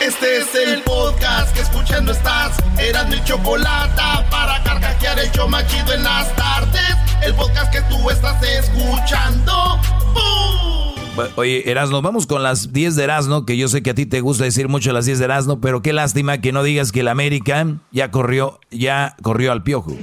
Este es el podcast que escuchando estás. Eran mi chocolate para carcajear el yo machido en las tardes. El podcast que tú estás escuchando. Oye, Erasno, vamos con las 10 de Erasno, que yo sé que a ti te gusta decir mucho las 10 de Erasno, pero qué lástima que no digas que el América ya corrió, ya corrió al piojo.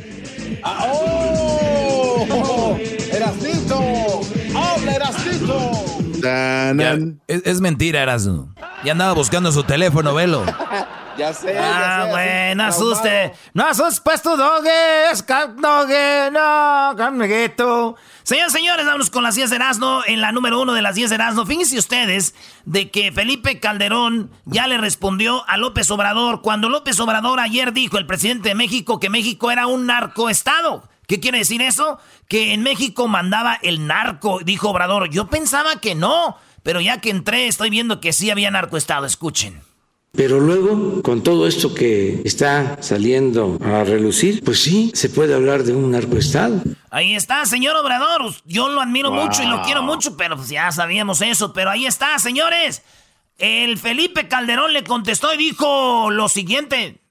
Es, mentira, Erasno. Ya andaba buscando su teléfono, velo. ya sé. Ah, güey, no asuste. No asustes, pues tu dogue, es dogue, no, amiguito. Señores, señores, vámonos con las 10 de Erasmo. En la número uno de las 10 de Erasmo. Fíjense ustedes de que Felipe Calderón ya le respondió a López Obrador cuando López Obrador ayer dijo, el presidente de México, que México era un narcoestado. ¿Qué quiere decir eso? Que en México mandaba el narco, dijo Obrador. Yo pensaba que no, pero ya que entré estoy viendo que sí había narcoestado. Escuchen. Pero luego, con todo esto que está saliendo a relucir, pues sí, se puede hablar de un narcoestado. Ahí está, señor Obrador. Yo lo admiro mucho y lo quiero mucho, pero pues ya sabíamos eso. Pero ahí está, señores. El Felipe Calderón le contestó y dijo lo siguiente.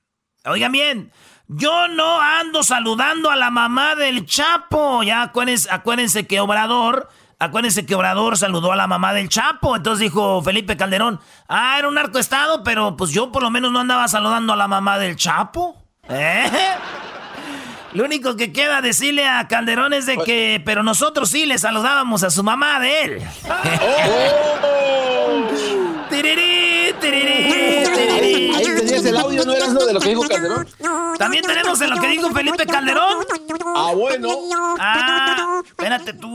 Oigan bien, yo no ando saludando a la mamá del Chapo. Ya acuérdense, acuérdense que Obrador Acuérdense que Obrador saludó a la mamá del Chapo. Entonces dijo Felipe Calderón, ah, era un estado, pero pues yo por lo menos no andaba saludando a la mamá del Chapo. ¿Eh? Lo único que queda decirle a Calderón es de que, pero nosotros sí le saludábamos a su mamá de él. Oh. Ahí tenías el audio, ¿no eras lo de lo que dijo Calderón? También tenemos en lo que dijo Felipe Calderón. Ah, bueno. Ah, espérate tú.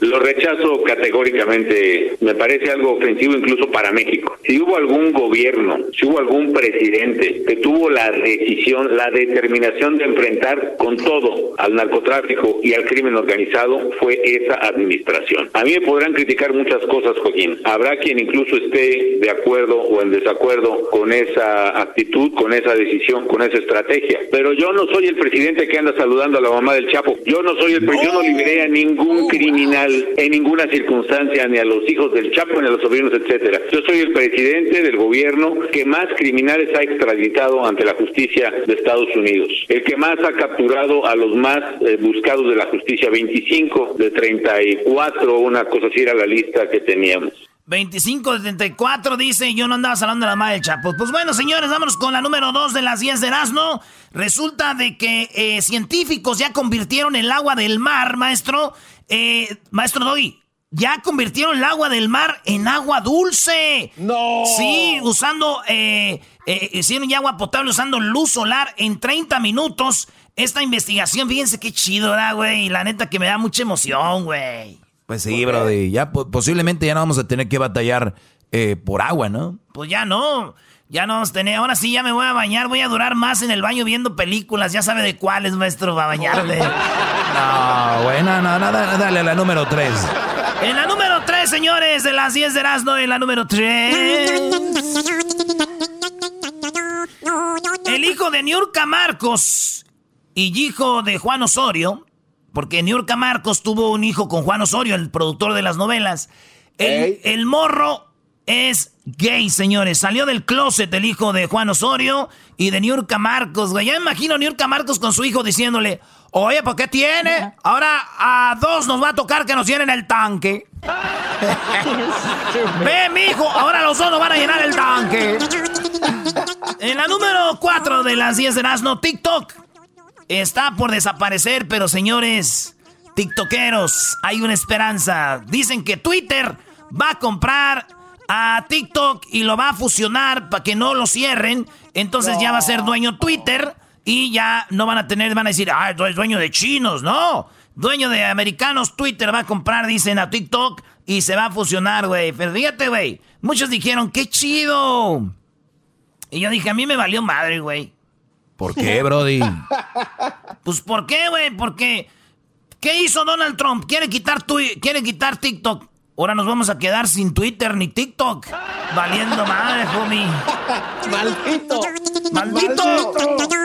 Lo rechazo categóricamente. Me parece algo ofensivo incluso para México. Si hubo algún gobierno, si hubo algún presidente que tuvo la decisión, la determinación de enfrentar con todo al narcotráfico y al crimen organizado, fue esa administración. A mí me podrán criticar muchas cosas, Joaquín. Habrá quien incluso esté de acuerdo o en desacuerdo con esa actitud, con esa decisión, con esa estrategia. Pero yo no soy el presidente que anda saludando a la mamá del Chapo. Yo no soy el yo no liberé a ningún criminal en ninguna circunstancia, ni a los hijos del Chapo, ni a los sobrinos, etcétera. Yo soy el presidente del gobierno que más criminales ha extraditado ante la justicia de Estados Unidos. El que más ha capturado a los más eh, buscados de la justicia, 25 de 34, una cosa así era la lista que teníamos. 2574 dice, yo no andaba hablando de la madre del Chapo. Pues bueno, señores, vámonos con la número 2 de las 10 de Erasmo. Resulta de que eh, científicos ya convirtieron el agua del mar, maestro, eh, maestro Doggy, ya convirtieron el agua del mar en agua dulce. No. Sí, usando, eh, eh hicieron agua potable usando luz solar en 30 minutos. Esta investigación, fíjense qué chido, ¿verdad, güey? La neta que me da mucha emoción, güey. Pues sí, Brody. Ya posiblemente ya no vamos a tener que batallar eh, por agua, ¿no? Pues ya no. Ya no vamos a tener. Ahora sí ya me voy a bañar. Voy a durar más en el baño viendo películas. Ya sabe de cuáles, maestro, va a bañarle. no, bueno, no, no, dale a la número 3. En la número 3, señores, de las 10 de Erasmo, en la número 3. El hijo de Niurka Marcos y hijo de Juan Osorio porque Niurka Marcos tuvo un hijo con Juan Osorio, el productor de las novelas. El, morro es gay, señores. Salió del closet el hijo de Juan Osorio y de Niurka Marcos, güey. Ya imagino a Niurka Marcos con su hijo diciéndole, oye, ¿por qué tiene? Ahora a dos nos va a tocar que nos llenen el tanque. Ve, mijo, ahora los dos nos van a llenar el tanque. En la número 4 de las 10 de Nazno, TikTok Está por desaparecer, pero señores, TikTokeros, hay una esperanza. Dicen que Twitter va a comprar a TikTok y lo va a fusionar para que no lo cierren. Entonces ya va a ser dueño Twitter y ya no van a tener, van a decir, ah, es dueño de chinos, no. Dueño de americanos, Twitter va a comprar, dicen, a TikTok y se va a fusionar, güey. Pero fíjate, güey. Muchos dijeron, qué chido. Y yo dije, a mí me valió madre, güey. ¿Por qué, Brody? pues ¿por qué, güey? Porque ¿qué hizo Donald Trump? Quiere quitar tu, quiere quitar TikTok. Ahora nos vamos a quedar sin Twitter ni TikTok. Valiendo madre, homie. Maldito. ¡Maldito!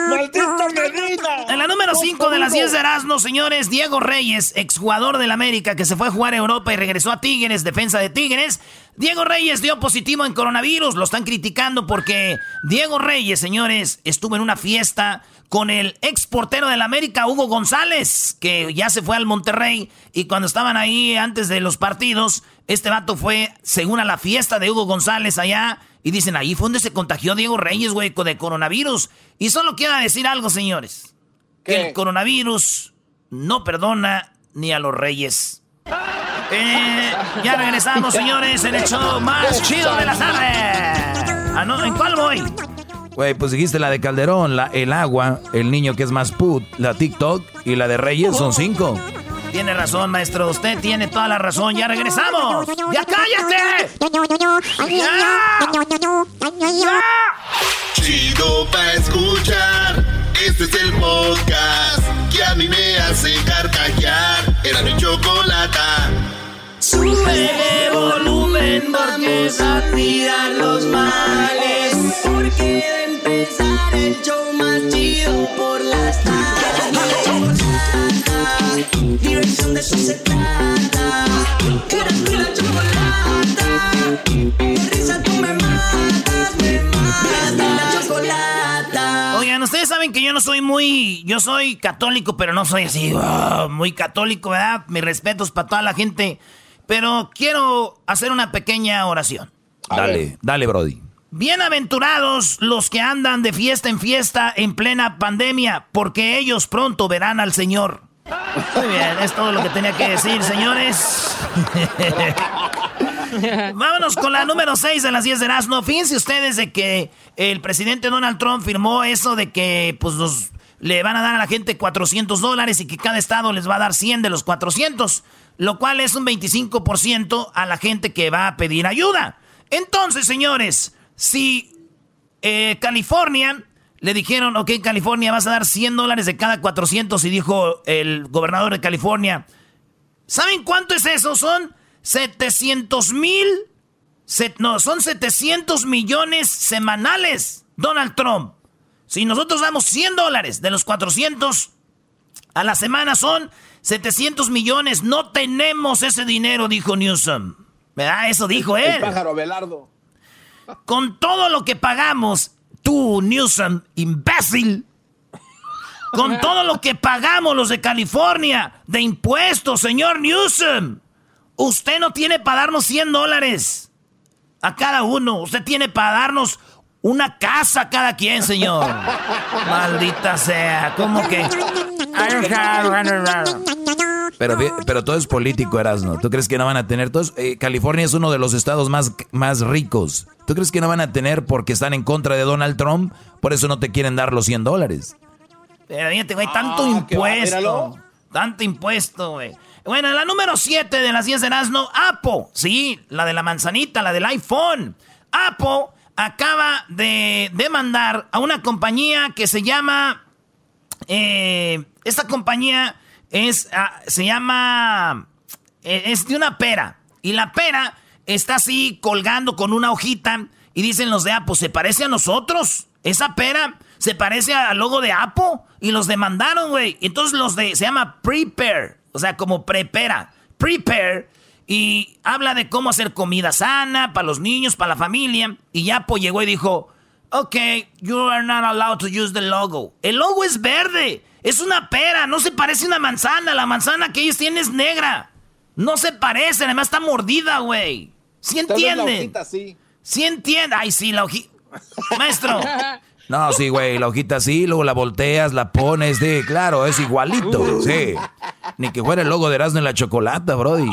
¡Maldito Medina! En la número 5 de las 10 de Erasmo, señores, Diego Reyes, exjugador del América que se fue a jugar a Europa y regresó a Tigres, defensa de Tigres. Diego Reyes dio positivo en coronavirus, lo están criticando porque Diego Reyes, señores, estuvo en una fiesta con el ex portero del América, Hugo González, que ya se fue al Monterrey y cuando estaban ahí antes de los partidos, este vato fue, según a la fiesta de Hugo González allá, y dicen, ahí fue donde se contagió Diego Reyes, güey, de coronavirus. Y solo quiero decir algo, señores. Que el coronavirus no perdona ni a los reyes. Eh, ya regresamos, señores, en el show más chido de la tarde. Ah, no, ¿En cuál voy? Güey, pues dijiste la de Calderón, la, el agua, el niño que es más put, la TikTok y la de Reyes son cinco. Tiene razón, maestro. Usted tiene toda la razón. ¡Ya regresamos! ¡Ya cállate! ¡Ya! Chido pa' escuchar. Este es el podcast que a mí me hace carcajear. Era mi chocolata. Sube volumen, vamos a tirar los males. Porque de empezar el show más chido por las tardes. Diversión de eso se trata. Eras mi la chocolata. De risa tú me matas, me matas. la chocolata. Oigan, ustedes saben que yo no soy muy. Yo soy católico, pero no soy así. oh, muy católico, ¿verdad? Mis respetos para toda la gente. Pero quiero hacer una pequeña oración. Dale, dale, Brody. Bienaventurados los que andan de fiesta en fiesta en plena pandemia, porque ellos pronto verán al Señor. Muy bien, es todo lo que tenía que decir, señores. Vámonos con la número 6 de las 10 de Erasmo. Fíjense ustedes de que el presidente Donald Trump firmó eso de que pues los, le van a dar a la gente 400 dólares y que cada estado les va a dar 100 de los 400, lo cual es un 25% a la gente que va a pedir ayuda. Entonces, señores, si eh, California le dijeron, ok, California vas a dar 100 dólares de cada 400 y dijo el gobernador de California, ¿saben cuánto es eso? Son 700 mil, no, son 700 millones semanales, Donald Trump. Si nosotros damos 100 dólares de los 400 a la semana son 700 millones, no tenemos ese dinero, dijo Newsom. ¿Verdad? Eso dijo él. El pájaro Belardo. Con todo lo que pagamos, tú, Newsom, imbécil. Con todo lo que pagamos los de California de impuestos, señor Newsom. Usted no tiene para darnos 100 dólares a cada uno. Usted tiene para darnos una casa cada quien, señor. Maldita sea. ¿Cómo que? Pero, pero todo es político, Erasmo. ¿Tú crees que no van a tener todos? eh, California es uno de los estados más, más ricos. ¿Tú crees que no van a tener porque están en contra de Donald Trump? Por eso no te quieren dar los 100 dólares. Pero fíjate, güey, tanto Ah, va, impuesto. tanto impuesto, güey. Bueno, la número 7 de las 10 de Erasmo, Apple. Sí, la de la manzanita, la del iPhone. Apple acaba de demandar a una compañía que se llama... eh, esta compañía es, ah, se llama... eh, es de una pera. Y la pera está así colgando con una hojita. Y dicen los de Apple, ¿se parece a nosotros? Esa pera se parece al logo de Apple. Y los demandaron, güey. Entonces los de... Se llama Prepare. O sea, como prepara. Prepare. Y habla de cómo hacer comida sana para los niños, para la familia. Y Apple llegó y dijo... Ok, you are not allowed to use the logo. El logo es verde. Es una pera. No se parece a una manzana. La manzana que ellos tienen es negra. No se parece. Además está mordida, güey. ¿Sí vez la entienden? hojita sí. ¿Sí entienden? Ay, sí, la hojita. Maestro. No, sí, güey, la hojita así, luego la volteas, la pones, de, claro, es igualito, sí. Ni que fuera el logo de Erasmo en la chocolata, Brody.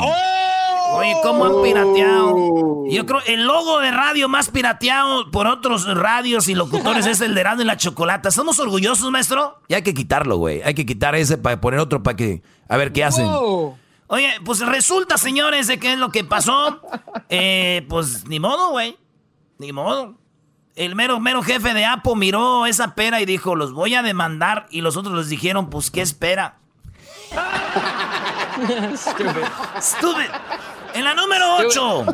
Oye, ¿cómo han pirateado? Yo creo el logo de radio más pirateado por otros radios y locutores es el de Radio y la Chocolata. ¿Somos orgullosos, maestro? Y hay que quitarlo, güey. Hay que quitar ese para poner otro para que. A ver qué hacen. Oh. Oye, pues resulta, señores, de qué es lo que pasó. Eh, pues ni modo, güey. Ni modo. El mero, mero jefe de Apple miró esa pera y dijo, los voy a demandar. Y los otros les dijeron, pues, ¿qué espera? Stupid. En la número 8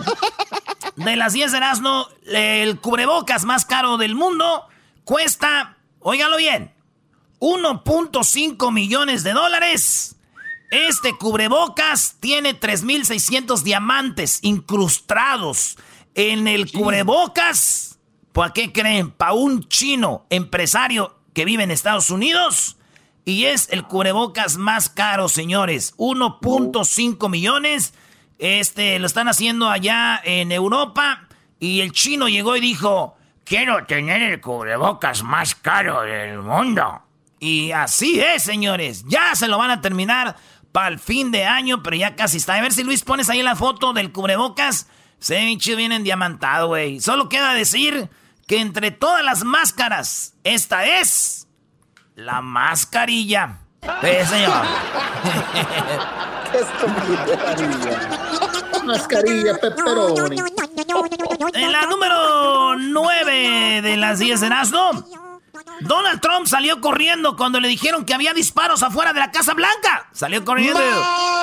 de las 10 de Erasmo, el cubrebocas más caro del mundo cuesta, óigalo bien, 1.5 millones de dólares. Este cubrebocas tiene 3.600 diamantes incrustados en el cubrebocas. ¿Por qué creen? Para un chino empresario que vive en Estados Unidos. Y es el cubrebocas más caro, señores. 1.5 millones. Este lo están haciendo allá en Europa. Y el chino llegó y dijo: Quiero tener el cubrebocas más caro del mundo. Y así es, señores. Ya se lo van a terminar para el fin de año, pero ya casi está. A ver si Luis pones ahí la foto del cubrebocas. Se ve bien endiamantado, güey. Solo queda decir que entre todas las máscaras, esta es la mascarilla. Sí, señor. Qué Mascarilla, pepperoni. En la número 9 de las 10 de Erasmo, Donald Trump salió corriendo cuando le dijeron que había disparos afuera de la Casa Blanca. Salió corriendo.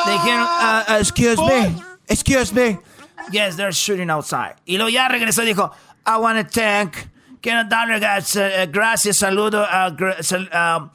Le dijeron, uh, uh, excuse me, excuse me. Yes, they're shooting outside. Y luego ya regresó y dijo, I want to thank, quiero darle uh, gracias, saludo uh,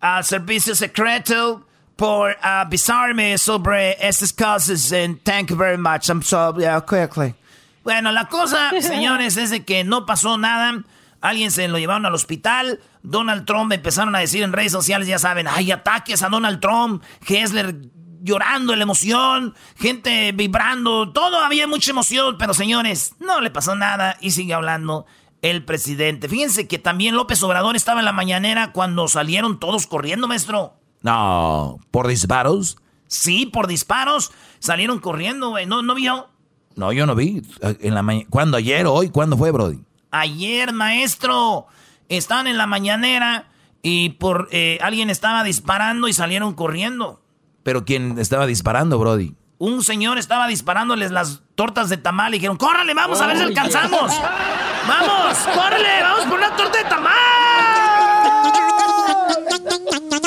al servicio secreto por avisarme sobre estas cosas and thank you very much. I'm so, yeah, quickly. Bueno, la cosa, señores, es de que no pasó nada. Alguien se lo llevaron al hospital. Donald Trump empezaron a decir en redes sociales, ya saben, hay ataques a Donald Trump. Hessler llorando en la emoción, gente vibrando, todo había mucha emoción, pero señores, no le pasó nada y sigue hablando el presidente. Fíjense que también López Obrador estaba en la mañanera cuando salieron todos corriendo, maestro. No, ¿por disparos? Sí, por disparos. Salieron corriendo, güey. ¿No, ¿No vio? No, yo no vi. En la ¿Cuándo? ¿Ayer? ¿Hoy? ¿Cuándo fue, Brody? Ayer, maestro. Estaban en la mañanera y por eh, alguien estaba disparando y salieron corriendo. ¿Pero quién estaba disparando, Brody? Un señor estaba disparándoles las tortas de tamal y dijeron, córrale, vamos a ver si alcanzamos. vamos, córrele, vamos por una torta de tamal.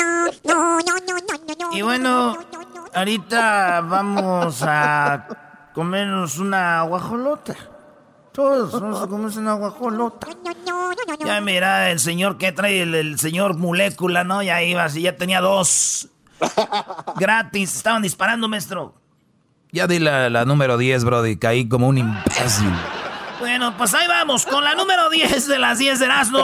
Bueno, ahorita vamos a comernos una guajolota. Todos vamos a comernos una guajolota. Ya mira, el señor que trae el, señor molécula, ¿no? Ya iba así, ya tenía dos. Gratis, estaban disparando, maestro. Ya di la, número 10, Brody, caí como un imbécil. Bueno, pues ahí vamos, con la número 10 de las 10 de Erasmo.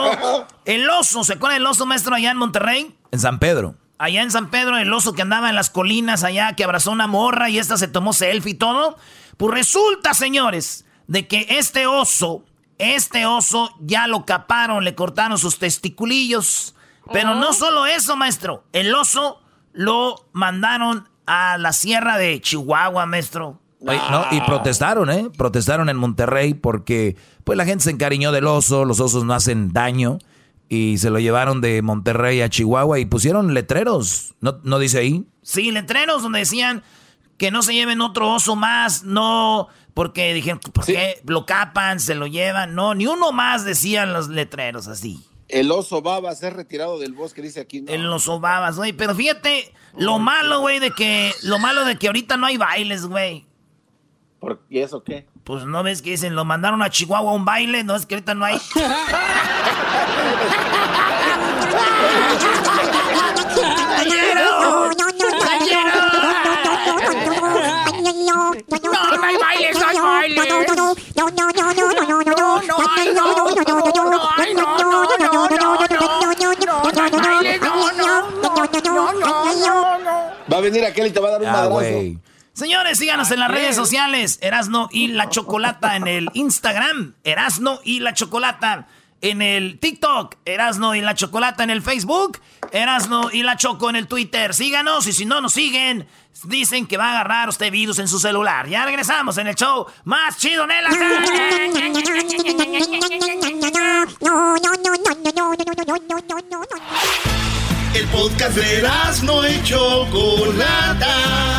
El oso, ¿se acuerda el oso, maestro, allá en Monterrey? En San Pedro. Allá en San Pedro, el oso que andaba en las colinas allá, que abrazó una morra y esta se tomó selfie y todo. Pues resulta, señores, de que este oso, este oso ya lo caparon, le cortaron sus testiculillos. Pero no solo eso, maestro. El oso lo mandaron a la sierra de Chihuahua, maestro. y protestaron, ¿eh? Protestaron en Monterrey porque pues la gente se encariñó del oso, los osos no hacen daño y se lo llevaron de Monterrey a Chihuahua y pusieron letreros, ¿no, no dice ahí? Sí, letreros donde decían que no se lleven otro oso más, no, porque dijeron, ¿por qué lo capan, se lo llevan? No, ni uno más decían los letreros así. El oso baba ser retirado del bosque, dice aquí. El oso babas, güey. Pero fíjate, lo malo, güey, de que, lo malo de que ahorita no hay bailes, güey. ¿Por ¿Y eso qué? Pues no ves que dicen, lo mandaron a Chihuahua a un baile, no es que ahorita no hay. Va a venir aquel y te va a dar un madrazo. Señores, síganos en las redes sociales. Erasno y la Chocolata en el Instagram. Erasno y la Chocolata en el TikTok. Erasno y la Chocolata en el Facebook. Erasno y la Choco en el Twitter. Síganos y si no nos siguen, dicen que va a agarrar usted virus en su celular. Ya regresamos en el show más chido en el El podcast de Erasno y Chocolata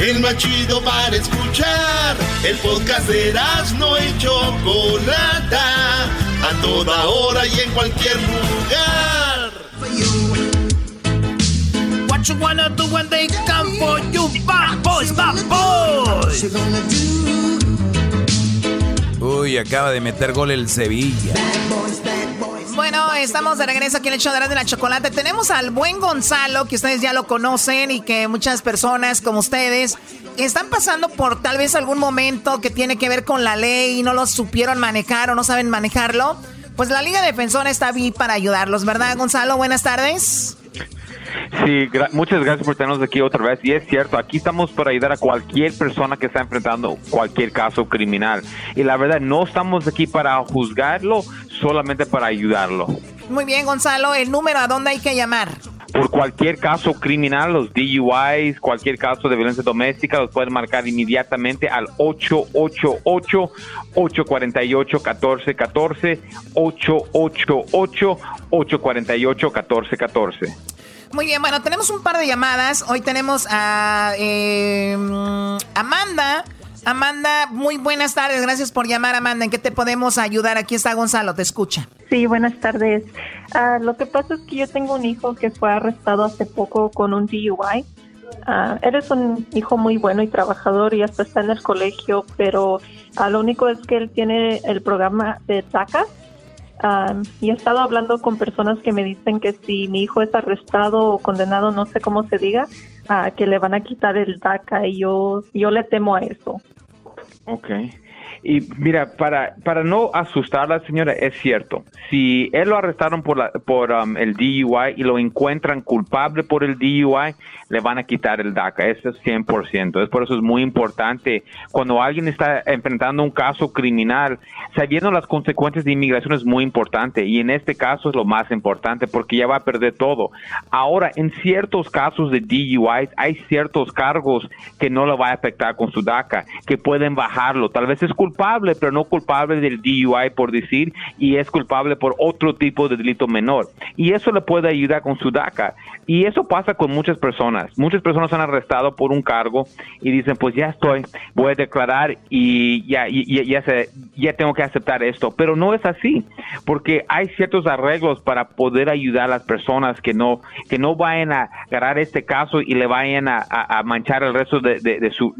el más chido para escuchar. El podcast de no y Chocolata, a toda hora y en cualquier lugar. What you wanna do when they come for you, bad boys, bad boys. Uy, acaba de meter gol el Sevilla. Bueno, estamos de regreso aquí en el show de la chocolate. Tenemos al buen Gonzalo, que ustedes ya lo conocen y que muchas personas como ustedes están pasando por tal vez algún momento que tiene que ver con la ley y no lo supieron manejar o no saben manejarlo. Pues la Liga Defensora está ahí para ayudarlos, ¿verdad, Gonzalo? Buenas tardes. Sí, muchas gracias por tenernos aquí otra vez. Y es cierto, aquí estamos para ayudar a cualquier persona que está enfrentando cualquier caso criminal. Y la verdad, no estamos aquí para juzgarlo, solamente para ayudarlo. Muy bien, Gonzalo. ¿El número a dónde hay que llamar? Por cualquier caso criminal, los DUIs, cualquier caso de violencia doméstica, los pueden marcar inmediatamente al 888-848-1414, 888-848-1414. Muy bien, bueno, tenemos un par de llamadas. Hoy tenemos a eh, Amanda. Amanda, muy buenas tardes. Gracias por llamar, Amanda. ¿En qué te podemos ayudar? Aquí está Gonzalo, te escucha. Sí, buenas tardes. Ah, lo que pasa es que yo tengo un hijo que fue arrestado hace poco con un DUI. Uh, eres un hijo muy bueno y trabajador y hasta está en el colegio, pero ah, lo único es que él tiene el programa de DACA y he estado hablando con personas que me dicen que si mi hijo es arrestado o condenado, no sé cómo se diga, que le van a quitar el DACA y yo, yo le temo a eso. Okay. Y mira, para, para no asustar a la señora, es cierto, si él lo arrestaron por, la, por um, el DUI y lo encuentran culpable por el DUI, le van a quitar el DACA, eso es 100%. Es por eso es muy importante, cuando alguien está enfrentando un caso criminal, sabiendo las consecuencias de inmigración es muy importante y en este caso es lo más importante porque ya va a perder todo. Ahora, en ciertos casos de DUI hay ciertos cargos que no lo va a afectar con su DACA, que pueden bajarlo. Tal vez es culpable, pero no culpable del DUI por decir, y es culpable por otro tipo de delito menor. Y eso le puede ayudar con su DACA. Y eso pasa con muchas personas. Muchas personas han arrestado por un cargo y dicen, pues ya estoy, voy a declarar y ya, ya, ya, ya tengo que aceptar esto. Pero no es así, porque hay ciertos arreglos para poder ayudar a las personas que no, que no vayan a agarrar este caso y le vayan a, manchar el resto de, de, su,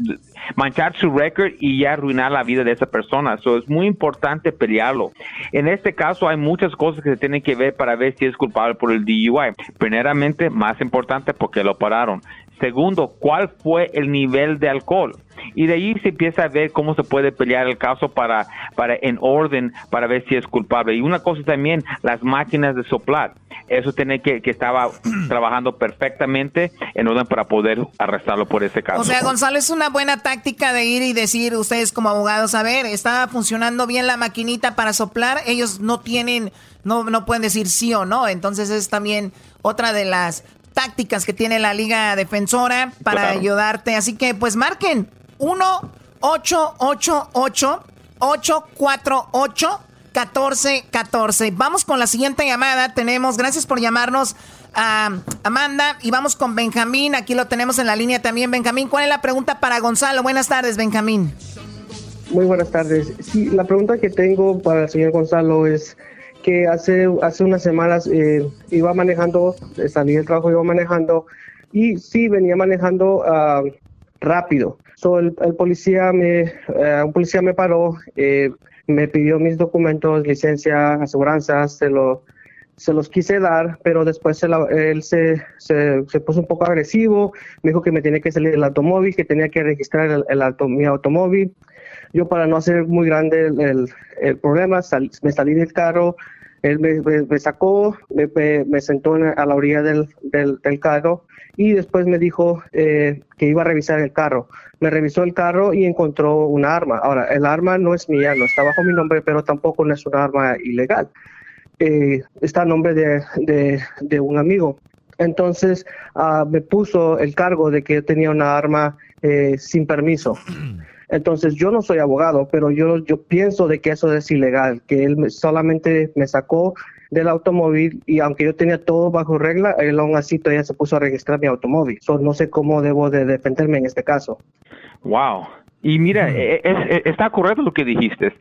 manchar su récord y ya arruinar la vida de esa persona. So, es muy importante pelearlo. En este caso hay muchas cosas que se tienen que ver para ver si es culpable por el DUI. Primeramente, más importante porque lo pararon. Segundo, ¿cuál fue el nivel de alcohol? Y de ahí se empieza a ver cómo se puede pelear el caso para, para en orden para ver si es culpable. Y una cosa también, las máquinas de soplar. Eso tiene que, que estaba trabajando perfectamente en orden para poder arrestarlo por ese caso. O sea, Gonzalo, es una buena táctica de ir y decir, ustedes como abogados, a ver, está funcionando bien la maquinita para soplar. Ellos no tienen, no, no pueden decir sí o no. Entonces es también otra de las tácticas que tiene la Liga Defensora para ayudarte. Así que pues marquen 1 888 848 1414. Vamos con la siguiente llamada. Tenemos, gracias por llamarnos a Amanda y vamos con Benjamín. Aquí lo tenemos en la línea también. Benjamín, ¿cuál es la pregunta para Gonzalo? Buenas tardes, Benjamín. Muy buenas tardes. Sí, la pregunta que tengo para el señor Gonzalo es que hace, hace unas semanas eh, iba manejando, salí del trabajo, iba manejando y sí, venía manejando uh, rápido. So, el, policía me, uh, un policía me paró, eh, me pidió mis documentos, licencia, aseguranzas, se, lo, se los quise dar, pero después se él se, se, se, puso un poco agresivo, me dijo que me tenía que salir del automóvil, que tenía que registrar el, el mi automóvil. Yo para no hacer muy grande el, el, problema, me salí del carro, él me, sacó, me, me, sentó a la orilla del, del, carro y después me dijo eh, que iba a revisar el carro. Me revisó el carro y encontró una arma. Ahora, el arma no es mía, no está bajo mi nombre, pero tampoco no es una arma ilegal. Eh, está a nombre de, de, de, un amigo. Entonces uh, me puso el cargo de que tenía una arma eh, sin permiso. Entonces yo no soy abogado, pero yo, yo pienso de que eso es ilegal, que él solamente me sacó del automóvil y aunque yo tenía todo bajo regla, él aún así todavía se puso a registrar mi automóvil. So, no sé cómo debo de defenderme en este caso. Wow. Y mira, e- es- e- está correcto lo que dijiste.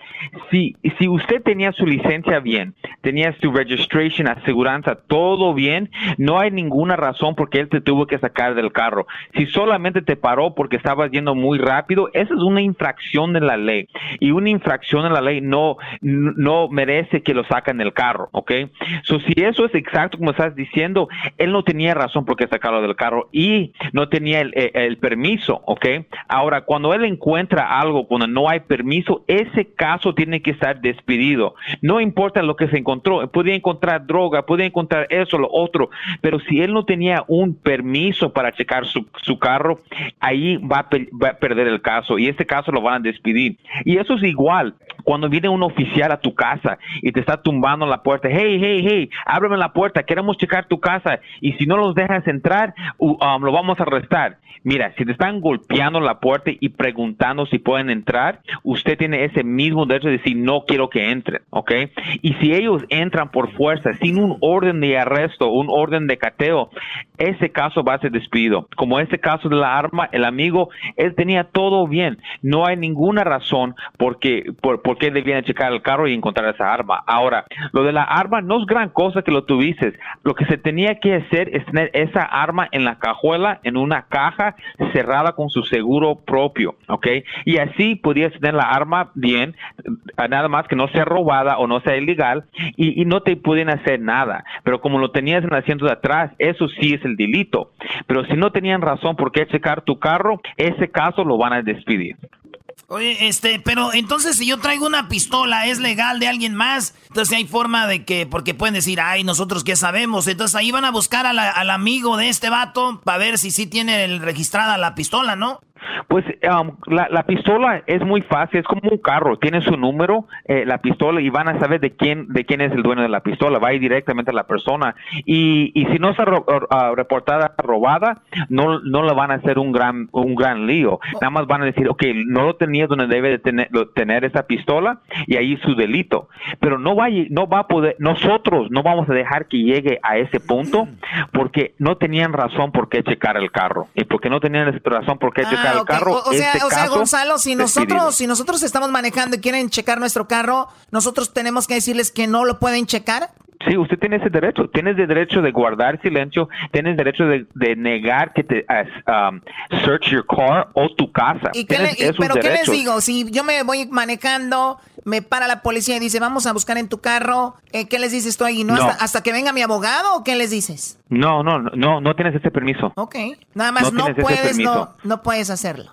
Si, si usted tenía su licencia bien, tenía su registration, aseguranza, todo bien, no hay ninguna razón por qué él te tuvo que sacar del carro. Si solamente te paró porque estabas yendo muy rápido, esa es una infracción de la ley. Y una infracción de la ley no, no merece que lo saquen del carro, ¿ok? So, si eso es exacto como estás diciendo, él no tenía razón por qué sacarlo del carro y no tenía el, el- el permiso, ¿ok? Ahora, cuando él encuentra algo, cuando no hay permiso, ese caso tiene que estar despedido. No importa lo que se encontró, podía encontrar droga, podía encontrar eso, lo otro, pero si él no tenía un permiso para checar su, su carro, ahí va a, va a perder el caso y ese caso lo van a despedir. Y eso es igual cuando viene un oficial a tu casa y te está tumbando la puerta, hey, hey, hey, ábreme la puerta, queremos checar tu casa y si no los dejas entrar, um, lo vamos a arrestar. Mira, si te están golpeando la puerta y preguntando si pueden entrar, usted tiene ese mismo derecho de decir no quiero que entren, ¿ok? Y si ellos entran por fuerza, sin un orden de arresto, un orden de cateo, ese caso va a ser despedido. Como ese caso de la arma, el amigo, él tenía todo bien. No hay ninguna razón por qué, por, por qué debían checar el carro y encontrar esa arma. Ahora, lo de la arma no es gran cosa que lo tuvieses. Lo que se tenía que hacer es tener esa arma en la cajuela, en una caja cerrada con su seguro propio, ¿ok? Y así podías tener la arma bien, nada más que no sea robada o no sea ilegal y, y no te pueden hacer nada. Pero como lo tenías en el asiento de atrás, eso sí es el delito. Pero si no tenían razón por qué checar tu carro, ese caso lo van a despedir. Oye, este, pero entonces si yo traigo una pistola, ¿es legal de alguien más? Entonces hay forma de que, porque pueden decir, ay, nosotros qué sabemos. Entonces ahí van a buscar al amigo de este vato para ver si sí tiene el- registrada la pistola, ¿no? Pues um, la, la pistola es muy fácil, es como un carro, tiene su número, eh, la pistola y van a saber de quién de quién es el dueño de la pistola, va a ir directamente a la persona y, y si no está ro- ah, reportada robada, no no le van a hacer un gran un gran lío, nada más van a decir, ok, no lo tenía donde debe de tener, esa pistola y ahí su delito, pero no va a no va a poder, nosotros no vamos a dejar que llegue a ese punto porque no tenían razón por qué checar el carro y porque no tenían razón por qué checar Ah, el ok. carro. O, o sea, este o sea, Gonzalo, si nosotros, si nosotros estamos manejando y quieren checar nuestro carro, nosotros tenemos que decirles que no lo pueden checar. Sí, usted tiene ese derecho. Tienes el derecho de guardar silencio, tienes derecho de, de negar que te um, search your car o tu casa. ¿Y qué le- Tienes y- esos pero qué les digo? Si yo me voy manejando, me para la policía y dice, vamos a buscar en tu carro, eh, ¿qué les dices tú ahí? ¿No? No. Hasta, hasta que venga mi abogado o qué les dices? No, no, no, no tienes ese permiso. Ok. Nada más No no, puedes, no, no puedes hacerlo.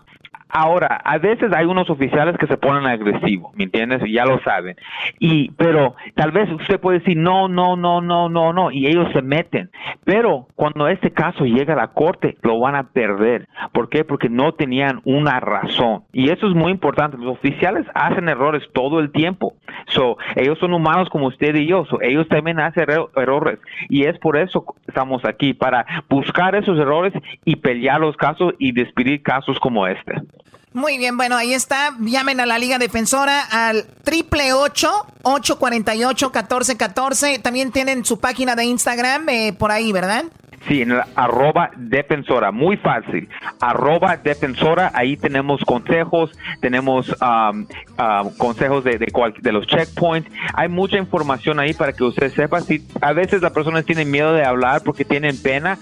Ahora, a veces hay unos oficiales que se ponen agresivos, ¿me entiendes? Ya lo saben. Y, pero tal vez usted puede decir no, no, no, no, no, no, y ellos se meten. Pero cuando este caso llega a la corte, lo van a perder. ¿Por qué? Porque no tenían una razón. Y eso es muy importante. Los oficiales hacen errores todo el tiempo. So, ellos son humanos como usted y yo. So, ellos también hacen erro- errores. Y es por eso estamos aquí, para buscar esos errores y pelear los casos y despedir casos como este. Muy bien, bueno, ahí está. Llamen a la Liga Defensora al triple ocho ocho cuarenta y ocho catorce catorce. También tienen su página de Instagram eh, por ahí, ¿verdad? Sí, en el arroba defensora, muy fácil. Arroba defensora, ahí tenemos consejos, tenemos um, consejos de, de, de los checkpoints. Hay mucha información ahí para que usted sepa. Si a veces las personas tienen miedo de hablar porque tienen pena,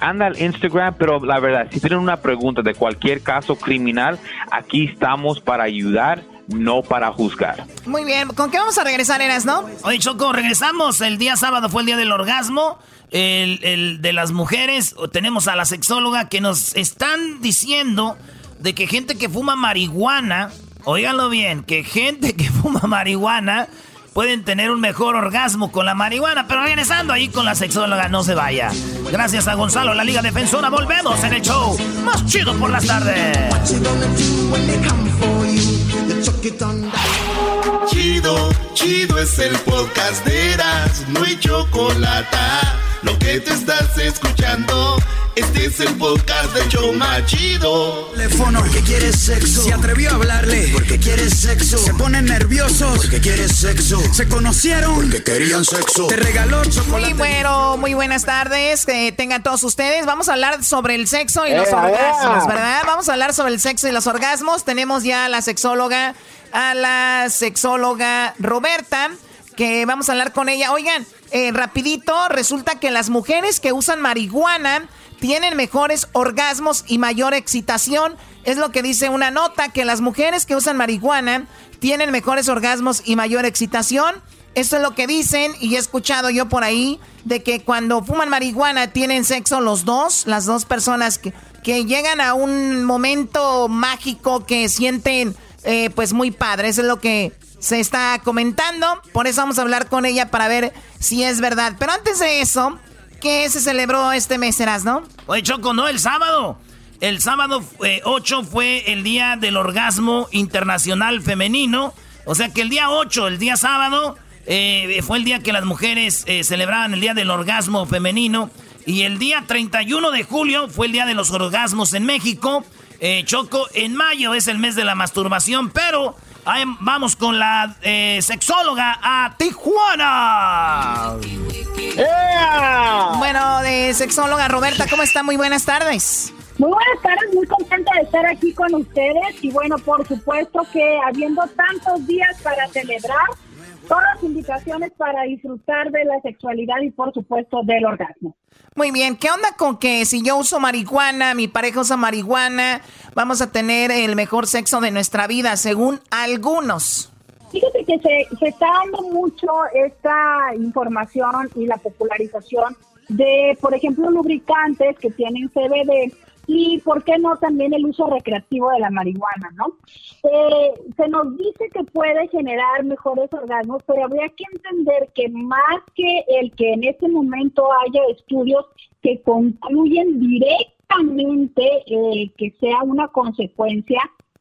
anda al Instagram, pero la verdad, si tienen una pregunta de cualquier caso criminal, aquí estamos para ayudar, no para juzgar. Muy bien, ¿con qué vamos a regresar, Eras, no? Oye, Choco, regresamos. El día sábado fue el día del orgasmo. El, el de las mujeres. Tenemos a la sexóloga que nos están diciendo de que gente que fuma marihuana, óiganlo bien, que gente que fuma marihuana pueden tener un mejor orgasmo con la marihuana. Pero regresando ahí con la sexóloga, no se vaya. Gracias a Gonzalo, la Liga Defensora. Volvemos en el show más chido por las tardes. Chido, chido es el podcast de Eras, no hay chocolate. Lo que te estás escuchando, este es el podcast de Choma Chido. Teléfono porque quieres sexo. Se atrevió a hablarle porque quieres sexo. Se ponen nerviosos porque quieres sexo. Se conocieron porque querían sexo. Te regaló chocolate. Muy bueno, muy buenas tardes. Que tengan todos ustedes. Vamos a hablar sobre el sexo y los orgasmos, ¿verdad? Vamos a hablar sobre el sexo y los orgasmos. Tenemos ya a la sexóloga, a la sexóloga Roberta, que vamos a hablar con ella. Oigan, eh, rapidito, resulta que las mujeres que usan marihuana tienen mejores orgasmos y mayor excitación. Es lo que dice una nota, que las mujeres que usan marihuana tienen mejores orgasmos y mayor excitación. Eso es lo que dicen y he escuchado yo por ahí de que cuando fuman marihuana tienen sexo los dos, las dos personas que, que llegan a un momento mágico que sienten eh, pues muy padre. Eso es lo que se está comentando. Por eso vamos a hablar con ella para ver si es verdad. Pero antes de eso, ¿qué se celebró este mes, no? Oye, Choco, no, el sábado. El sábado 8 fue el día del orgasmo internacional femenino. O sea que el día 8, el día sábado, eh, fue el día que las mujeres eh, celebraban el día del orgasmo femenino. Y el día 31 de julio fue el día de los orgasmos en México. Eh, Choco, en mayo es el mes de la masturbación, pero ahí vamos con la eh, sexóloga a Tijuana. Bueno, de sexóloga Roberta, ¿cómo está? Muy buenas tardes. Muy buenas tardes, muy contenta de estar aquí con ustedes y bueno, por supuesto que habiendo tantos días para celebrar, todas las invitaciones para disfrutar de la sexualidad y por supuesto del orgasmo. Muy bien, ¿qué onda con que si yo uso marihuana, mi pareja usa marihuana, vamos a tener el mejor sexo de nuestra vida, según algunos? Fíjate que se, se está dando mucho esta información y la popularización de, por ejemplo, lubricantes que tienen CBD y por qué no también el uso recreativo de la marihuana, ¿no? Eh, se nos dice que puede generar mejores orgasmos, pero habría que entender que más que el que en este momento haya estudios que concluyen directamente eh, que sea una consecuencia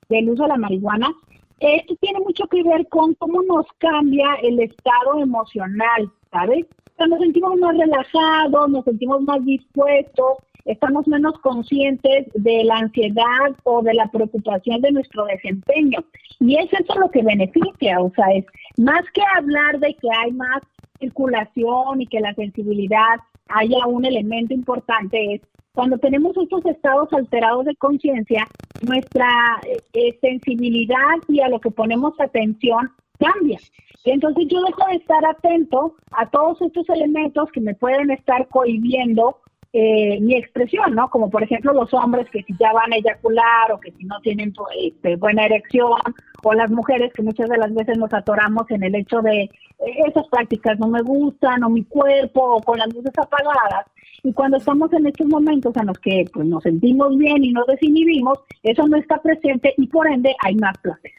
del uso de la marihuana, esto tiene mucho que ver con cómo nos cambia el estado emocional, ¿sabes? O sea, nos sentimos más relajados, nos sentimos más dispuestos, estamos menos conscientes de la ansiedad o de la preocupación de nuestro desempeño. Y es eso lo que beneficia, o sea, es más que hablar de que hay más circulación y que la sensibilidad haya un elemento importante, es cuando tenemos estos estados alterados de conciencia, nuestra eh, sensibilidad y a lo que ponemos atención cambia. Entonces yo dejo de estar atento a todos estos elementos que me pueden estar cohibiendo eh, mi expresión, ¿no? Como por ejemplo los hombres que si ya van a eyacular o que si no tienen este, buena erección, o las mujeres que muchas de las veces nos atoramos en el hecho de eh, esas prácticas no me gustan, o mi cuerpo, o con las luces apagadas. Y cuando estamos en estos momentos en los que pues, nos sentimos bien y nos desinhibimos, eso no está presente y por ende hay más placer.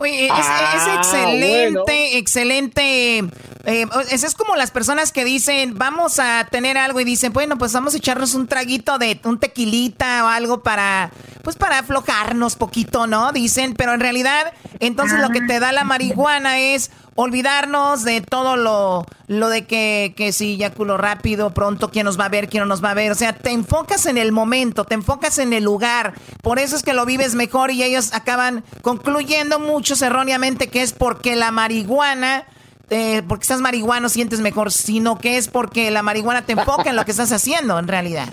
Oye, es, ah, excelente, excelente. Eh, es, como las personas que dicen, vamos a tener algo y dicen, bueno, pues vamos a echarnos un traguito de un tequilita o algo para, pues para aflojarnos poquito, ¿no? Dicen, pero en realidad, entonces lo que te da la marihuana es olvidarnos de todo lo, lo de que, que si culo rápido, pronto, quién nos va a ver, quién no nos va a ver. O sea, te enfocas en el momento, te enfocas en el lugar. Por eso es que lo vives mejor y ellos acaban concluyendo muchos erróneamente que es porque la marihuana... Eh, porque estás marihuano sientes mejor, sino que es porque la marihuana te enfoca en lo que estás haciendo en realidad.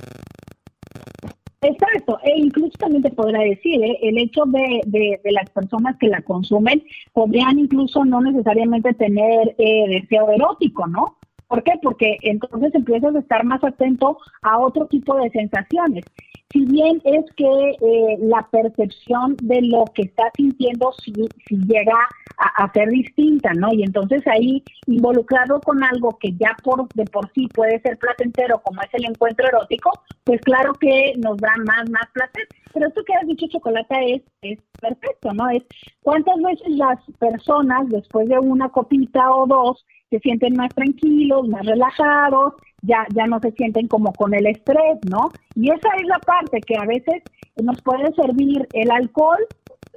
Exacto, e incluso también te podrá decir, ¿eh? el hecho de, de, las personas que la consumen podrían incluso no necesariamente tener eh, deseo erótico, ¿no? ¿Por qué? Porque entonces empiezas a estar más atento a otro tipo de sensaciones si bien es que eh, la percepción de lo que está sintiendo si, si llega a, ser distinta, ¿no? Y entonces ahí involucrado con algo que ya por de por sí puede ser placentero, como es el encuentro erótico, pues claro que nos da más, más placer. Pero esto que has dicho, Chocolata, es, es perfecto, ¿no? Es cuántas veces las personas, después de una copita o dos, se sienten más tranquilos, más relajados, ya, ya no se sienten como con el estrés, ¿no? Y esa es la parte que a veces nos puede servir el alcohol,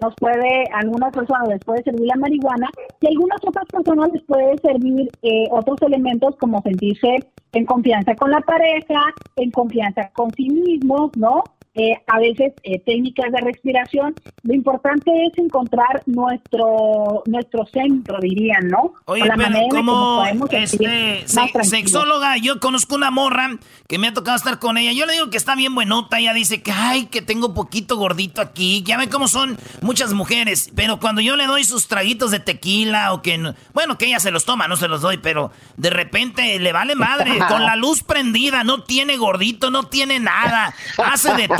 nos puede, a algunas personas les puede servir la marihuana y a algunas otras personas les puede servir eh, otros elementos como sentirse en confianza con la pareja, en confianza con sí mismos, ¿no? Eh, a veces eh, técnicas de respiración. Lo importante es encontrar nuestro nuestro centro, dirían, ¿no? Oye, pero como este, sexóloga, yo conozco una morra que me ha tocado estar con ella. Yo le digo que está bien buenota. Ella dice que, ay, que tengo poquito gordito aquí. Ya ve cómo son muchas mujeres. Pero cuando yo le doy sus traguitos de tequila o que, bueno, que ella se los toma, no se los doy, pero de repente le vale madre. con la luz prendida, no tiene gordito, no tiene nada. Hace de todo.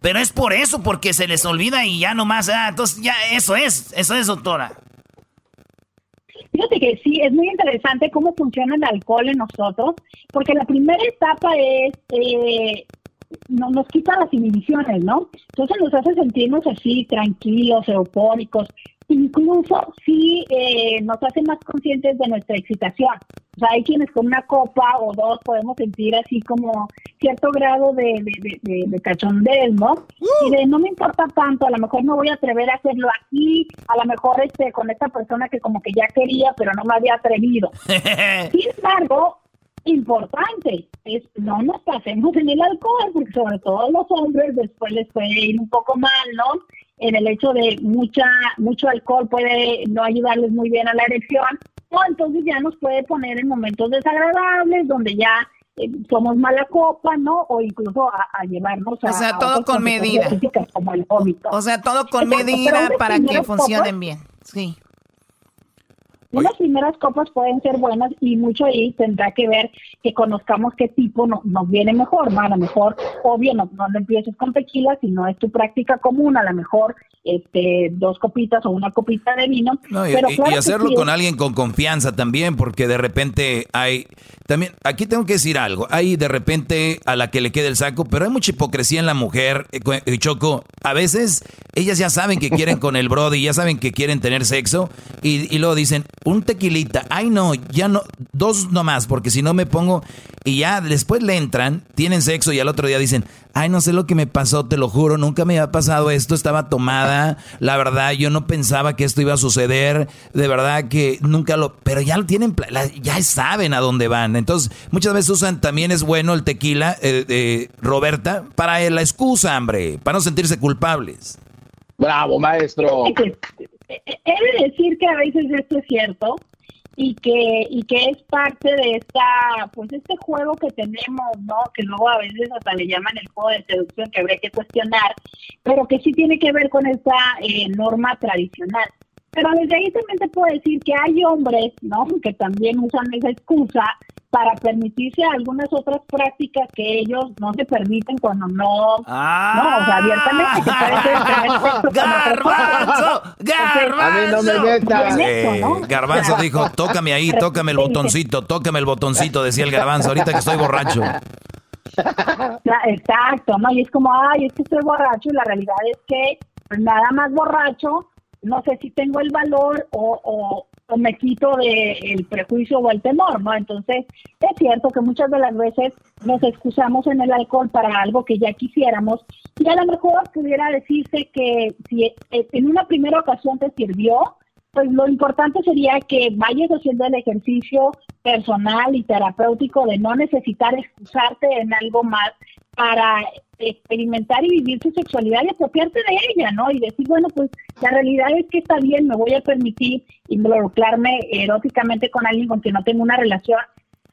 Pero es por eso, porque se les olvida y ya nomás, ah, entonces ya eso es, eso es, doctora. Fíjate que sí, es muy interesante cómo funciona el alcohol en nosotros, porque la primera etapa es, eh, no, nos quita las inhibiciones, ¿no? Entonces nos hace sentirnos así, tranquilos, eufóricos, incluso sí eh, nos hace más conscientes de nuestra excitación. O sea, hay quienes con una copa o dos podemos sentir así como cierto grado de, de, de, de cachondez, ¿no? Y de no me importa tanto, a lo mejor no voy a atrever a hacerlo aquí, a lo mejor este con esta persona que como que ya quería, pero no me había atrevido. Sin embargo, importante es no nos pasemos en el alcohol, porque sobre todo los hombres después les puede ir un poco mal, ¿no? En el hecho de mucha mucho alcohol puede no ayudarles muy bien a la erección, o entonces ya nos puede poner en momentos desagradables donde ya eh, somos mala copa, ¿no? O incluso a, llevarnos a... O sea, todo con medida. Como el. O sea, todo con medida para que funcionen bien. Sí. Unas primeras copas pueden ser buenas y mucho ahí tendrá que ver que conozcamos qué tipo no, nos viene mejor, ¿no? A lo mejor, obvio, no, no empieces con tequila, si no es tu práctica común, a lo mejor este, dos copitas o una copita de vino. y, hacerlo con alguien con confianza también, porque de repente hay, también, aquí tengo que decir algo, hay de repente a la que le quede el saco, pero hay mucha hipocresía en la mujer, eh, eh, Choco, a veces ellas ya saben que quieren con el brody, ya saben que quieren tener sexo, y, y luego dicen, un tequilita, ay no, ya no, dos nomás, porque si no me pongo, y ya después le entran, tienen sexo y al otro día dicen, ay no sé lo que me pasó, te lo juro, nunca me había pasado esto, estaba tomada, la verdad yo no pensaba que esto iba a suceder, de verdad que nunca lo, pero ya lo tienen, ya saben a dónde van, entonces muchas veces usan, también es bueno el tequila, eh, eh, Roberta, para la excusa, hombre, para no sentirse culpables. Bravo, maestro. He de decir que a veces esto es cierto y que y que es parte de esta pues este juego que tenemos no que luego a veces hasta le llaman el juego de seducción que habría que cuestionar pero que sí tiene que ver con esta eh, norma tradicional. Pero desde ahí también te puedo decir que hay hombres no que también usan esa excusa para permitirse algunas otras prácticas que ellos no se permiten cuando no, ah, no, o sea, abiertamente. garbanzo, garbanzo. A mí no me metas. Eh, garbanzo dijo, tócame ahí, tócame el botoncito, tócame el botoncito, decía el garbanzo, ahorita que estoy borracho. Exacto, ¿no? Y es como, ay, es que estoy borracho y la realidad es que nada más borracho, no sé si tengo el valor o, o, o me quito del el prejuicio o el temor, ¿no? Entonces, es cierto que muchas de las veces nos excusamos en el alcohol para algo que ya quisiéramos y a lo mejor pudiera decirse que si eh, en una primera ocasión te sirvió, pues lo importante sería que vayas haciendo el ejercicio personal y terapéutico de no necesitar excusarte en algo más para experimentar y vivir tu sexualidad y apropiarte de ella, ¿no? Y decir, bueno, pues la realidad es que está bien, me voy a permitir involucrarme eróticamente con alguien con quien no tengo una relación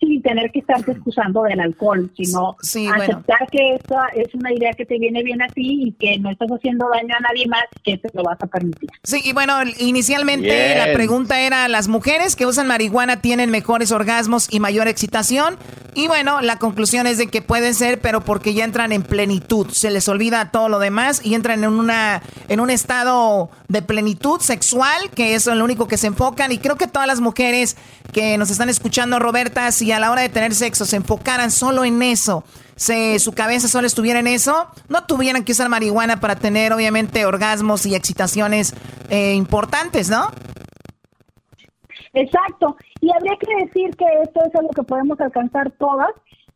sin tener que estarte excusando del alcohol, sino aceptar que esta es una idea que te viene bien a ti y que no estás haciendo daño a nadie más que te lo vas a permitir. Sí, y bueno, inicialmente la pregunta era, ¿las mujeres que usan marihuana tienen mejores orgasmos y mayor excitación? Y bueno, la conclusión es de que pueden ser, pero porque ya entran en plenitud, se les olvida todo lo demás y entran en una en un estado de plenitud sexual, que es lo único que se enfocan y creo que todas las mujeres que nos están escuchando, Roberta, si a la hora de tener sexo se enfocaran solo en eso, se, su cabeza solo estuviera en eso, no tuvieran que usar marihuana para tener obviamente orgasmos y excitaciones eh, importantes, ¿no? Exacto. Y habría que decir que esto es algo que podemos alcanzar todas.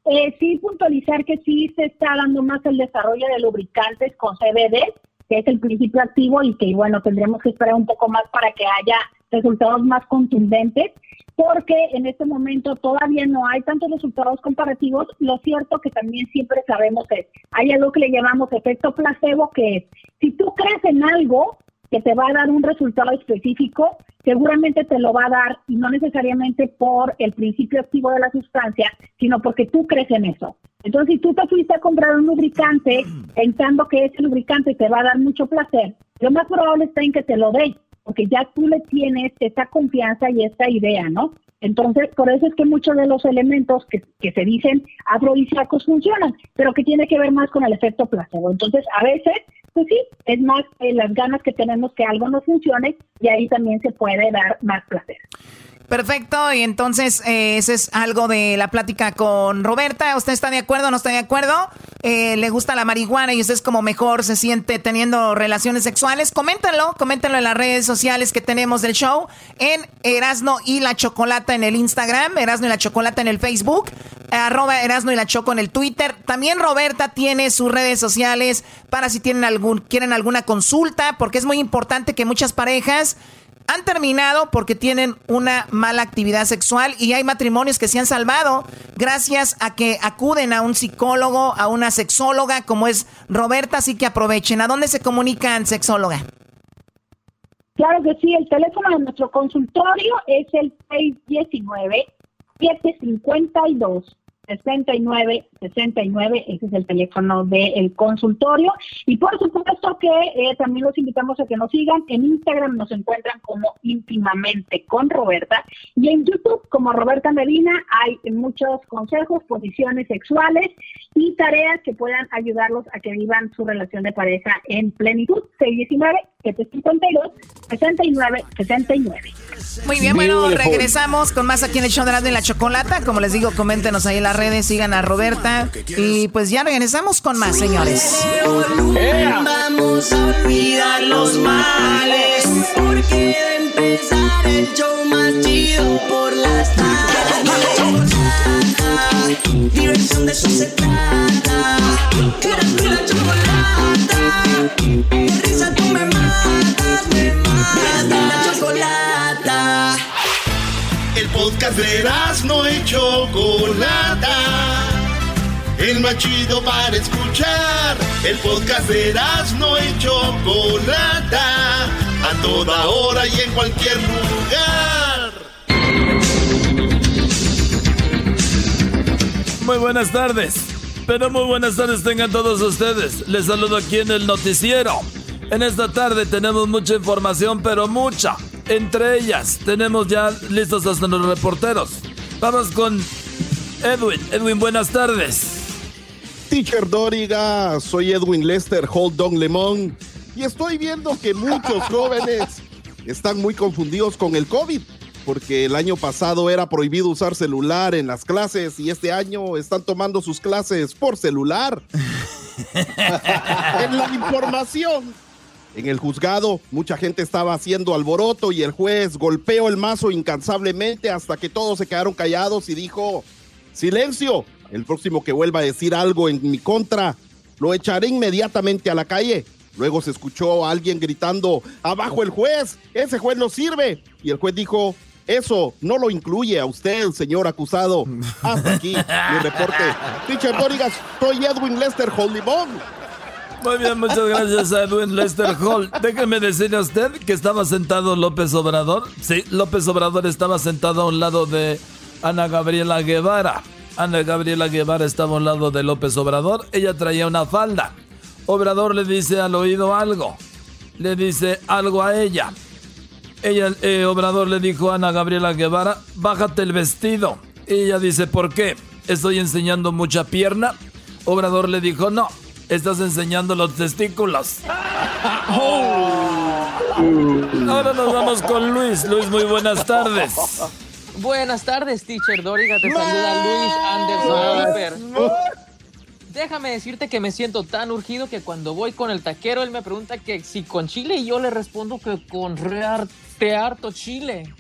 Eh, sí puntualizar que sí se está dando más el desarrollo de lubricantes con CBD, que es el principio activo y que bueno, tendremos que esperar un poco más para que haya resultados más contundentes. Porque en este momento todavía no hay tantos resultados comparativos. Lo cierto que también siempre sabemos es, hay algo que le llamamos efecto placebo, que es, si tú crees en algo que te va a dar un resultado específico, seguramente te lo va a dar y no necesariamente por el principio activo de la sustancia, sino porque tú crees en eso. Entonces, si tú te fuiste a comprar un lubricante pensando que ese lubricante te va a dar mucho placer, lo más probable está en que te lo dé, porque ya tú le tienes esta confianza y esta idea, ¿no? Entonces, por eso es que muchos de los elementos que, que se dicen afrodisíacos funcionan, pero que tiene que ver más con el efecto placebo. Entonces, a veces, pues sí, es más eh, las ganas que tenemos que algo no funcione y ahí también se puede dar más placer. Perfecto, y entonces eh, ese es algo de la plática con Roberta. ¿Usted está de acuerdo o no está de acuerdo? Eh, ¿Le gusta la marihuana y usted es como mejor se siente teniendo relaciones sexuales? Coméntenlo, coméntenlo en las redes sociales que tenemos del show, en Erasno y la Chocolata en el Instagram, Erasno y la Chocolata en el Facebook, arroba Erasno y la Choco en el Twitter. También Roberta tiene sus redes sociales para si tienen algún, quieren alguna consulta, porque es muy importante que muchas parejas han terminado porque tienen una mala actividad sexual y hay matrimonios que se han salvado gracias a que acuden a un psicólogo, a una sexóloga como es Roberta, así que aprovechen. ¿A dónde se comunican, sexóloga? Claro que sí, el teléfono de nuestro consultorio es el 619 752 69 69, ese es el teléfono del consultorio. Y por supuesto que eh, también los invitamos a que nos sigan. En Instagram nos encuentran como íntimamente con Roberta y en YouTube como Roberta Medina hay muchos consejos, posiciones sexuales y tareas que puedan ayudarlos a que vivan su relación de pareja en plenitud. 619 752 69 69. Muy bien, bueno, regresamos con más aquí en el show de la Chocolata. Como les digo, coméntenos ahí en las redes, sigan a Roberta. Y pues ya regresamos con más, señores. Vamos a olvidar los males. Porque de empezar el show más chido por las tardes. Diversión de eso se trata. La chocolata. De risa tú me matas, me matas. La chocolata. El podcast de no y Chocolata. El más chido para escuchar. El podcast de no y Chocolata. A toda hora y en cualquier lugar. Muy buenas tardes. Pero muy buenas tardes tengan todos ustedes. Les saludo aquí en el noticiero. En esta tarde tenemos mucha información, pero mucha. Entre ellas tenemos ya listos hasta los reporteros. Vamos con Edwin. Edwin, buenas tardes. Teacher Doriga, soy Edwin Lester Holdon Lemón y estoy viendo que muchos jóvenes están muy confundidos con el COVID porque el año pasado era prohibido usar celular en las clases y este año están tomando sus clases por celular. en la información. En el juzgado, mucha gente estaba haciendo alboroto y el juez golpeó el mazo incansablemente hasta que todos se quedaron callados y dijo, silencio, el próximo que vuelva a decir algo en mi contra, lo echaré inmediatamente a la calle. Luego se escuchó a alguien gritando, abajo el juez, ese juez no sirve. Y el juez dijo, eso no lo incluye a usted, señor acusado. Hasta aquí mi reporte. Teacher Dorigas, soy Edwin Lester Holdimón. Muy bien, muchas gracias a Edwin Lester Hall. Déjeme decirle a usted que estaba sentado López Obrador. Sí, López Obrador estaba sentado a un lado de Ana Gabriela Guevara. Ana Gabriela Guevara estaba a un lado de López Obrador. Ella traía una falda. Obrador le dice al oído algo. Le dice algo a ella. Ella, eh, Obrador le dijo a Ana Gabriela Guevara, bájate el vestido. Y ella dice, ¿por qué? ¿Estoy enseñando mucha pierna? Obrador le dijo, no, estás enseñando los testículos. Ahora nos vamos con Luis. Luis, muy buenas tardes. Buenas tardes, teacher Doriga. Te saluda Luis Anderson. Déjame decirte que me siento tan urgido que cuando voy con el taquero, él me pregunta que si con chile y yo le respondo que con rearte harto chile.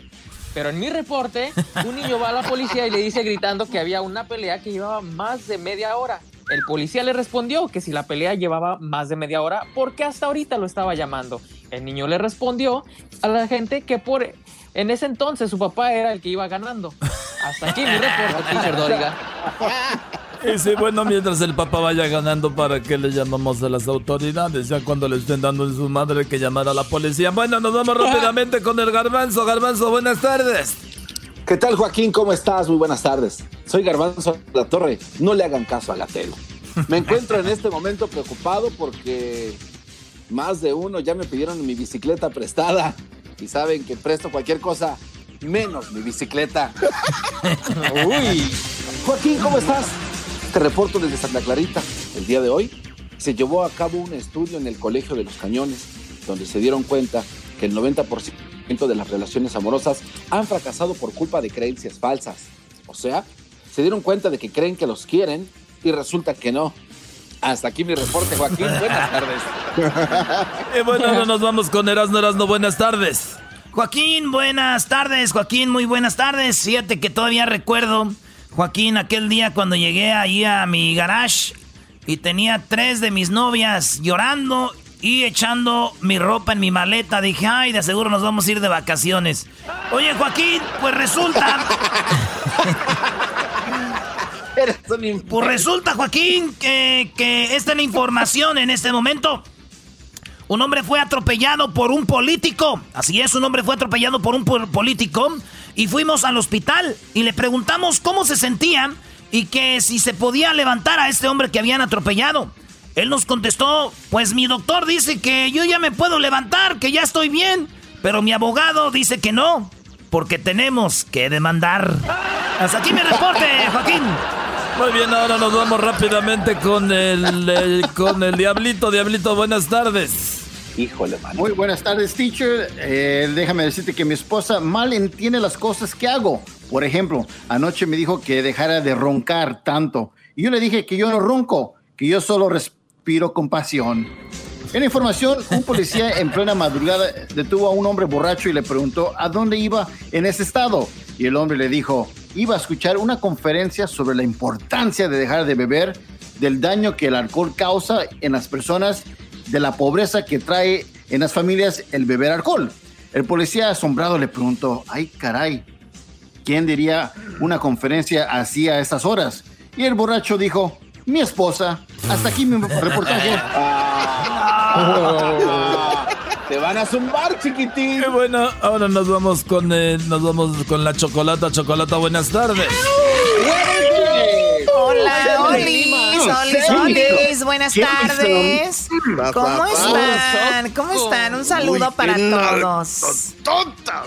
Pero en mi reporte, un niño va a la policía y le dice gritando que había una pelea que llevaba más de media hora. El policía le respondió que si la pelea llevaba más de media hora, porque hasta ahorita lo estaba llamando. El niño le respondió a la gente que por en ese entonces su papá era el que iba ganando. Hasta aquí mi reporte, teacher Doriga. Y sí, bueno, mientras el papá vaya ganando, ¿para qué le llamamos a las autoridades? Ya cuando le estén dando en su madre que llamar a la policía. Bueno, nos vamos rápidamente con el garbanzo. Garbanzo, buenas tardes. ¿Qué tal, Joaquín? ¿Cómo estás? Muy buenas tardes. Soy Garbanzo de la Torre. No le hagan caso a Gatelo. Me encuentro en este momento preocupado porque más de uno ya me pidieron mi bicicleta prestada y saben que presto cualquier cosa menos mi bicicleta. Uy. Joaquín, ¿cómo estás? Te reporto desde Santa Clarita. El día de hoy se llevó a cabo un estudio en el Colegio de los Cañones, donde se dieron cuenta que el 90% de las relaciones amorosas han fracasado por culpa de creencias falsas. O sea, se dieron cuenta de que creen que los quieren y resulta que no. Hasta aquí mi reporte, Joaquín. Buenas tardes. Y bueno, ahora nos vamos con Erasno Erasno. Buenas tardes. Joaquín, buenas tardes. Joaquín, muy buenas tardes. Fíjate que todavía recuerdo, Joaquín, aquel día cuando llegué ahí a mi garage y tenía tres de mis novias llorando y echando mi ropa en mi maleta. Dije, ay, de seguro nos vamos a ir de vacaciones. Oye, Joaquín, pues resulta. Pues resulta, Joaquín, que, que esta es la información en este momento. Un hombre fue atropellado por un político. Así es, un hombre fue atropellado por un po- político. Y fuimos al hospital y le preguntamos cómo se sentía y que si se podía levantar a este hombre que habían atropellado. Él nos contestó, pues mi doctor dice que yo ya me puedo levantar, que ya estoy bien. Pero mi abogado dice que no, porque tenemos que demandar. Hasta aquí mi reporte, Joaquín. Muy bien, ahora nos vamos rápidamente con el, eh, con el Diablito. Diablito, buenas tardes. Híjole, man. Muy buenas tardes, teacher. Eh, déjame decirte que mi esposa mal entiende las cosas que hago. Por ejemplo, anoche me dijo que dejara de roncar tanto. Y yo le dije que yo no ronco, que yo solo respiro con pasión. En información, un policía en plena madrugada detuvo a un hombre borracho y le preguntó a dónde iba en ese estado. Y el hombre le dijo, iba a escuchar una conferencia sobre la importancia de dejar de beber, del daño que el alcohol causa en las personas, de la pobreza que trae en las familias el beber alcohol. El policía asombrado le preguntó, ay caray, ¿quién diría una conferencia así a estas horas? Y el borracho dijo, mi esposa. Hasta aquí mi reportaje. Te van a zumbar, chiquitín. Y bueno, ahora nos vamos con eh, nos vamos con la chocolata. Chocolata, buenas tardes. Hola, Olis, Olis, Olis, buenas ¿Qué tardes. ¿Cómo están? ¿Cómo están? Un saludo para todos.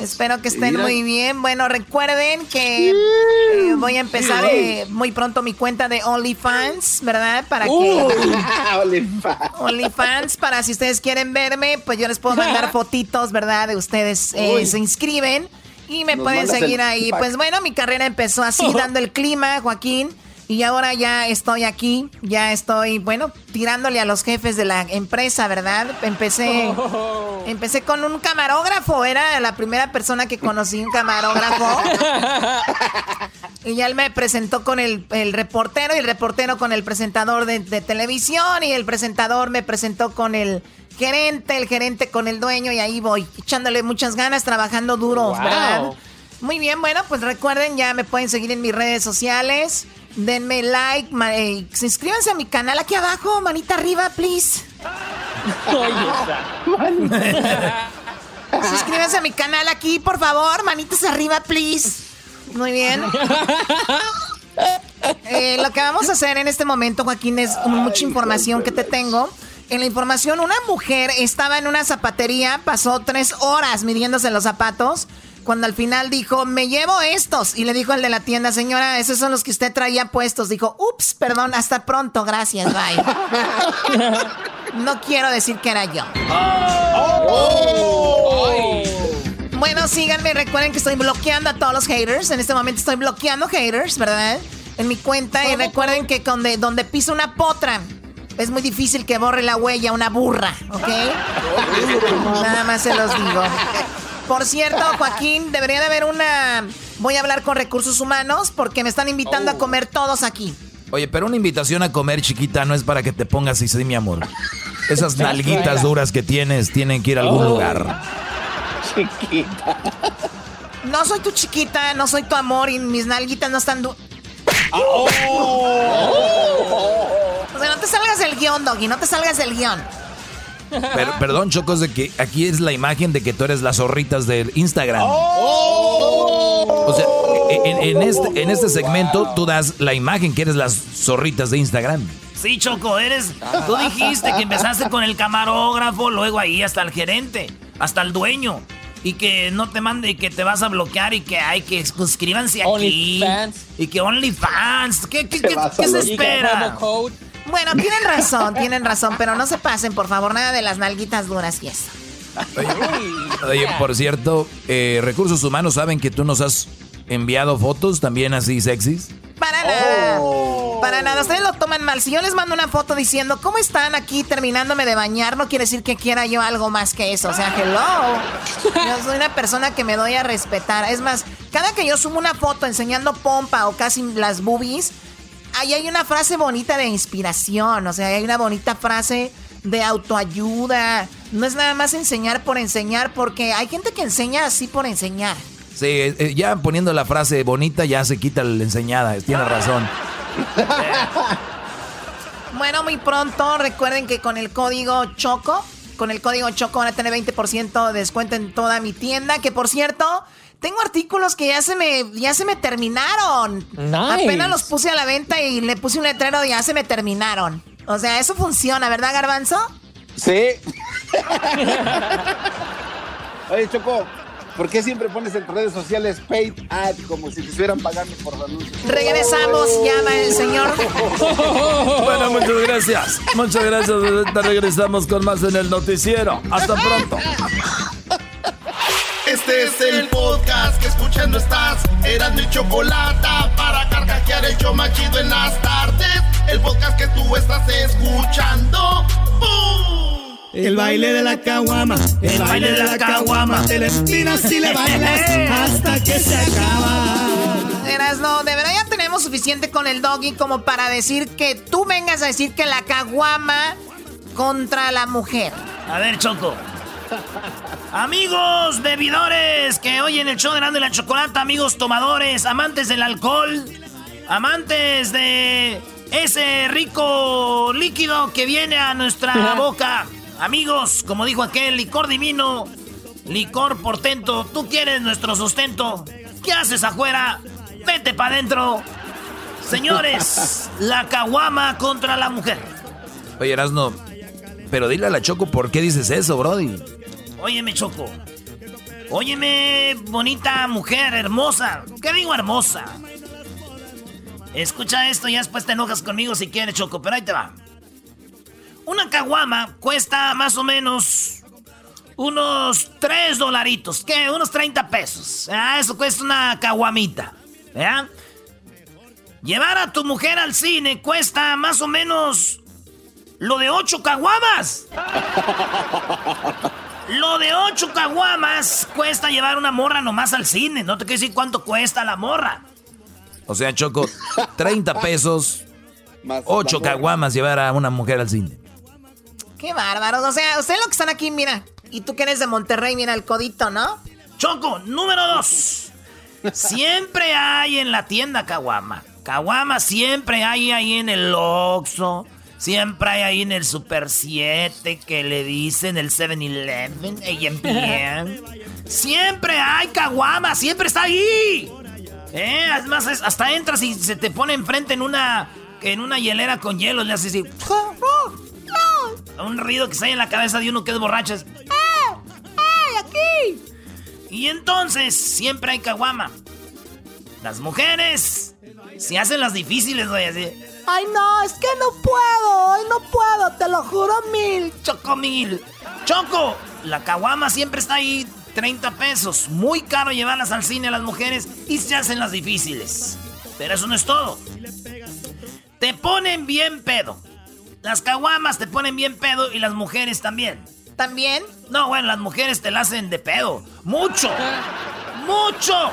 Espero que estén muy bien. Bueno, recuerden que eh, voy a empezar eh, muy pronto mi cuenta de OnlyFans, ¿verdad? Para que OnlyFans, para si ustedes quieren verme, pues yo les puedo mandar fotitos, ¿verdad? De ustedes eh, se inscriben y me Nos pueden seguir ahí. pack. Pues bueno, mi carrera empezó así, dando el clima, Joaquín. Y ahora ya estoy aquí, ya estoy, bueno, tirándole a los jefes de la empresa, ¿verdad? Empecé, empecé con un camarógrafo, era la primera persona que conocí, un camarógrafo. Y ya él me presentó con el, el reportero y el reportero con el presentador de, de televisión y el presentador me presentó con el gerente, el gerente con el dueño y ahí voy, echándole muchas ganas, trabajando duro, Wow. ¿verdad? Muy bien, bueno, pues recuerden, ya me pueden seguir en mis redes sociales. Denme like, eh, suscríbanse a mi canal aquí abajo, manita arriba, please. Suscríbanse a mi canal aquí, por favor, manitas arriba, please. Muy bien. Eh, lo que vamos a hacer en este momento, Joaquín, es mucha información que te tengo. En la información, una mujer estaba en una zapatería, pasó tres horas midiéndose los zapatos, cuando al final dijo, me llevo estos. Y le dijo al de la tienda, señora, esos son los que usted traía puestos. Dijo, ups, perdón, hasta pronto, gracias, bye. no quiero decir que era yo. Bueno, síganme, recuerden que estoy bloqueando a todos los haters. En este momento estoy bloqueando haters, ¿verdad? En mi cuenta. Y recuerden que donde, donde piso una potra, es muy difícil que borre la huella una burra, ¿ok? Nada más se los digo. Por cierto, Joaquín, debería de haber una... Voy a hablar con recursos humanos porque me están invitando a comer todos aquí. Oye, pero una invitación a comer chiquita no es para que te pongas y sí, mi amor. Esas nalguitas duras que tienes tienen que ir a algún Oh. lugar. Chiquita. No soy tu chiquita, no soy tu amor y mis nalguitas no están... du- Oh. O sea, no te salgas del guion, Doggy, no te salgas del guion. Per- perdón, Choco, es de que aquí es la imagen de que tú eres las zorritas del Instagram. Oh. O sea, en, en este, en este segmento tú das la imagen que eres las zorritas de Instagram. Sí, Choco, eres. Tú dijiste que empezaste con el camarógrafo, luego ahí hasta el gerente, hasta el dueño. Y que no te mande, y que te vas a bloquear y que hay que suscríbanse aquí. OnlyFans. Y que OnlyFans. ¿Qué, qué, qué- qué se bloquear. Y que espera? Bueno, tienen razón, tienen razón, pero no se pasen, por favor, nada de las nalguitas duras y eso. Oye, por cierto, eh, Recursos Humanos saben que tú nos has enviado fotos también así sexys. Para nada. Para nada. Ustedes lo toman mal. Si yo les mando una foto diciendo, ¿cómo están aquí terminándome de bañar? No quiere decir que quiera yo algo más que eso. O sea, hello. Yo soy una persona que me doy a respetar. Es más, cada que yo subo una foto enseñando pompa o casi las boobies, ahí hay una frase bonita de inspiración. O sea, hay una bonita frase de autoayuda. No es nada más enseñar por enseñar, porque hay gente que enseña así por enseñar. Sí, eh, eh, ya poniendo la frase bonita ya se quita la enseñada, tiene razón. Bueno, muy pronto recuerden que con el código Choco, con el código Choco van a tener 20% de descuento en toda mi tienda, que por cierto, tengo artículos que ya se me ya se me terminaron. Nice. Apenas los puse a la venta y le puse un letrero de ya se me terminaron. O sea, eso funciona, ¿verdad, Garbanzo? Sí. Oye, Choco, ¿por qué siempre pones en tus redes sociales paid ad como si te estuvieran pagando por anuncios? Regresamos, llama el señor. Bueno, muchas gracias. Muchas gracias. Ahorita regresamos con más en el noticiero. Hasta pronto. Este es el podcast que escuchando estás. Eran mi chocolate para carcajear el show más chido en las tardes. El podcast que tú estás escuchando. ¡Bum! El baile de la caguama, el baile de la caguama, te la estiras y le bailas hasta que se acaba. Erasno, de verdad ya tenemos suficiente con el doggy como para decir que tú vengas a decir que la caguama contra la mujer. A ver, Choco. Amigos bebidores que oyen el show de y la Chocolata, amigos tomadores, amantes del alcohol, amantes de ese rico líquido que viene a nuestra boca. Amigos, como dijo aquel, licor divino, licor portento, tú quieres nuestro sustento. ¿Qué haces afuera? Vete para adentro. Señores, la caguama contra la mujer. Oye, Erasno, pero dile a la Choco por qué dices eso, Brody. Óyeme, Choco. Óyeme, bonita mujer, hermosa. ¿Qué digo hermosa? Escucha esto y después te enojas conmigo si quieres, Choco, pero ahí te va. Una caguama cuesta más o menos unos 3 dolaritos. ¿Qué? Unos 30 pesos. Ah, eso cuesta una caguamita. ¿Ya? Llevar a tu mujer al cine cuesta más o menos lo de 8 caguamas. Lo de 8 caguamas cuesta llevar una morra nomás al cine. No te quiero decir cuánto cuesta la morra. O sea, Choco, 30 pesos, 8 caguamas llevar a una mujer al cine. Qué bárbaros. O sea, ustedes lo que están aquí, mira. Y tú que eres de Monterrey, mira el codito, ¿no? Choco, número 2. Siempre hay en la tienda caguama. Caguama siempre hay ahí en el Oxxo. Siempre hay ahí en el Super 7 que le dicen el 7-Eleven, AM. Siempre hay caguama, siempre está ahí. Eh, además hasta entras y se te pone enfrente en una en una hielera con hielo, le haces así. Un ruido que sale en la cabeza de uno que es borracho. es, ¡Ay, aquí! Y entonces siempre hay caguama. Las mujeres se hacen las difíciles, güey, así. Ay, no, es que no puedo. No puedo, te lo juro mil. Choco mil. Choco, la caguama siempre está ahí 30 pesos. Muy caro llevarlas al cine a las mujeres y se hacen las difíciles. Pero eso no es todo. Te ponen bien pedo. Las caguamas te ponen bien pedo y las mujeres también. ¿También? No, bueno, las mujeres te la hacen de pedo. Mucho. Mucho.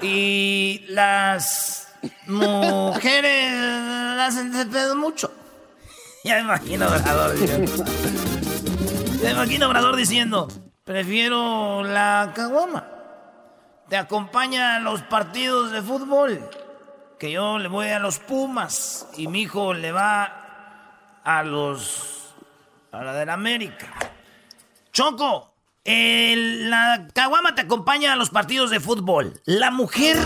Y las mujeres hacen de pedo mucho. ya me imagino Obrador diciendo. Me imagino Obrador diciendo, prefiero la caguama. Te acompaña a los partidos de fútbol. Que yo le voy a los Pumas y mi hijo le va a los a la del América. Choco, el- la caguama te acompaña a los partidos de fútbol. La mujer,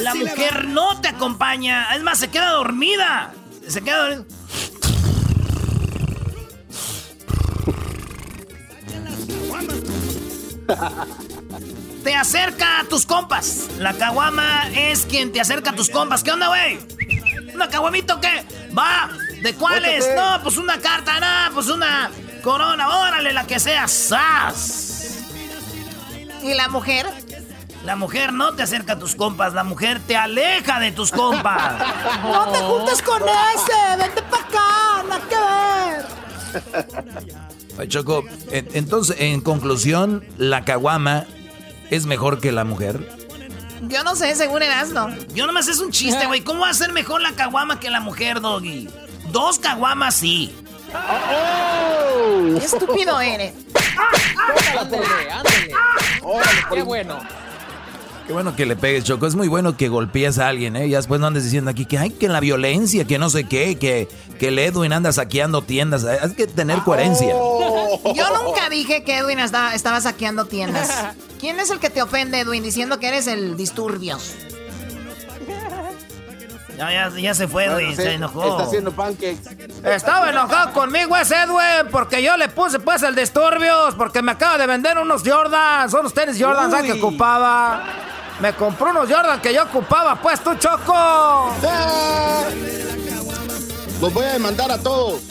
la mujer no te acompaña. Es más, se queda dormida. Se queda dormida. Te acerca a tus compas. La caguama es quien te acerca a tus compas. ¿Qué onda, güey? ¿Una caguamita o qué? Va. ¿De cuáles? Óyete. No, pues una carta, no, pues una corona. Órale, la que sea. ¡Sas! ¿Y la mujer? La mujer no te acerca a tus compas, la mujer te aleja de tus compas. No te juntes con ese, vente para acá, nada que ver. Ay, Choco, en- entonces, en conclusión, la caguama es mejor que la mujer. Yo no sé, según Erasmo. Yo nomás es un chiste, güey. ¿Cómo va a ser mejor la caguama que la mujer, Doggy? Dos caguamas sí. Qué estúpido eres. Ándale, ándale. Qué bueno. Qué bueno que le pegues, Choco. Es muy bueno que golpees a alguien, ¿eh? Ya después no andes diciendo aquí que hay que la violencia, que no sé qué, que, que el Edwin anda saqueando tiendas. Hay que tener coherencia. Yo nunca dije que Edwin estaba, estaba saqueando tiendas. ¿Quién es el que te ofende, Edwin, diciendo que eres el disturbios? Ya, ya, ya se fue, güey. sí, Se enojó. Está haciendo pancakes. Estaba enojado conmigo ese Edwin porque yo le puse pues el disturbios porque me acaba de vender unos Jordans, unos tenis Jordans ¿sabes que ocupaba. Me compró unos Jordans que yo ocupaba, pues tú choco. Los voy a demandar a todos.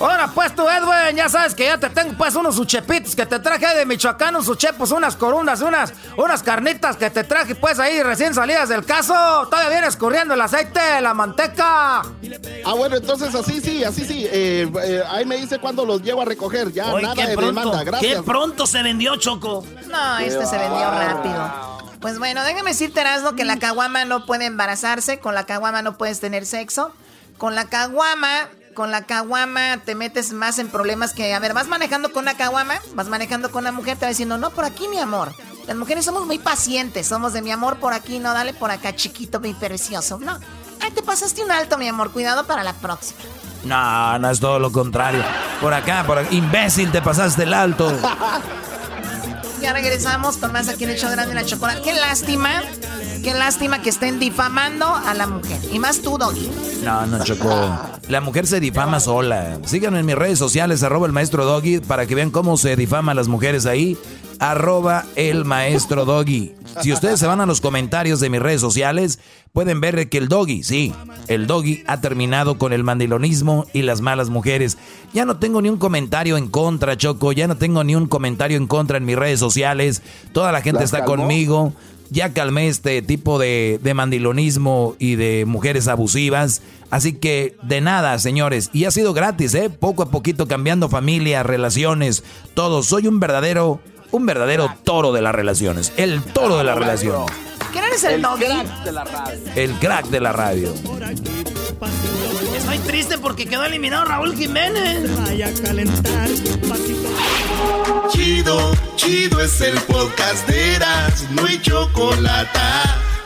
Ahora pues tú Edwin, ya sabes que ya te tengo pues unos uchepitos que te traje de Michoacán, unos uchepos, unas corunas, unas, unas carnitas que te traje pues ahí recién salidas del caso. Todavía viene escurriendo el aceite, la manteca. Ah, bueno, entonces así sí, así sí. Eh, eh, ahí me dice cuándo los llevo a recoger. Ya, nada de pronto, demanda. Gracias. qué pronto se vendió Choco. No, este se vendió rápido. Pues bueno, déjame decirte, Erasmo, que la caguama no puede embarazarse, con la caguama no puedes tener sexo. Con la caguama, con la caguama te metes más en problemas que, a ver, vas manejando con una caguama, vas manejando con una mujer, te va diciendo, no, por aquí, mi amor. Las mujeres somos muy pacientes, somos de mi amor por aquí, no, dale por acá, chiquito, mi precioso. No, ay, te pasaste un alto, mi amor, cuidado para la próxima. No, no es todo lo contrario. Por acá, por acá. Imbécil, te pasaste el alto. Ya regresamos con más aquí en el show de Erasmo y la Chocolate. Qué lástima, qué lástima que estén difamando a la mujer. Y más tú, Doggy. No, no, Choco. La mujer se difama sola. Síganme en mis redes sociales, arroba el maestro Doggy, para que vean cómo se difama a las mujeres ahí. Arroba el maestro Doggy. Si ustedes se van a los comentarios de mis redes sociales, pueden ver que el Doggy, sí, el Doggy ha terminado con el mandilonismo y las malas mujeres. Ya no tengo ni un comentario en contra, Choco. Ya no tengo ni un comentario en contra en mis redes sociales. Toda la gente ¿Las está calmó? conmigo. Ya calmé este tipo de, de mandilonismo y de mujeres abusivas. Así que de nada, señores. Y ha sido gratis, ¿eh? Poco a poquito cambiando familia, relaciones, todo. Soy un verdadero, un verdadero toro de las relaciones. El toro de las relaciones. ¿Quién eres el, Doggy? crack de la radio. El crack de la radio. Estoy triste porque quedó eliminado Raúl Jiménez. Chido, chido es el podcast de Eras, no hay chocolate.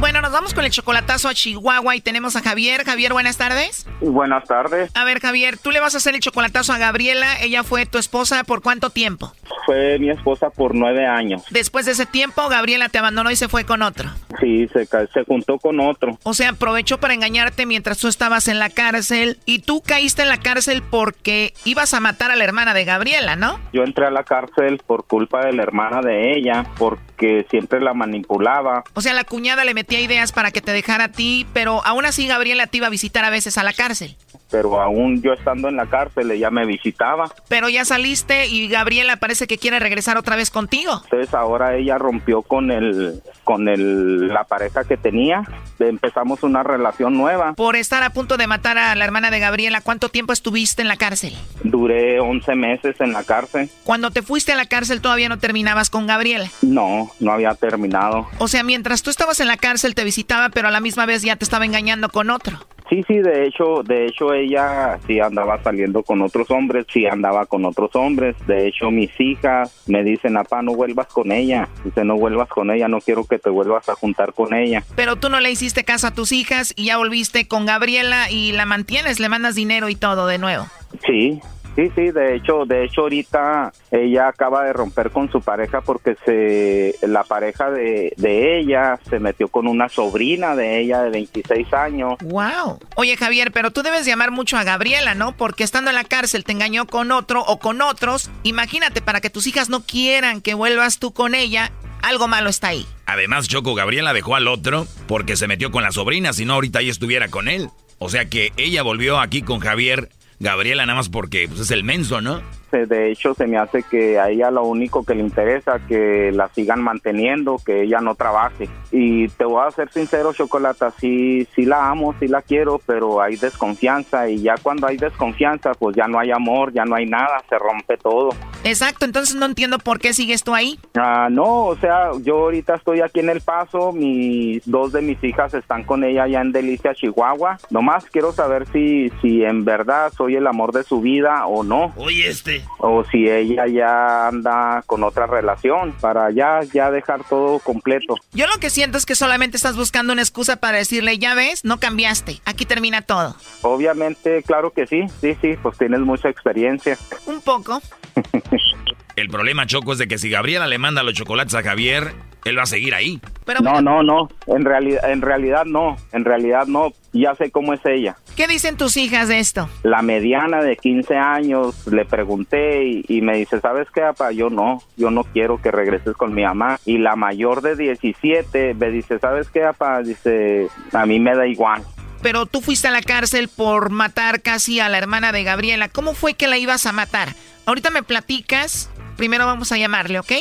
Bueno, nos vamos con el chocolatazo a Chihuahua y tenemos a Javier. Javier, buenas tardes. Buenas tardes. A ver, Javier, tú le vas a hacer el chocolatazo a Gabriela. Ella fue tu esposa por cuánto tiempo? Fue mi esposa por nueve años. Después de ese tiempo, Gabriela te abandonó y se fue con otro. Sí, se, se juntó con otro. O sea, aprovechó para engañarte mientras tú estabas en la cárcel y tú caíste en la cárcel porque ibas a matar a la hermana de Gabriela, ¿no? Yo entré a la cárcel por culpa de la hermana de ella, porque porque siempre la manipulaba. O sea, la cuñada le metía ideas para que te dejara a ti, pero aún así Gabriela te iba a visitar a veces a la cárcel. Pero aún yo estando en la cárcel, ella me visitaba. Pero ya saliste y Gabriela parece que quiere regresar otra vez contigo. Entonces ahora ella rompió con el, con el, la pareja que tenía. Empezamos una relación nueva. Por estar a punto de matar a la hermana de Gabriela, ¿cuánto tiempo estuviste en la cárcel? Duré 11 meses en la cárcel. Cuando te fuiste a la cárcel todavía no terminabas con Gabriela. No, no había terminado. O sea, mientras tú estabas en la cárcel te visitaba, pero a la misma vez ya te estaba engañando con otro. Sí, sí, de hecho, de hecho ella sí andaba saliendo con otros hombres, sí andaba con otros hombres. De hecho, mis hijas me dicen, papá, no vuelvas con ella. Dice, no vuelvas con ella, no quiero que te vuelvas a juntar con ella. Pero tú no le hiciste caso a tus hijas y ya volviste con Gabriela y la mantienes, le mandas dinero y todo de nuevo. Sí, Sí, sí, de hecho, de hecho ahorita ella acaba de romper con su pareja porque se la pareja de, de ella se metió con una sobrina de ella de 26 años. Wow. Oye, Javier, pero tú debes llamar mucho a Gabriela, ¿no? Porque estando en la cárcel te engañó con otro o con otros. Imagínate para que tus hijas no quieran que vuelvas tú con ella, algo malo está ahí. Además, Choco Gabriela dejó al otro porque se metió con la sobrina, si no ahorita ella estuviera con él. O sea que ella volvió aquí con Javier Gabriela nada más porque pues, es el menso, ¿no? De hecho, se me hace que a ella lo único que le interesa que la sigan manteniendo, que ella no trabaje. Y te voy a ser sincero, Chocolata, sí, sí la amo, sí la quiero, pero hay desconfianza y ya cuando hay desconfianza, pues ya no hay amor, ya no hay nada, se rompe todo. Exacto, entonces no entiendo por qué sigues tú ahí. Ah, no, o sea, yo ahorita estoy aquí en El Paso, mis dos de mis hijas están con ella allá en Delicia, Chihuahua. Nomás quiero saber si, si en verdad soy el amor de su vida o no. Oye, este. O si ella ya anda con otra relación, para ya, ya dejar todo completo. Yo lo que siento es que solamente estás buscando una excusa para decirle, ya ves, no cambiaste, aquí termina todo. Obviamente, claro que sí, sí, sí, pues tienes mucha experiencia. Un poco. El problema, Choco, es de que si Gabriela le manda los chocolates a Javier, él va a seguir ahí. no, no, no. En realidad, en realidad no. En realidad no. Ya sé cómo es ella. ¿Qué dicen tus hijas de esto? La mediana de 15 años le pregunté y, y me dice, ¿sabes qué, papá? Yo no. Yo no quiero que regreses con mi mamá. Y la mayor de 17 me dice, ¿sabes qué, papá? Dice, a mí me da igual. Pero tú fuiste a la cárcel por matar casi a la hermana de Gabriela. ¿Cómo fue que la ibas a matar? Ahorita me platicas. Primero vamos a llamarle, ¿ok?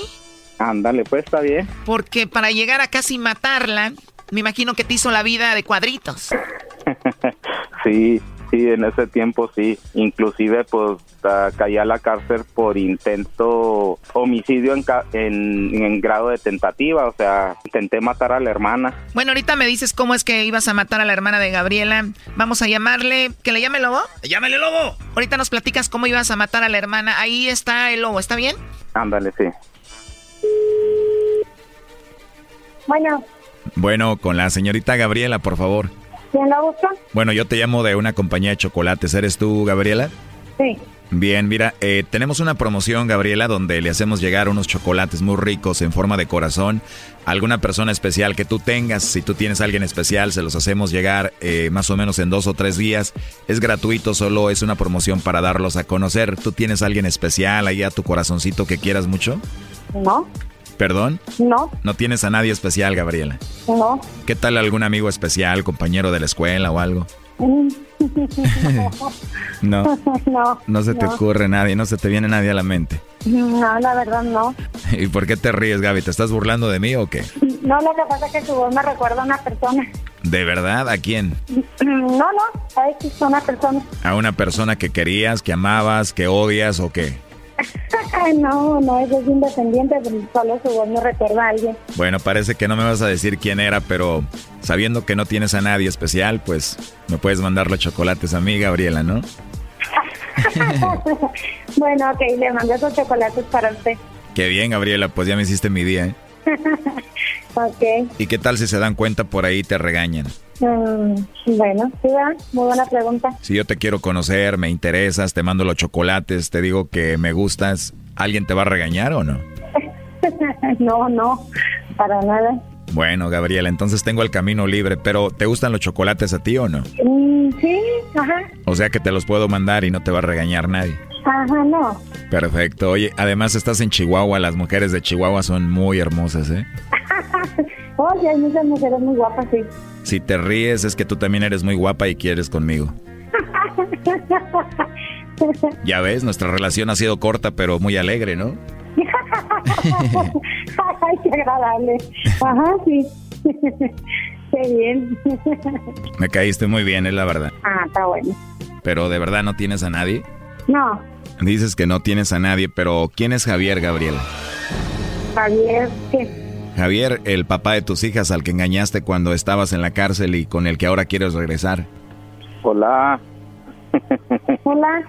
Ándale, pues está bien. Porque para llegar a casi matarla, me imagino que te hizo la vida de cuadritos. sí, sí, en ese tiempo sí. Inclusive pues uh, caí a la cárcel por intento homicidio en, ca- en, en grado de tentativa. O sea, intenté matar a la hermana. Bueno, ahorita me dices cómo es que ibas a matar a la hermana de Gabriela. Vamos a llamarle. ¿Que le llame Lobo? ¡Llámale Lobo! Ahorita nos platicas cómo ibas a matar a la hermana. Ahí está el Lobo, ¿está bien? Ándale, sí. Bueno, Bueno, con la señorita Gabriela, por favor. ¿Quién la busca? Bueno, yo te llamo de una compañía de chocolates. ¿Eres tú, Gabriela? Sí. Bien, mira, eh, tenemos una promoción, Gabriela, donde le hacemos llegar unos chocolates muy ricos en forma de corazón alguna persona especial que tú tengas. Si tú tienes a alguien especial, se los hacemos llegar eh, más o menos en dos o tres días. Es gratuito, solo es una promoción para darlos a conocer. ¿Tú tienes a alguien especial ahí a tu corazoncito que quieras mucho? No, ¿Perdón? no, No tienes a nadie especial, Gabriela. no. ¿Qué tal algún amigo especial, compañero de la escuela o algo? No. no. No se te ocurre nadie, no se te viene nadie a la mente. No, la verdad no. ¿Y por qué te ríes, Gaby? ¿Te estás burlando de mí o qué? No, lo que pasa es que su voz me recuerda a una persona. ¿De verdad? ¿A quién? No, no, a es una persona. ¿A una persona que querías, que amabas, que odias o qué? no, no, ella es independiente, solo su voz me recuerda a alguien. Bueno, parece que no me vas a decir quién era, pero sabiendo que no tienes a nadie especial, pues me puedes mandar los chocolates a mí, Gabriela, ¿no? bueno, ok, le mando esos chocolates para usted. Qué bien, Gabriela, pues ya me hiciste mi día, ¿eh? ok, ¿Y qué tal si se dan cuenta por ahí y te regañan? Mm, bueno, muy buena pregunta. Si yo te quiero conocer, me interesas, te mando los chocolates, te digo que me gustas, ¿alguien te va a regañar o no? no, no, para nada. Bueno, Gabriela, entonces tengo el camino libre, pero ¿te gustan los chocolates a ti o no? Mm, sí, ajá. O sea que te los puedo mandar y no te va a regañar nadie. Ajá, no. Perfecto. Oye, además estás en Chihuahua. Las mujeres de Chihuahua son muy hermosas, ¿eh? Oye, hay muchas mujeres muy guapas, sí. Si te ríes es que tú también eres muy guapa y quieres conmigo. Ya ves, nuestra relación ha sido corta pero muy alegre, ¿no? Ay, qué agradable. Ajá, sí. qué bien. Me caíste muy bien, es la verdad. ah, está bueno. Pero de verdad no tienes a nadie. No, Dices que no tienes a nadie, pero ¿quién es Javier, Gabriela? Javier, ¿qué? Javier, el papá de tus hijas al que engañaste cuando estabas en la cárcel y con el que ahora quieres regresar. Hola, Hola.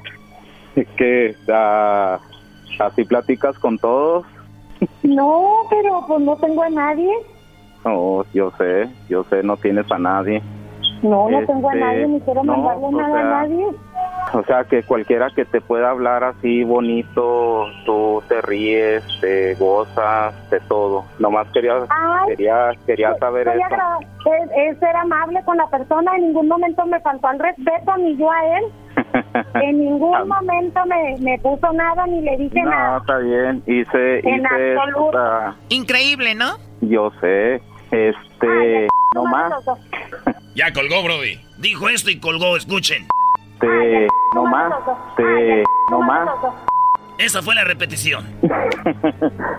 que ah, así platicas con todos. No, pero pues no tengo a nadie. No, yo sé, yo sé, no tienes a nadie. No, no tengo a Este, nadie, ni quiero no, mandarle nada sea, a nadie. O sea, que cualquiera que te pueda hablar así bonito, tú te ríes, te gozas, de todo. Nomás quería, Ay, quería, quería saber eso. agra- es, es ser amable con la persona, en ningún momento me faltó al respeto, ni yo a él. En ningún momento me, me puso nada, ni le dije No, nada. está bien. Hice, En hice, absoluto. Increíble, ¿no? yo sé, este, nomás, Ya colgó, Brody. Dijo esto y colgó, escuchen. Te, nomás, te, nomás. Esa fue la repetición.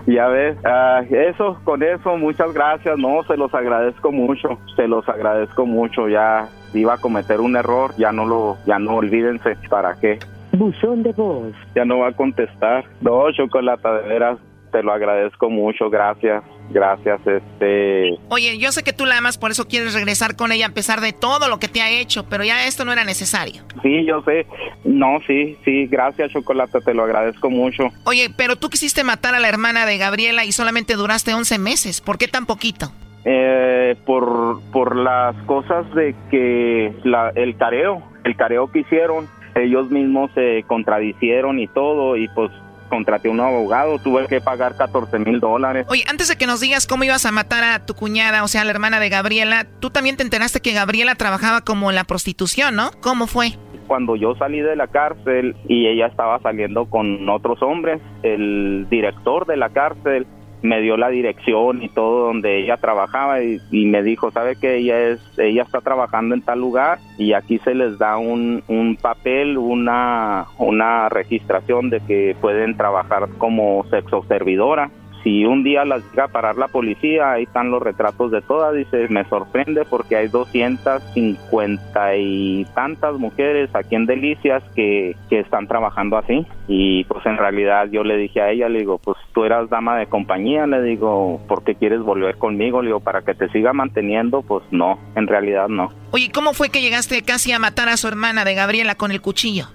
Ya ves, ah, eso, con eso, muchas gracias, no, se los agradezco mucho, se los agradezco mucho, ya iba a cometer un error, ya no lo, ya no olvídense, ¿para qué? Buzón de voz. Ya no va a contestar. No, Chocolata, de veras, te lo agradezco mucho, gracias, gracias, este... Oye, yo sé que tú la amas, por eso quieres regresar con ella a pesar de todo lo que te ha hecho, pero ya esto no era necesario. Sí, yo sé, no, sí, sí, gracias, Chocolata, te lo agradezco mucho. Oye, pero tú quisiste matar a la hermana de Gabriela y solamente duraste 11 meses. ¿Por qué tan poquito? Eh, por, por las cosas de que la, el careo, el careo que hicieron, ellos mismos se contradicieron y todo, y pues contraté un abogado, tuve que pagar 14 mil dólares. Oye, antes de que nos digas cómo ibas a matar a tu cuñada, o sea, la hermana de Gabriela, tú también te enteraste que Gabriela trabajaba como en la prostitución, ¿no? ¿Cómo fue? Cuando yo salí de la cárcel y ella estaba saliendo con otros hombres, el director de la cárcel me dio la dirección y todo donde ella trabajaba y, me dijo, sabe que ella es, ella está trabajando en tal lugar y aquí se les da un, un papel, una, una registración de que pueden trabajar como sexo servidora. Si un día las llega a parar la policía, ahí están los retratos de todas, dice, me sorprende porque hay 250 y tantas mujeres aquí en Delicias que, que están trabajando así. Y pues en realidad yo le dije a ella, le digo, pues tú eras dama de compañía, le digo, ¿por qué quieres volver conmigo? Le digo, para que te siga manteniendo, pues no, en realidad no. Oye, ¿cómo fue que llegaste casi a matar a su hermana de Gabriela con el cuchillo?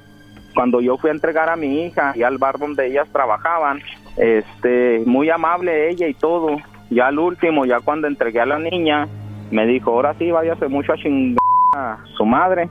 Cuando yo fui a entregar a mi hija y al bar donde ellas trabajaban, este, muy amable ella y todo. Ya al último, ya cuando entregué a la niña, me dijo, ahora sí, váyase mucho a chingar a su madre.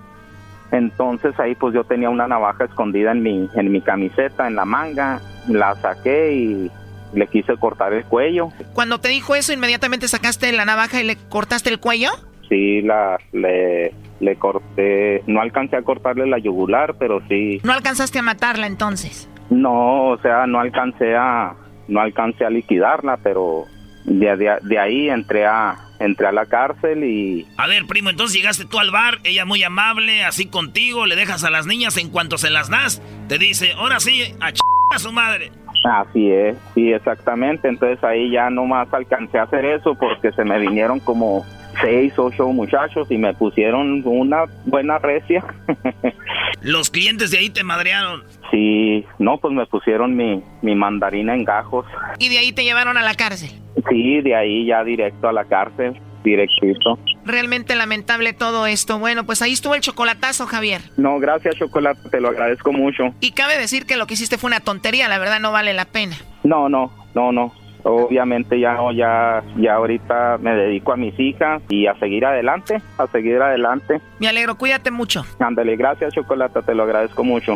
Entonces ahí pues yo tenía una navaja escondida en mi, en mi camiseta, en la manga, la saqué y le quise cortar el cuello. Cuando te dijo eso, inmediatamente sacaste la navaja y le cortaste el cuello. Sí, la, le, le corté, no alcancé a cortarle la yugular, pero sí, No alcanzaste a matarla entonces. No, o sea, no alcancé a no alcancé a liquidarla, pero de, de, de ahí entré a entré a la cárcel y A ver, primo, entonces llegaste tú al bar, ella muy amable, así contigo, le dejas a las niñas en cuanto se las das, te dice, ahora sí, a ch a su madre. así es, sí, exactamente. Entonces ahí ya nomás alcancé a hacer eso porque se me vinieron como seis, ocho muchachos y me pusieron una buena recia. Los clientes de ahí te madrearon. sí, no, pues me pusieron mi, mi mandarina en gajos. Y de ahí te llevaron a la cárcel. Sí, de ahí ya directo a la cárcel, directito. Realmente lamentable todo esto. Bueno, pues ahí estuvo el chocolatazo, Javier. No, gracias, Chocolate, te lo agradezco mucho. Y cabe decir que lo que hiciste fue una tontería, la verdad no vale la pena. No, no, no, no. Obviamente ya no, ya, ya ahorita me dedico a mis hijas y a seguir adelante, a seguir adelante. Me alegro, cuídate mucho. Ándale, gracias, Chocolate, te lo agradezco mucho.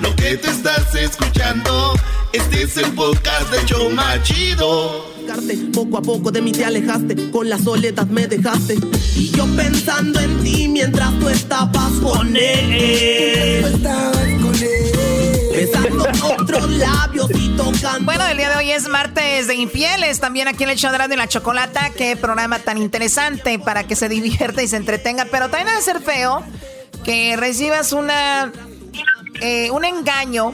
Lo que te estás escuchando, este es el podcast de Choma Chido. Poco a poco de mí te alejaste, con la soledad me dejaste. Y yo pensando en ti mientras tú estabas con él. Besando otros labios y tocando. Bueno, el día de hoy es martes de infieles, también aquí en el show de la chocolata. Qué programa tan interesante para que se divierta y se entretenga. Pero también debe ser feo que recibas una eh, un engaño,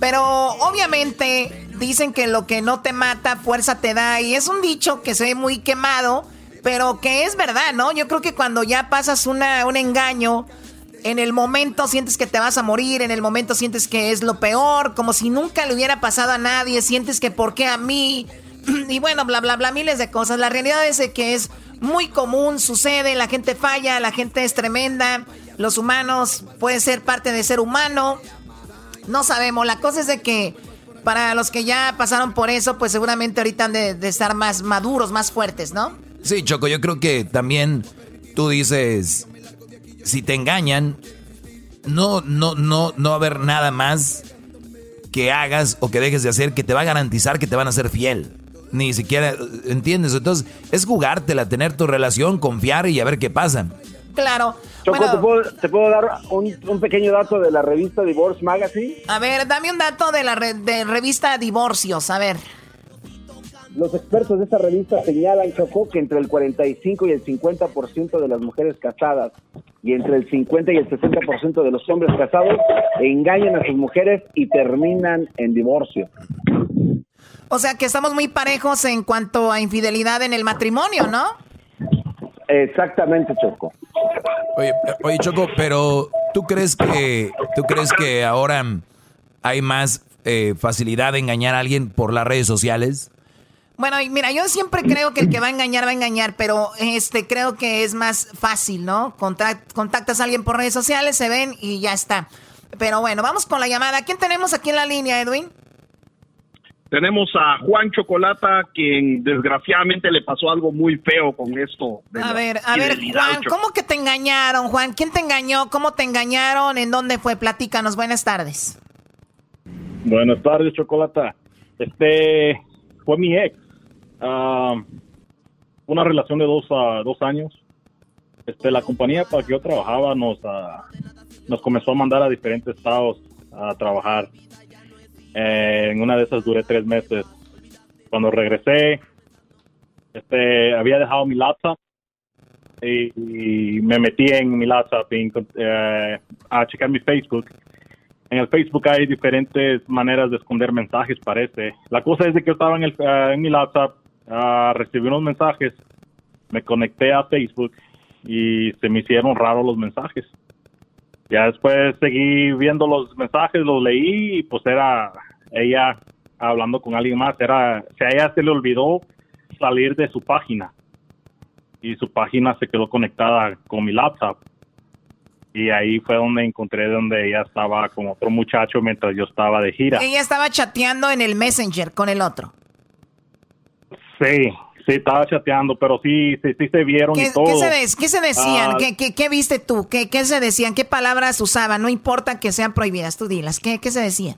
pero obviamente dicen que lo que no te mata, fuerza te da. Y es un dicho que se ve muy quemado, pero que es verdad, ¿no? Yo creo que cuando ya pasas una, un engaño, en el momento sientes que te vas a morir, en el momento sientes que es lo peor, como si nunca le hubiera pasado a nadie, sientes que por qué a mí, y bueno, bla, bla, bla, miles de cosas. La realidad es que es muy común, sucede, la gente falla, la gente es tremenda, los humanos pueden ser parte de ser humano, no sabemos, la cosa es de que para los que ya pasaron por eso, pues seguramente ahorita han de, estar más maduros, más fuertes, ¿no? Sí, Choco, yo creo que también tú dices, si te engañan, no, no, no, no va a haber nada más que hagas o que dejes de hacer que te va a garantizar que te van a ser fiel. Ni siquiera, ¿entiendes? Entonces, es jugártela, tener tu relación, confiar y a ver qué pasa. Claro. Choco, Bueno, ¿te, puedo, te puedo dar un, un pequeño dato de la revista Divorce Magazine? a ver, dame un dato de la re- de revista Divorcios, a ver. Los expertos de esta revista señalan, Choco, que entre el 45 y el 50% de las mujeres casadas y entre el 50 y el 60% de los hombres casados engañan a sus mujeres y terminan en divorcio. O sea que estamos muy parejos en cuanto a infidelidad en el matrimonio, ¿no? Exactamente, Choco. Oye, oye, Choco, pero ¿tú crees que tú crees que ahora hay más eh, facilidad de engañar a alguien por las redes sociales? Bueno, mira, yo siempre creo que el que va a engañar va a engañar, pero este creo que es más fácil, ¿no? Contactas a alguien por redes sociales, se ven y ya está. Pero bueno, vamos con la llamada. ¿Quién tenemos aquí en la línea, Edwin? Tenemos a Juan Chocolata, quien desgraciadamente le pasó algo muy feo con esto. de A ver, a ver, Juan. ¿cómo que te engañaron, Juan? ¿Quién te engañó? ¿Cómo te engañaron? ¿En dónde fue? Platícanos. Buenas tardes. Buenas tardes, Chocolata. Este fue mi ex. Ah, una relación de dos, dos años. Este, la compañía para que yo trabajaba nos, ah, nos comenzó a mandar a diferentes estados a trabajar. Eh, en una de esas duré tres meses. Cuando regresé, este, había dejado mi laptop y, me metí en mi laptop eh, a checar mi Facebook. En el Facebook hay diferentes maneras de esconder mensajes, parece. La cosa es de que estaba en, el, ah, en mi laptop, ah, recibí unos mensajes, me conecté a Facebook y se me hicieron raros los mensajes. Ya después seguí viendo los mensajes, los leí y pues era ella hablando con alguien más. Era, o sea, a ella se le olvidó salir de su página y su página se quedó conectada con mi laptop. Y ahí fue donde encontré donde ella estaba con otro muchacho mientras yo estaba de gira. Ella estaba chateando en el Messenger con el otro. Sí, sí, estaba chateando, pero sí, sí, sí se vieron ¿Qué, y todo. qué se, des- qué se decían? Ah, ¿Qué, qué, qué viste tú? ¿Qué, ¿Qué se decían? ¿Qué palabras usaban? No importa que sean prohibidas, tú dilas. ¿Qué, qué se decían?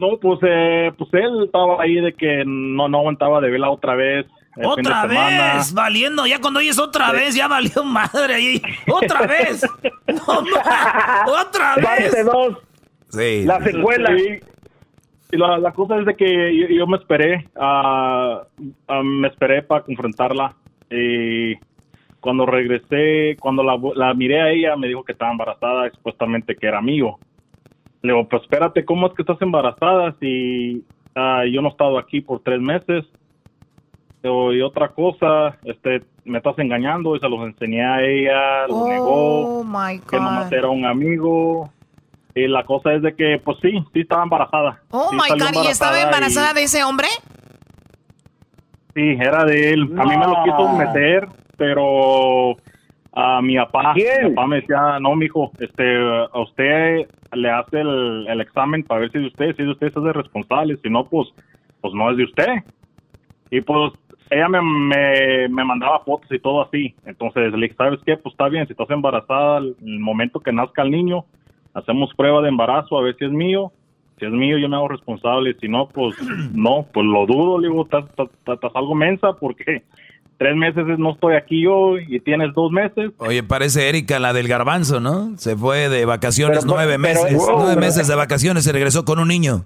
No, pues, eh, pues él estaba ahí de que no, no aguantaba de verla otra vez. de Otra semana. vez, valiendo. Ya cuando oyes otra Sí. vez, ya valió madre ahí. Otra vez. No, ma- otra vez. Parte dos. Sí. La secuela. Y la, la cosa es de que yo, yo me esperé, ah, ah, me esperé para confrontarla. Y cuando regresé, cuando la, la miré a ella, me dijo que estaba embarazada y supuestamente que era mío. Le digo, pues espérate, ¿cómo es que estás embarazada si ah, yo no he estado aquí por tres meses? Digo, y otra cosa, este, me estás engañando y se los enseñé a ella, lo negó Oh my que nomás God. era un amigo. Y la cosa es de que, pues sí, sí estaba embarazada. Oh Sí my God, ¿y estaba embarazada y- de ese hombre? Sí, era de él. A mí me lo quiso meter, pero a mi papá, mi papá me decía, no, mijo, este, a usted le hace el, el examen para ver si es de usted, si es de usted, hace responsable, si no, pues, pues no es de usted. Y pues ella me, me, me mandaba fotos y todo así. Entonces le dije, ¿sabes qué? Pues está bien, si estás embarazada, el, el momento que nazca el niño, hacemos prueba de embarazo a ver si es mío. Si es mío, yo me hago responsable. Si no, pues no, pues lo dudo. Le digo, estás, estás- estás algo mensa porque tres meses no estoy aquí yo y tienes dos meses. Oye, parece Erika la del garbanzo, ¿no? Se fue de vacaciones Pero, nueve pero, meses. wow, nueve meses de vacaciones se regresó con un niño.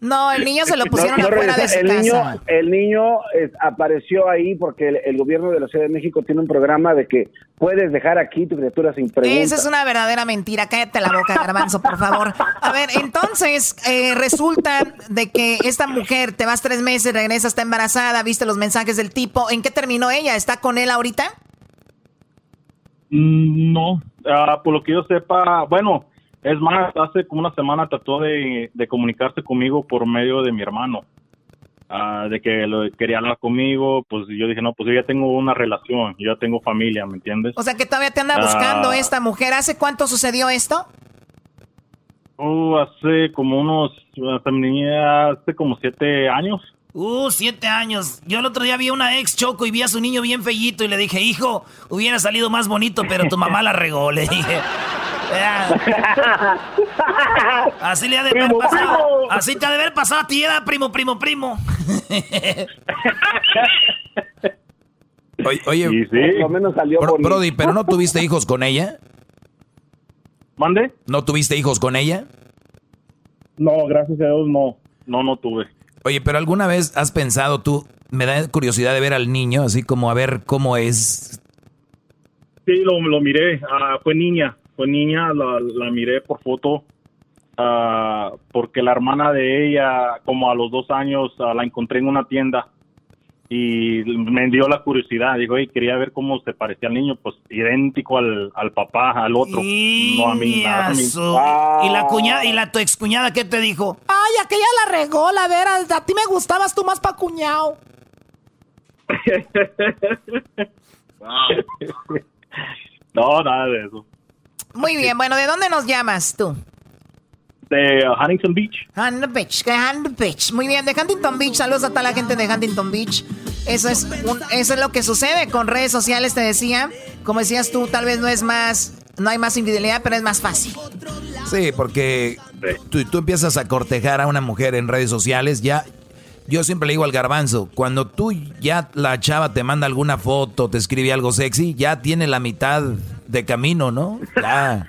No, el niño se lo No, pusieron no afuera de su el casa. niño, el niño apareció ahí porque el, el gobierno de la Ciudad de México tiene un programa de que puedes dejar aquí tu criatura sin preguntas. Esa es una verdadera mentira. Cállate la boca, garbanzo, por favor. A ver, entonces eh, resulta de que esta mujer, te vas tres meses, regresas, está embarazada, viste los mensajes del tipo. ¿En qué terminó ella? ¿Está con él ahorita? Mm, No, Ah, por lo que yo sepa, bueno, es más, hace como una semana trató de, de comunicarse conmigo por medio de mi hermano, Ah, de que lo, quería hablar conmigo, pues yo dije, no, pues yo ya tengo una relación, yo ya tengo familia, ¿me entiendes? O sea que todavía te anda buscando Ah. esta mujer. ¿Hace cuánto sucedió esto? Oh, hace como unos, hasta mi niña, hace como siete años. Uh, siete años. Yo el otro día vi a una ex Choco y vi a su niño bien fellito y le dije, hijo, hubiera salido más bonito, pero tu mamá la regó, le dije. Así le ha de haber Primo, pasado. primo. Así te ha de haber pasado a ti, era primo, primo, primo. Oye, oye Por lo menos salió Bro-. Brody, ¿pero no tuviste hijos con ella? ¿Mande? ¿No tuviste hijos con ella? No, gracias a Dios no, no, no tuve. Oye, pero ¿alguna vez has pensado tú, me da curiosidad de ver al niño, así como a ver cómo es? Sí, lo, lo miré, ah, fue niña, fue niña, la, la miré por foto, ah, porque la hermana de ella, como a los dos años, ah, la encontré en una tienda y me dio la curiosidad, digo, y quería ver cómo se parecía al niño, pues idéntico al, al papá, al otro, no a mí, nada, a mí. Y la cuñada, y la tu excuñada, ¿qué te dijo? Ay, aquella la regó, la veras. A ti me gustabas tú más pa' cuñado. no, nada de eso. Muy bien, bueno, ¿de dónde nos llamas tú? De uh, Huntington Beach. Huntington Beach, que Huntington Beach. Muy bien, de Huntington Beach. Saludos a toda la gente de Huntington Beach. Eso es, un- eso es lo que sucede con redes sociales, te decía. Como decías tú, tal vez no es más, no hay más infidelidad, pero es más fácil. Sí, porque tú, tú empiezas a cortejar a una mujer en redes sociales, ya... Yo siempre le digo al garbanzo, cuando tú ya la chava te manda alguna foto, te escribe algo sexy, ya tiene la mitad de camino, ¿no? La,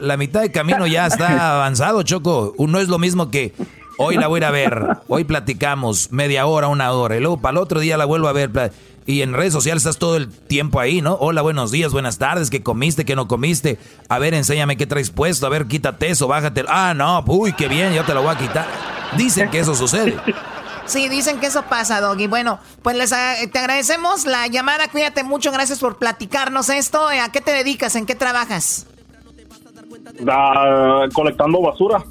la mitad de camino ya está avanzado, Choco. No es lo mismo que hoy la voy a ir a ver, hoy platicamos media hora, una hora, y luego para el otro día la vuelvo a ver. Y en redes sociales estás todo el tiempo ahí, ¿no? Hola, buenos días, buenas tardes, ¿qué comiste, qué no comiste? A ver, enséñame qué traes puesto, a ver, quítate eso, bájate. Ah, no, uy, qué bien, yo te lo voy a quitar. Dicen que eso sucede. Sí, dicen que eso pasa, Doggy. Bueno, pues les te agradecemos la llamada. Cuídate mucho. Gracias por platicarnos esto. ¿A qué te dedicas? ¿En qué trabajas? Ah, colectando basura.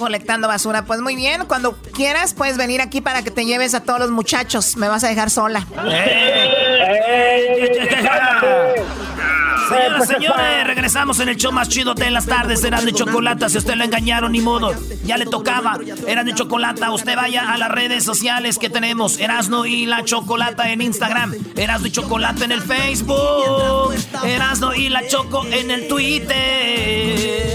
Colectando basura. Pues muy bien. Cuando quieras, puedes venir aquí para que te lleves a todos los muchachos. Me vas a dejar sola. Señoras, señores, regresamos en el show más chido de las tardes. Eran de chocolate. Si usted lo engañaron, ni modo. Ya le tocaba. Eran de chocolate. Usted vaya a las redes sociales que tenemos. Erasno y la chocolata en Instagram. Erasno y chocolate en el Facebook. Erasno y la choco en el Twitter.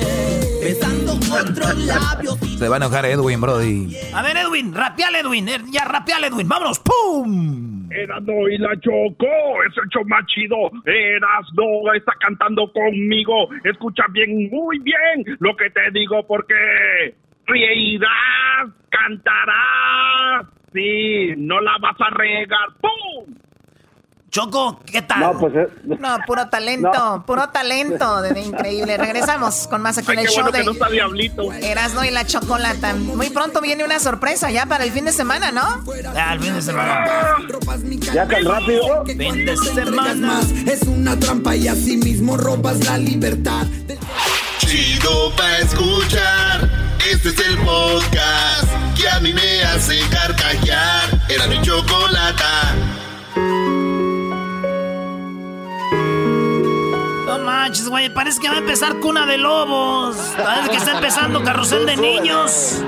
Se va a enojar Edwin, Brody. A ver, Edwin, rapeale, Edwin. Eh, Ya, rapeale, Edwin. Vámonos. ¡Pum! Erasno y la Choco, es el show más chido. Erasno está cantando conmigo. Escucha bien, muy bien lo que te digo porque reirás, cantarás. Sí, no la vas a regar. ¡Pum! Choco, ¿qué tal? No, pues eh, No, puro talento, puro talento. de- de increíble. Regresamos con más aquí en Ay, el qué show bueno de que no está Diablito. Erasno y la chocolata. Muy pronto viene una sorpresa ya para el fin de semana, ¿no? Ah, el fin de semana. ya tan rápido. Fin de semana. Es una trampa y así mismo robas la libertad. chido pa' escuchar. Este es el podcast que a mí me hace carcajear. Era mi chocolata. No manches, güey, parece que va a empezar Cuna de Lobos. Parece que está empezando Carrusel de Niños.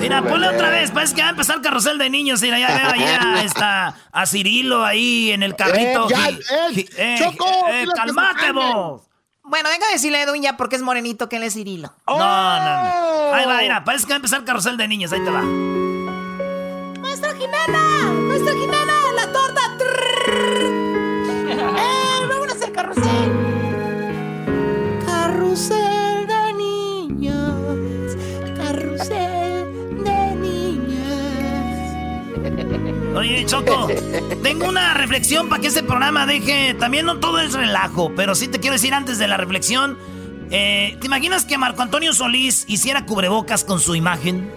Mira, ponle otra vez, parece que va a empezar Carrusel de Niños. Mira, ya veo ahí está a Cirilo ahí en el carrito. Eh, ya, Gi- eh, Choco, calmate vos. Bueno, venga a decirle a Edwin ya porque es morenito que él es Cirilo. No, no, no. Ahí va, mira, parece que va a empezar Carrusel de Niños. Ahí te va. ¡Maestra Jimena! ¡Maestra Jimena! ¡La torta! ¡Eh! ¡Vámonos al! Carrusel Oye, Choco, tengo una reflexión para que este programa deje. También no todo es relajo, pero sí te quiero decir antes de la reflexión. eh, ¿Te imaginas que Marco Antonio Solís hiciera cubrebocas con su imagen?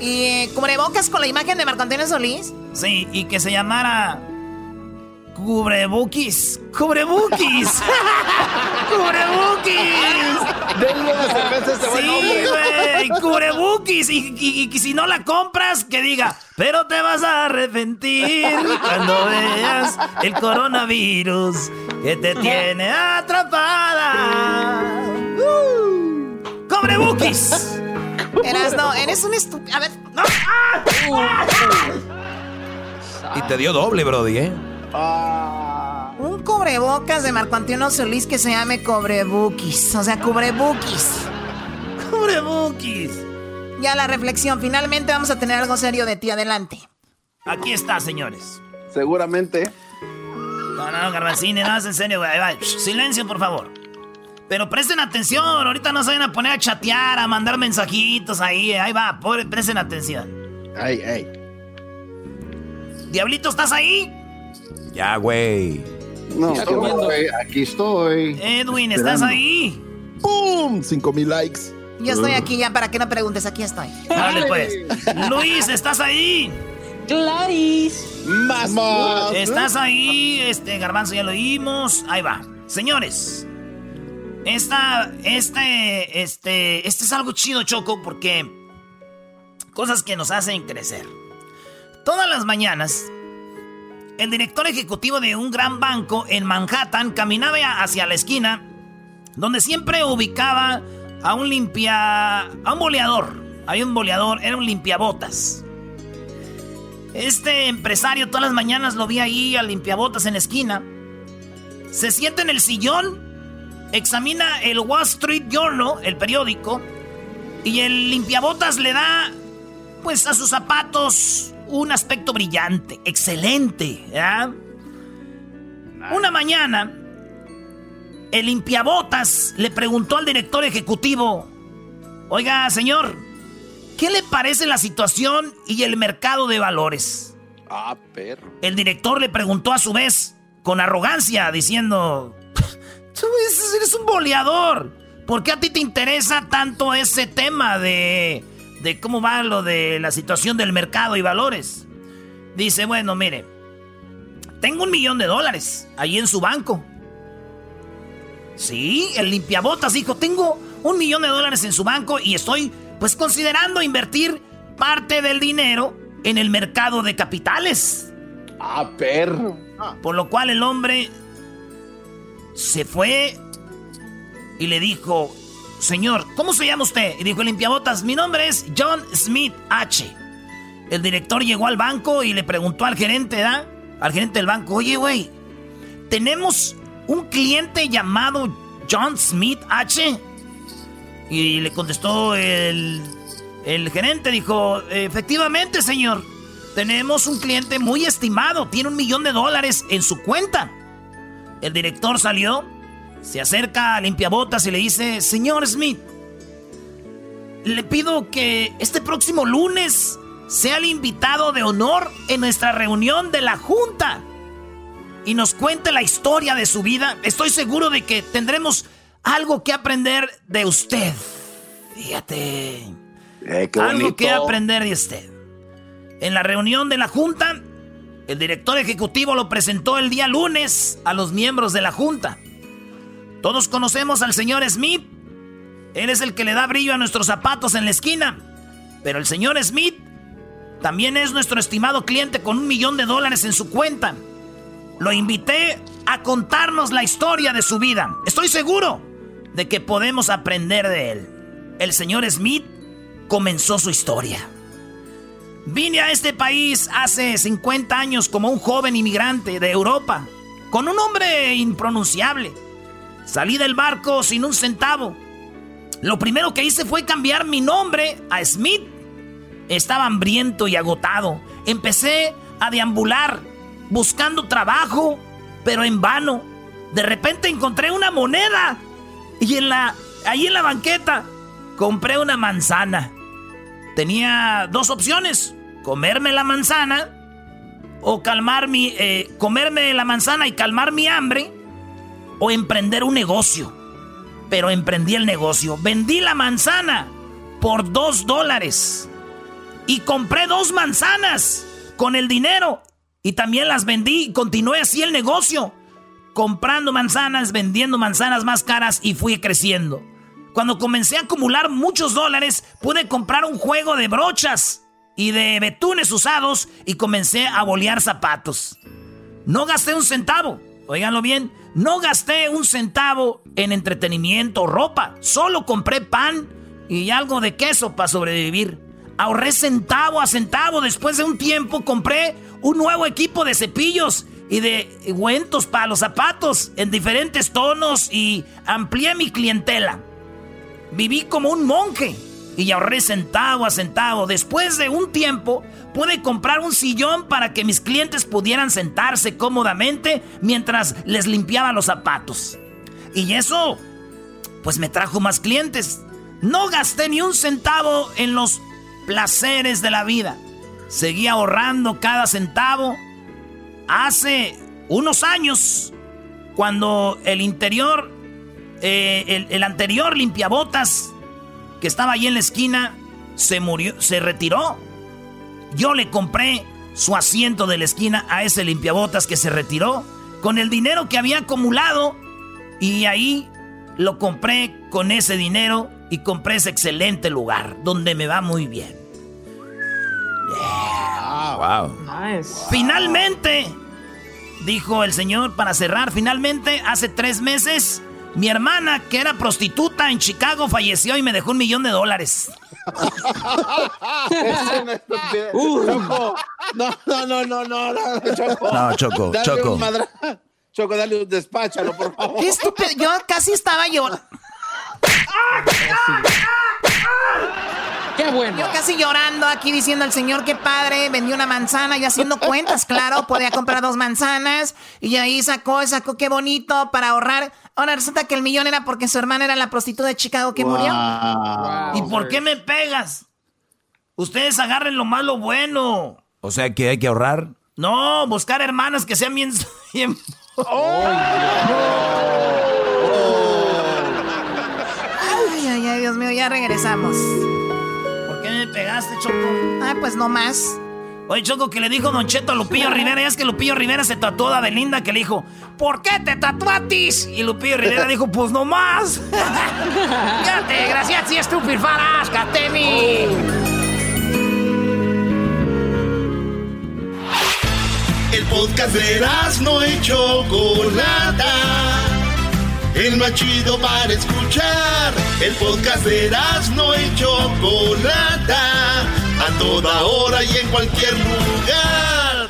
¿Y eh, cubrebocas con la imagen de Marco Antonio Solís? Sí, y que se llamara. Cubrebukis. Cubrebukis. Cubrebukis. Denle una cerveza a este buen Sí, hombre. güey. Cubrebukis. Y, y- y si no la compras, que diga. Pero te vas a arrepentir cuando veas el coronavirus que te tiene atrapada. Uh. Cubrebukis. Erasno, eres un estúpido. A ver. no. Y te dio doble, Brody, ¿eh? Un cubrebocas de Marco Antonio Solís que se llame cubrebukis. O sea, cubrebukis. Cubrebukis. Ya la reflexión. Finalmente vamos a tener algo serio de ti. Adelante. Aquí está, señores. Seguramente. No, no, Garbanzini, no, es en serio, güey. Ahí va. Shh, Silencio, por favor. Pero presten atención, ahorita no se vayan a poner a chatear, a mandar mensajitos ahí. Ahí va, pobre, presten atención. Ay, ay. Diablito, ¿estás ahí? Ya, güey. No, Aquí estoy, aquí estoy. Edwin, ¿estás Esperando. ahí? ¡Pum! Cinco mil likes. Yo estoy aquí ya para que no preguntes. Aquí estoy. Dale, pues. Luis, ¿estás ahí? Claris. Más, más. ¿Estás ahí? Este, Garbanzo, ya lo oímos. Ahí va. Señores, esta, este, este, este es algo chido, Choco, porque cosas que nos hacen crecer. Todas las mañanas, el director ejecutivo de un gran banco en Manhattan caminaba hacia la esquina donde siempre ubicaba a un limpia, a un boleador. Había un boleador, era un limpiabotas. Este empresario todas las mañanas lo vi ahí al limpiabotas en la esquina. Se sienta en el sillón, examina el Wall Street Journal, el periódico, y el limpiabotas le da, pues, a sus zapatos un aspecto brillante, excelente. Una mañana, el limpiabotas le preguntó al director ejecutivo, oiga, señor, ¿qué le parece la situación y el mercado de valores? Ah, perro. El director le preguntó a su vez, con arrogancia, diciendo, tú eres un boleador. ¿Por qué a ti te interesa tanto ese tema de, de cómo va lo de la situación del mercado y valores? Dice, bueno, mire, tengo un millón de dólares ahí en su banco. Sí, el limpiabotas dijo, tengo un millón de dólares en su banco y estoy pues considerando invertir parte del dinero en el mercado de capitales. Ah, perro. Por lo cual el hombre se fue y le dijo, señor, ¿cómo se llama usted? Y dijo el limpiabotas, mi nombre es John Smith H. El director llegó al banco y le preguntó al gerente, ¿da? Al gerente del banco, oye, güey, tenemos un cliente llamado John Smith H. Y le contestó el, el gerente, dijo, efectivamente, señor, tenemos un cliente muy estimado, tiene un millón de dólares en su cuenta. El director salió, se acerca a limpiabotas y le dice, señor Smith, le pido que este próximo lunes sea el invitado de honor en nuestra reunión de la Junta y nos cuente la historia de su vida. Estoy seguro de que tendremos algo que aprender de usted. Fíjate. Eh, qué algo que aprender de usted. En la reunión de la Junta, el director ejecutivo lo presentó el día lunes a los miembros de la Junta. Todos conocemos al señor Smith, Él es el que le da brillo a nuestros zapatos en la esquina. Pero el señor Smith también es nuestro estimado cliente con un millón de dólares en su cuenta. Lo invité a contarnos la historia de su vida. Estoy seguro de que podemos aprender de él. El señor Smith comenzó su historia. Vine a este país hace 50 años como un joven inmigrante de Europa, con un nombre impronunciable. Salí del barco sin un centavo. Lo primero que hice fue cambiar mi nombre a Smith. Estaba hambriento y agotado. Empecé a deambular buscando trabajo, pero en vano. De repente encontré una moneda y en la ahí en la banqueta compré una manzana. Tenía dos opciones, comerme la manzana o calmar mi eh, comerme la manzana y calmar mi hambre o emprender un negocio. Pero emprendí el negocio. Vendí la manzana por dos dólares y compré dos manzanas con el dinero y también las vendí y continué así el negocio. Comprando manzanas, vendiendo manzanas más caras y fui creciendo. Cuando comencé a acumular muchos dólares, pude comprar un juego de brochas y de betunes usados y comencé a bolear zapatos. No gasté un centavo, oiganlo bien, no gasté un centavo en entretenimiento o ropa, solo compré pan y algo de queso para sobrevivir. Ahorré centavo a centavo, después de un tiempo compré un nuevo equipo de cepillos y de ungüentos para los zapatos en diferentes tonos y amplié mi clientela. Viví como un monje y ahorré centavo a centavo. Después de un tiempo pude comprar un sillón para que mis clientes pudieran sentarse cómodamente mientras les limpiaba los zapatos. Y eso, pues me trajo más clientes. No gasté ni un centavo en los placeres de la vida. Seguí ahorrando cada centavo. Hace unos años, cuando el interior, eh, el, el anterior limpiabotas que estaba ahí en la esquina se murió, se retiró. Yo le compré su asiento de la esquina a ese limpiabotas que se retiró con el dinero que había acumulado y ahí lo compré con ese dinero y compré ese excelente lugar donde me va muy bien. Wow. Finalmente, dijo el señor para cerrar, finalmente hace tres meses mi hermana, que era prostituta en Chicago, falleció y me dejó un millón de dólares. Uh. Choco, no, no, no, no, no, no, Choco. No, Choco, Dale Choco. un madra- Choco, dale un despáchalo, por favor. Qué estúpido. Yo casi estaba llorando. Qué bueno. Yo casi llorando aquí diciendo al señor qué padre, vendió una manzana y haciendo cuentas, claro, podía comprar dos manzanas y ahí sacó, sacó qué bonito para ahorrar. Ahora resulta que el millón era porque su hermana era la prostituta de Chicago que murió. ¿Y por qué me pegas? Ustedes agarren lo malo bueno. O sea que hay que ahorrar. No, buscar hermanas que sean bien... bien- Ay, ay, ay, Dios mío, ya regresamos. ¿Por qué me pegaste, Choco? Ah, pues no más. Oye, Choco, que le dijo Don Cheto a Lupillo Rivera, ya es que Lupillo Rivera se tatuó a Belinda, que le dijo, ¿por qué te tatuatis? Y Lupillo Rivera dijo, pues no más. Fíjate, gracias, si estúpido, farás, Katemi. El podcast de no y Chocolata. El más chido para escuchar. El podcast de no y Chocolata. A toda hora y en cualquier lugar.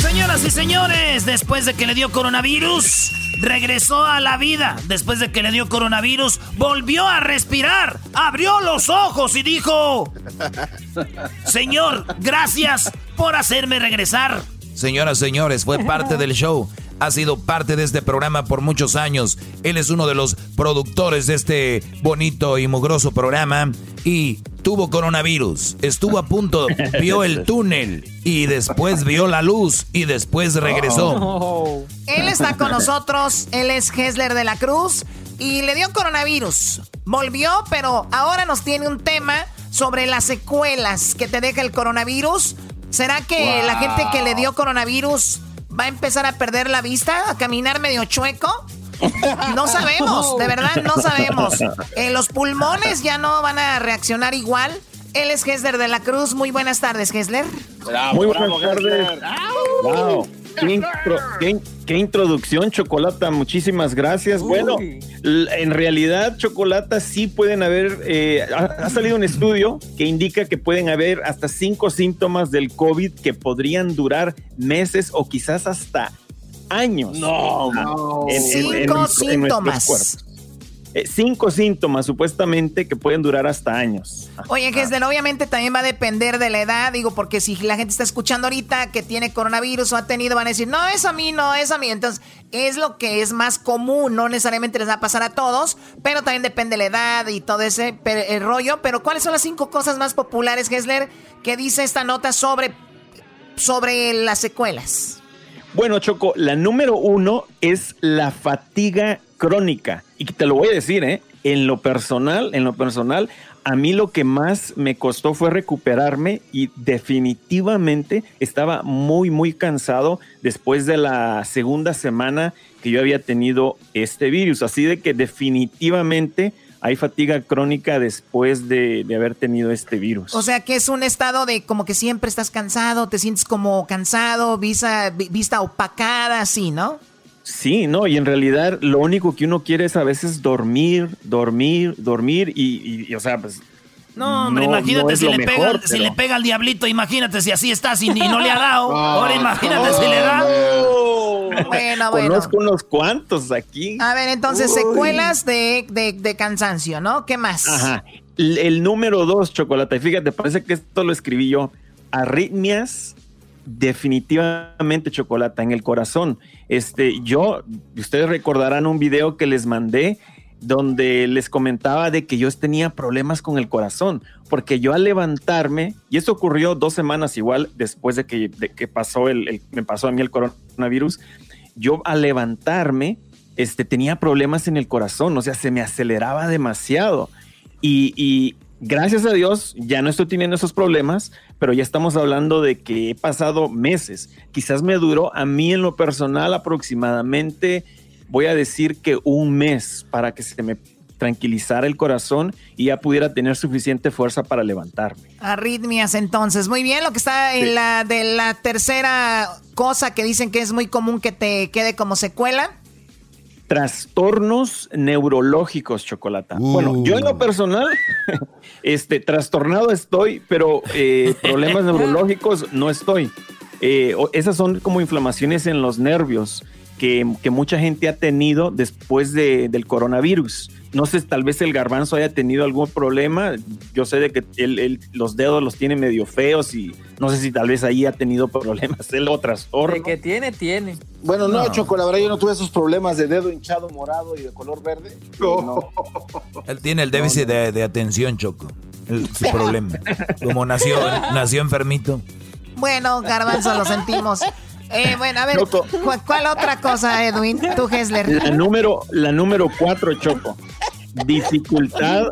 Señoras y señores, después de que le dio coronavirus, regresó a la vida. Después de que le dio coronavirus, volvió a respirar, abrió los ojos y dijo, Señor, gracias por hacerme regresar. Señoras, señores, fue parte del show. Ha sido parte de este programa por muchos años. Él es uno de los productores de este bonito y mugroso programa. Y tuvo coronavirus. Estuvo a punto, vio el túnel. Y después vio la luz. Y después regresó. Él está con nosotros, él es Hesler de la Cruz y le dio coronavirus. Volvió, pero ahora nos tiene un tema sobre las secuelas que te deja el coronavirus. ¿Será que Wow. la gente que le dio coronavirus va a empezar a perder la vista, a caminar medio chueco. No sabemos, de verdad no sabemos. Eh, los pulmones ya no van a reaccionar igual. Él es Gessler de la Cruz. Muy buenas tardes, Gessler. Muy buenas tardes. Wow. Qué, intro- qué- qué introducción, Chocolata. Muchísimas gracias. Bueno, en realidad, Chocolata, sí pueden haber. eh, ha, ha salido un estudio que indica que pueden haber hasta cinco síntomas del COVID que podrían durar meses o quizás hasta años. No, Ah, no. en- en- en Cinco en síntomas. Eh, cinco síntomas supuestamente que pueden durar hasta años. Oye, Gessler, obviamente también va a depender de la edad, digo, porque si la gente está escuchando ahorita que tiene coronavirus o ha tenido, van a decir, no, es a mí, no, es a mí. Entonces, es lo que es más común, no necesariamente les va a pasar a todos, pero también depende de la edad y todo ese el rollo. Pero, ¿cuáles son las cinco cosas más populares, Gessler, que dice esta nota sobre, sobre las secuelas? Bueno, Choco, la número uno es la fatiga crónica. Y te lo voy a decir, ¿eh? En lo personal, en lo personal, a mí lo que más me costó fue recuperarme y definitivamente estaba muy, muy cansado después de la segunda semana que yo había tenido este virus. Así de que definitivamente hay fatiga crónica después de, de haber tenido este virus. O sea, que es un estado de como que siempre estás cansado, te sientes como cansado, vista, vi- vista opacada, así, ¿no? Sí, no, y en realidad lo único que uno quiere es a veces dormir, dormir, dormir y, y- y, o sea, pues... No, hombre, imagínate no si, le pega, si le pega al diablito, imagínate si así estás y, y no le ha dado. Ah, Ahora imagínate si le da. Bueno, bueno. Conozco unos cuantos aquí. A ver, entonces, Uy. secuelas de, de- de cansancio, ¿no? ¿Qué más? Ajá. El, el número dos, Chocolate, fíjate, parece que esto lo escribí yo. Arritmias, definitivamente Chocolate, en el corazón. Este, yo, ustedes recordarán un video que les mandé donde les comentaba de que yo tenía problemas con el corazón, porque yo al levantarme, y esto ocurrió dos semanas igual después de que, que pasó el, el- me pasó a mí el coronavirus, yo al levantarme, este, tenía problemas en el corazón, o sea, se me aceleraba demasiado. Y, y gracias a Dios ya no estoy teniendo esos problemas, pero ya estamos hablando de que he pasado meses. Quizás me duró a mí en lo personal aproximadamente, voy a decir que un mes para que se me tranquilizara el corazón y ya pudiera tener suficiente fuerza para levantarme. Arritmias, entonces. Muy bien, lo que está en la de la tercera cosa que dicen que es muy común que te quede como secuela. Trastornos neurológicos, Chocolata. Bueno, yo en lo personal, este, trastornado estoy, pero eh, problemas neurológicos no estoy. Eh, esas son como inflamaciones en los nervios que, que mucha gente ha tenido después de- del coronavirus. No sé, tal vez el garbanzo haya tenido algún problema. Yo sé de que él- él- los dedos los tiene medio feos y no sé si tal vez ahí ha tenido problemas. Él o trastorno. De que tiene, tiene. Bueno, no, No. Choco, la verdad yo no tuve esos problemas de dedo hinchado morado y de color verde. No. Él tiene el déficit de, de atención, Choco. El- su problema. Como nació, nació enfermito. Bueno, Garbanzo, lo sentimos. Eh, bueno, a ver, ¿cu- ¿cuál otra cosa, Edwin? Tú, Hessler. La número, la número cuatro, Choco. Dificultad,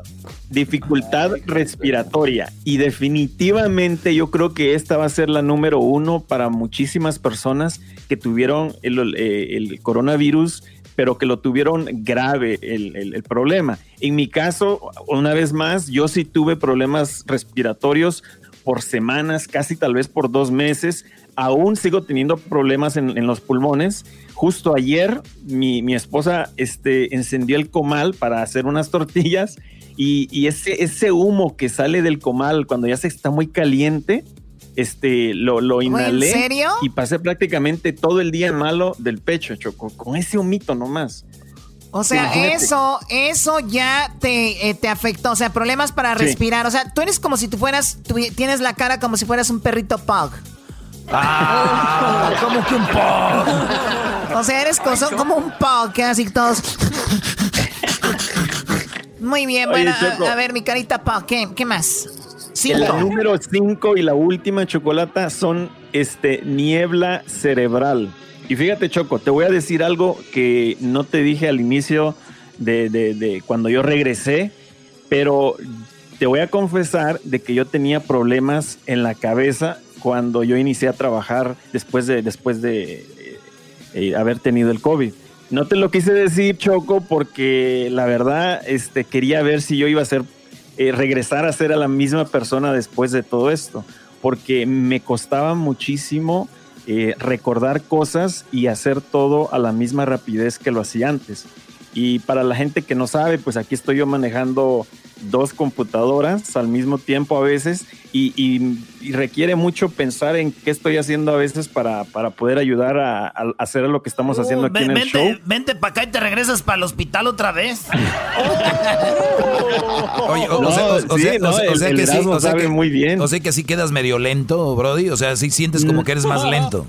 dificultad respiratoria. Y definitivamente yo creo que esta va a ser la número uno para muchísimas personas que tuvieron el, el coronavirus, pero que lo tuvieron grave el, el- el problema. En mi caso, una vez más, yo sí tuve problemas respiratorios por semanas, casi tal vez por dos meses. Aún sigo teniendo problemas en, en los pulmones. Justo ayer mi, mi esposa este, encendió el comal para hacer unas tortillas y, y ese, ese humo que sale del comal cuando ya se está muy caliente, este, lo, lo ¿en inhalé serio? y pasé prácticamente todo el día malo del pecho, Choco, con ese humito nomás. O sea, eso, eso ya te, eh, te afectó. O sea, problemas para Sí. respirar. O sea, tú eres como si tú fueras, tuvi- tienes la cara como si fueras un perrito pug. Ah, como que un pug. O sea, eres como un pug, que así todos. Muy bien, Oye, bueno, a, a ver, mi carita pug, ¿qué, qué más? La Cinco. número 5 y la última chocolata son este niebla cerebral. Y fíjate, Choco, te voy a decir algo que no te dije al inicio de, de- de cuando yo regresé, pero te voy a confesar de que yo tenía problemas en la cabeza cuando yo inicié a trabajar después de, después de, eh, haber tenido el COVID. No te lo quise decir, Choco, porque la verdad este, quería ver si yo iba a ser, eh, regresar a ser a la misma persona después de todo esto, porque me costaba muchísimo eh, recordar cosas y hacer todo a la misma rapidez que lo hacía antes. Y para la gente que no sabe, pues aquí estoy yo manejando dos computadoras al mismo tiempo a veces y, y- y requiere mucho pensar en qué estoy haciendo a veces para, para poder ayudar a, a hacer lo que estamos haciendo aquí Ven- en el show. vente, vente para acá y te regresas para el hospital otra vez. Oye, o, sea, que sí, o sea que muy bien. O sea que sí quedas medio lento, Brody. O sea, sí sientes como que eres más lento.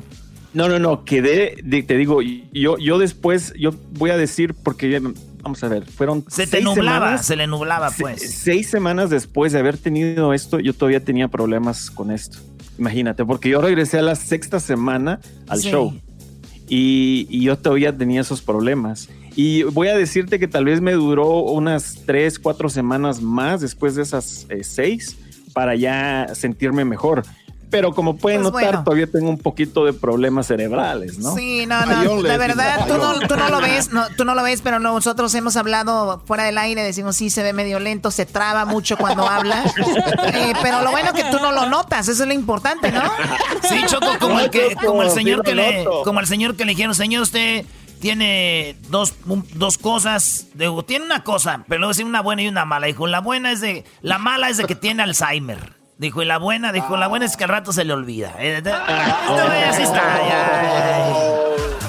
No, no, no, quedé, te digo, yo, yo después, yo voy a decir, porque vamos a ver, fueron Se te seis nublaba, semanas- se le nublaba, pues. seis semanas después de haber tenido esto, yo todavía tenía problemas con esto. Imagínate, porque yo regresé a la sexta semana al Sí. show y, y yo todavía tenía esos problemas. Y voy a decirte que tal vez me duró unas tres, cuatro semanas más después de esas eh, seis para ya sentirme mejor. Pero como pueden Pues notar, bueno. todavía tengo un poquito de problemas cerebrales, ¿no? Sí, no, no, la verdad, tú no, tú no lo ves, no, tú no lo ves, pero nosotros hemos hablado fuera del aire, decimos, sí, se ve medio lento, se traba mucho cuando habla, Eh, pero lo bueno que tú no lo notas, eso es lo importante, ¿no? Sí, Choco, como el que, como el señor que le, como el señor que le dijeron, señor, usted tiene dos, un- dos cosas, digo, tiene una cosa, pero luego dice una buena y una mala. Dijo, la buena es de, la mala es de que tiene Alzheimer. Dijo, y la buena, dijo, la buena es que al rato se le olvida. Eh, Esto, eh, así está, ya.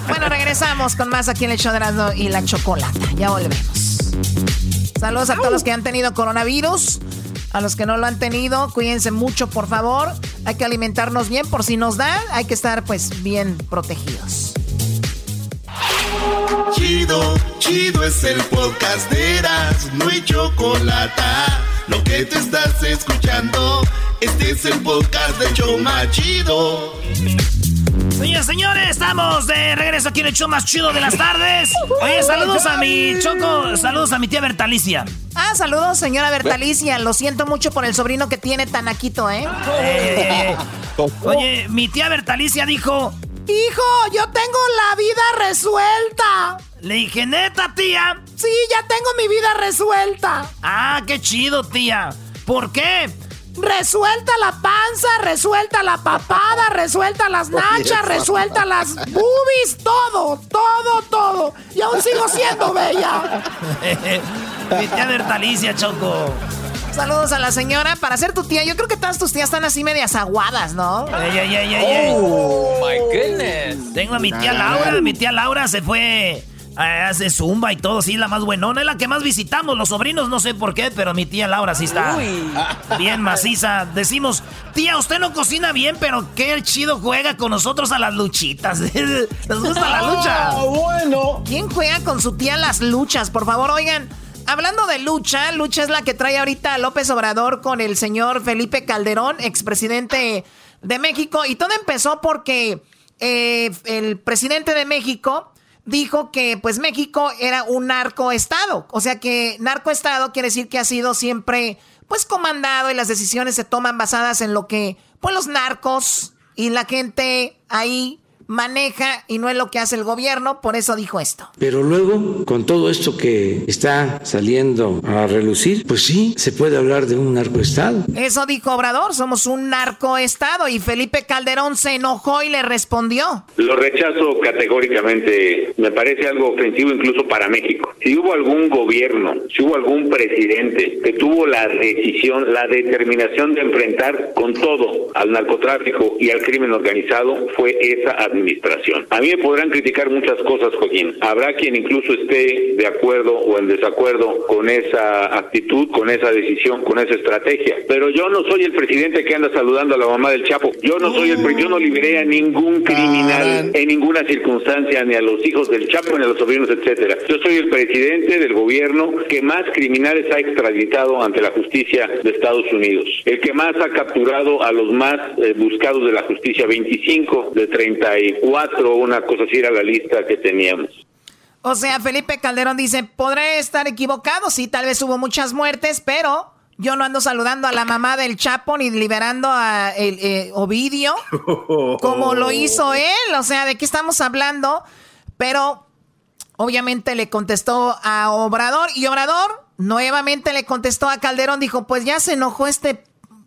Bueno, regresamos con más aquí en el show de Erasmo y la chocolata, ya volvemos. Saludos a todos los que han tenido coronavirus. A los que no lo han tenido, cuídense mucho, por favor. Hay que alimentarnos bien, por si nos da, hay que estar pues bien protegidos. Chido, chido es el podcast de Eras, no hay chocolate. Lo que te estás escuchando, este es el podcast de Choma Chido. Señores, señores, estamos de regreso aquí en el show más chido de las tardes. Oye, saludos a mi Choco, saludos a mi tía Bertalicia. Ah, saludos, señora Bertalicia. Lo siento mucho por el sobrino que tiene tan aquito, ¿eh? Eh, Oye, mi tía Bertalicia dijo, Hijo, yo tengo la vida resuelta. Le dije, neta, tía. Sí, ya tengo mi vida resuelta. Ah, qué chido, tía. ¿Por qué? Resuelta la panza, resuelta la papada, resuelta las nachas, resuelta las boobies, todo, todo, todo. Y aún sigo siendo bella. mi tía Bertalicia, Choco. Saludos a la señora. Para ser tu tía, yo creo que todas tus tías están así medias aguadas, ¿no? Ey, ey, ey, ey, ey. Oh, my goodness. Tengo a mi tía Laura. Mi tía Laura se fue. Eh, Hace zumba y todo, sí, la más buenona, es la que más visitamos. Los sobrinos no sé por qué, pero mi tía Laura sí está bien maciza. Decimos, tía, usted no cocina bien, pero qué chido juega con nosotros a las luchitas. ¿Les gusta la lucha? bueno. ¿Quién juega con su tía las luchas? Por favor, oigan. Hablando de lucha, lucha es la que trae ahorita a López Obrador con el señor Felipe Calderón, expresidente de México. Y todo empezó porque eh, el presidente de México dijo que pues México era un narcoestado. O sea que narcoestado quiere decir que ha sido siempre pues comandado y las decisiones se toman basadas en lo que pues los narcos y la gente ahí maneja y no es lo que hace el gobierno. Por eso dijo esto. Pero luego, con todo esto que está saliendo a relucir, pues sí, se puede hablar de un narcoestado. Eso dijo Obrador, somos un narcoestado y Felipe Calderón se enojó y le respondió. Lo rechazo categóricamente. Me parece algo ofensivo incluso para México. Si hubo algún gobierno, si hubo algún presidente que tuvo la decisión, la determinación de enfrentar con todo al narcotráfico y al crimen organizado, fue esa administración. A mí me podrán criticar muchas cosas, Joaquín. Habrá quien incluso esté de acuerdo o en desacuerdo con esa actitud, con esa decisión, con esa estrategia. Pero yo no soy el presidente que anda saludando a la mamá del Chapo. Yo no soy el yo no liberé a ningún criminal en ninguna circunstancia, ni a los hijos del Chapo, ni a los sobrinos, etcétera. Yo soy el presidente del gobierno que más criminales ha extraditado ante la justicia de Estados Unidos. El que más ha capturado a los más eh, buscados de la justicia, 25 de 34, una cosa así era la lista que teníamos. O sea, Felipe Calderón dice, podré estar equivocado, sí, tal vez hubo muchas muertes, pero yo no ando saludando a la mamá del Chapo ni liberando a el, eh, Ovidio como lo hizo él. O sea, ¿de qué estamos hablando? Pero obviamente le contestó a Obrador y Obrador nuevamente le contestó a Calderón, dijo, pues ya se enojó este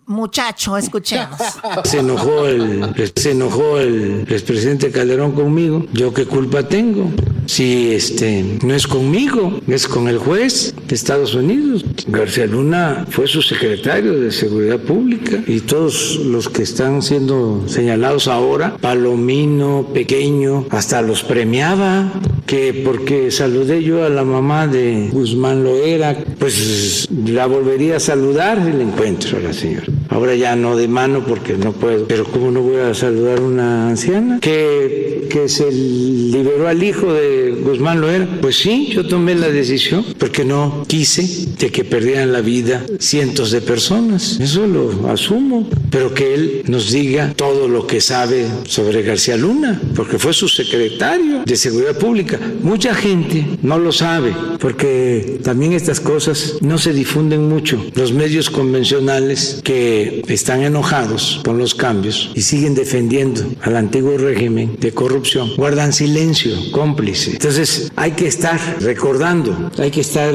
muchacho, escuchemos. Se enojó el, se enojó el expresidente Calderón conmigo. ¿Yo qué culpa tengo? Si este no es conmigo, es con el juez de Estados Unidos. García Luna fue su secretario de Seguridad Pública y todos los que están siendo señalados ahora, Palomino, Pequeño, hasta los premiaba que porque saludé yo a la mamá de Guzmán Loera, pues la volvería a saludar le encuentro a la señora. Ahora ya no de mano porque no puedo. Pero ¿cómo no voy a saludar a una anciana? Que, que se liberó al hijo de Guzmán Loera. Pues sí, yo tomé la decisión porque no quise de que perdieran la vida cientos de personas. Eso lo asumo. Pero que él nos diga todo lo que sabe sobre García Luna, porque fue su secretario de Seguridad Pública. Mucha gente no lo sabe porque también estas cosas no se difunden mucho. Los medios convencionales que están enojados con los cambios y siguen defendiendo al antiguo régimen de corrupción, guardan silencio, cómplice. Entonces hay que estar recordando, hay que estar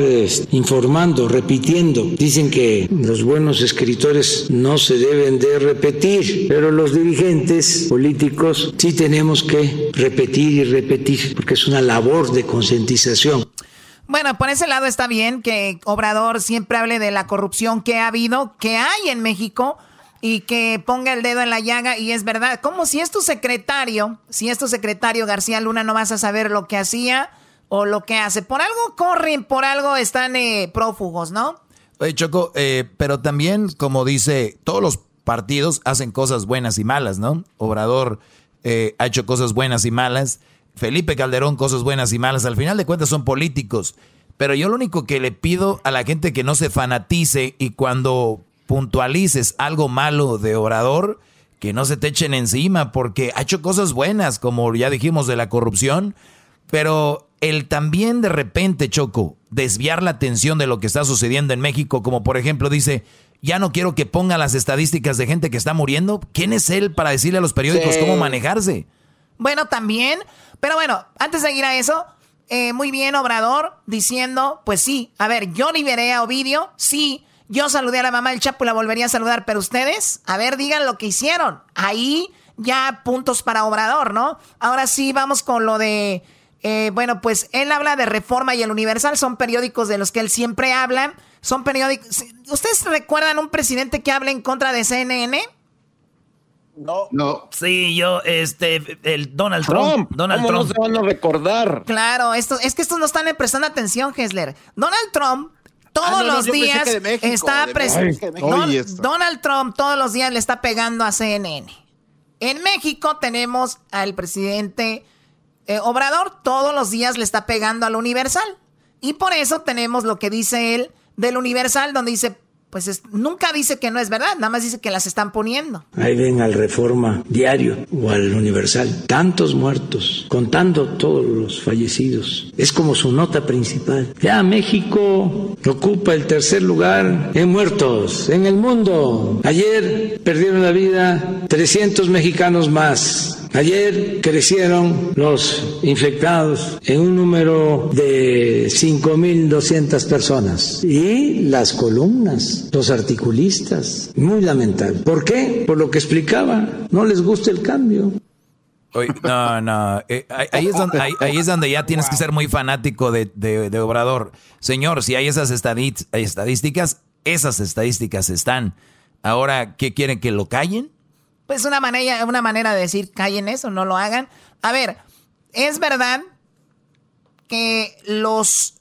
informando, repitiendo. Dicen que los buenos escritores no se deben de repetir, pero los dirigentes políticos sí tenemos que repetir y repetir, porque es una labor de concientización. Bueno, por ese lado está bien que Obrador siempre hable de la corrupción que ha habido, que hay en México y que ponga el dedo en la llaga y es verdad, como si es tu secretario, si es tu secretario García Luna no vas a saber lo que hacía o lo que hace. Por algo corren, por algo están eh, prófugos, ¿no? Oye, Choco, eh, pero también, como dice, todos los partidos hacen cosas buenas y malas, ¿no? Obrador eh, ha hecho cosas buenas y malas. Felipe Calderón, cosas buenas y malas. Al final de cuentas son políticos. Pero yo lo único que le pido a la gente que no se fanatice y cuando puntualices algo malo de orador, que no se te echen encima, porque ha hecho cosas buenas, como ya dijimos de la corrupción, pero el también de repente, Choco, desviar la atención de lo que está sucediendo en México, como por ejemplo dice, ya no quiero que ponga las estadísticas de gente que está muriendo. ¿Quién es él para decirle a los periódicos cómo manejarse? Bueno, también. Pero bueno, antes de ir a eso, eh, muy bien, Obrador, diciendo, pues sí, a ver, yo liberé a Ovidio, sí, yo saludé a la mamá del Chapo y la volvería a saludar, pero ustedes, a ver, digan lo que hicieron. Ahí ya puntos para Obrador, ¿no? Ahora sí, vamos con lo de, eh, bueno, pues él habla de Reforma y el Universal, son periódicos de los que él siempre habla, son periódicos... ¿Ustedes recuerdan un presidente que habla en contra de CNN? No. No. Sí, yo, este, el Donald Trump. Donald ¿Cómo Trump. no se van a recordar? Claro, esto, es que estos no están prestando atención, Hessler. Donald Trump todos Ah, no, los días México, está de pres- México, de México. Don- Oye, esto. Donald Trump todos los días le está pegando a CNN. En México tenemos al presidente eh, Obrador, todos los días le está pegando al Universal. Y por eso tenemos lo que dice él del Universal, donde dice, pues es- nunca dice que no es verdad, nada más dice que las están poniendo. Ahí ven al Reforma Diario o al Universal, tantos muertos, contando todos los fallecidos. Es como su nota principal. Ya México ocupa el tercer lugar en muertos en el mundo. Ayer perdieron la vida 300 mexicanos más. Ayer crecieron los infectados en un número de 5.200 personas. Y las columnas, los articulistas, muy lamentable. ¿Por qué? Por lo que explicaba, no les gusta el cambio. Oye, no, no. eh, ahí, es donde, ya tienes que ser muy fanático de, de- de Obrador. Señor, si hay esas estadísticas, esas estadísticas están. Ahora, ¿qué quieren? ¿Que lo callen? Pues una manera, una manera de decir callen eso, no lo hagan. A ver, es verdad que los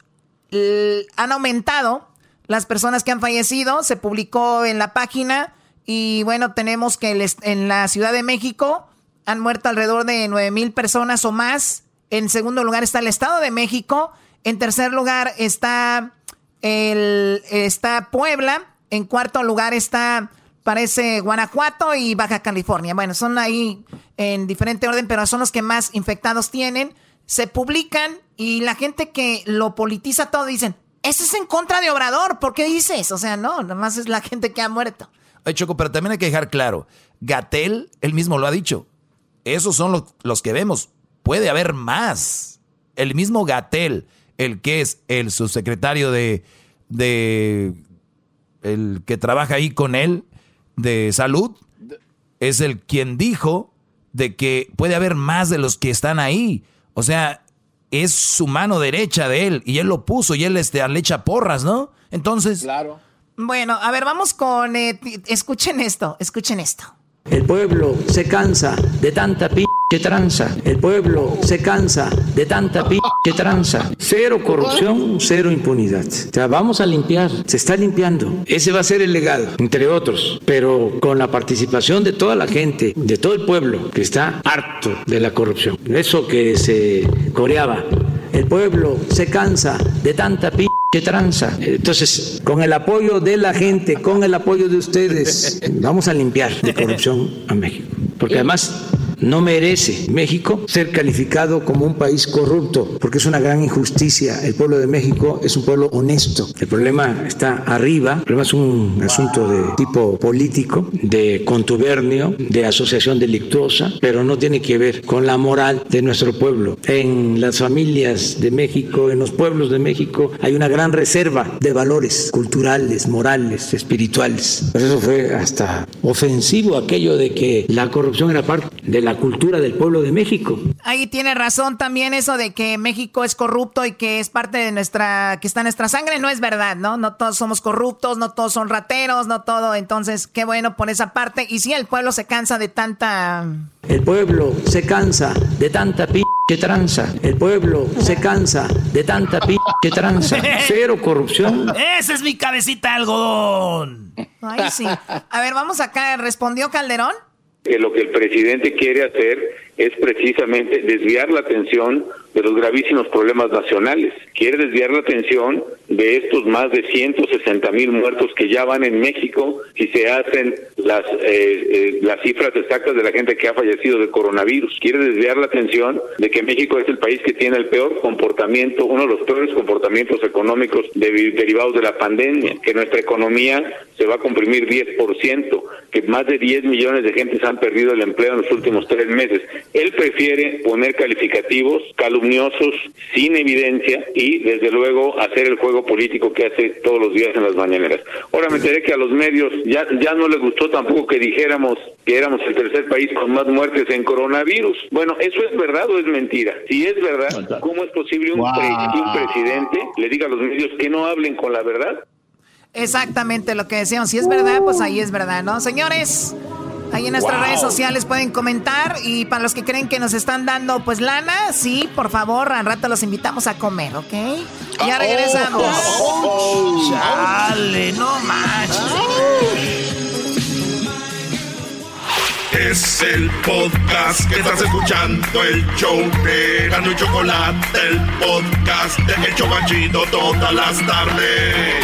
han aumentado las personas que han fallecido. Se publicó en la página y bueno, tenemos que en la Ciudad de México han muerto alrededor de 9 mil personas o más. En segundo lugar está el Estado de México. En tercer lugar está el, está Puebla. En cuarto lugar está, parece, Guanajuato y Baja California. Bueno, son ahí en diferente orden, pero son los que más infectados tienen. Se publican y la gente que lo politiza todo dicen, eso es en contra de Obrador, ¿por qué dices? O sea, no, nada más es la gente que ha muerto. Ay, Choco, pero también hay que dejar claro. Gatel, él mismo lo ha dicho. Esos son los, los que vemos. Puede haber más. el mismo Gatel, el que es el subsecretario de, de el que trabaja ahí con él de salud, es el quien dijo de que puede haber más de los que están ahí. O sea, es su mano derecha de él y él lo puso y él este, le echa porras, ¿no? Entonces... Claro. Bueno, a ver, vamos con... eh, escuchen esto, escuchen esto. El pueblo se cansa de tanta pinche tranza. El pueblo se cansa de tanta pinche tranza. Cero corrupción, cero impunidad. O sea, vamos a limpiar. Se está limpiando. Ese va a ser el legado, entre otros. Pero con la participación de toda la gente, de todo el pueblo, que está harto de la corrupción. Eso que se coreaba. El pueblo se cansa de tanta pinche tranza. Entonces, con el apoyo de la gente, con el apoyo de ustedes, vamos a limpiar de corrupción a México. Porque además no merece México ser calificado como un país corrupto, porque es una gran injusticia. El pueblo de México es un pueblo honesto. El problema está arriba, el problema es un asunto de tipo político, de contubernio, de asociación delictuosa, pero no tiene que ver con la moral de nuestro pueblo. En las familias de México, en los pueblos de México, hay una gran reserva de valores culturales, morales, espirituales. Por eso fue hasta ofensivo aquello de que la corrupción era parte de la cultura del pueblo de México. Ahí tiene razón también eso de que México es corrupto y que es parte de nuestra, que está en nuestra sangre, no es verdad, ¿no? No todos somos corruptos, no todos son rateros, no todo, entonces qué bueno por esa parte. Y sí, el pueblo se cansa de tanta... El pueblo se cansa de tanta pinche tranza. El pueblo se cansa de tanta pinche tranza. Cero corrupción. Esa es mi cabecita de algodón. Ay, sí. A ver, vamos acá, ¿respondió Calderón? Que lo que el presidente quiere hacer es precisamente desviar la atención de los gravísimos problemas nacionales. Quiere desviar la atención de estos más de 160 mil muertos que ya van en México si se hacen las, eh, eh, las cifras exactas de la gente que ha fallecido de coronavirus. Quiere desviar la atención de que México es el país que tiene el peor comportamiento, uno de los peores comportamientos económicos de- derivados de la pandemia, que nuestra economía se va a comprimir 10%, que más de 10 millones de gentes han perdido el empleo en los últimos tres meses. Él prefiere poner calificativos calumniosos, sin evidencia y, desde luego, hacer el juego político que hace todos los días en las mañaneras. Ahora me enteré que a los medios ya, ya no les gustó tampoco que dijéramos que éramos el tercer país con más muertes en coronavirus. Bueno, ¿eso es verdad o es mentira? Si es verdad, ¿cómo es posible un, pre- que un presidente le diga a los medios que no hablen con la verdad? Exactamente lo que decíamos. Si es verdad, pues ahí es verdad, ¿no? Señores, ahí en nuestras Wow. redes sociales pueden comentar. Y para los que creen que nos están dando, pues lana, sí, por favor, al rato los invitamos a comer, ¿ok? Ya regresamos. Chale, no manches. Es el podcast que estás escuchando, el show de Gano y Chocolate, el podcast de El Chobachito todas las tardes.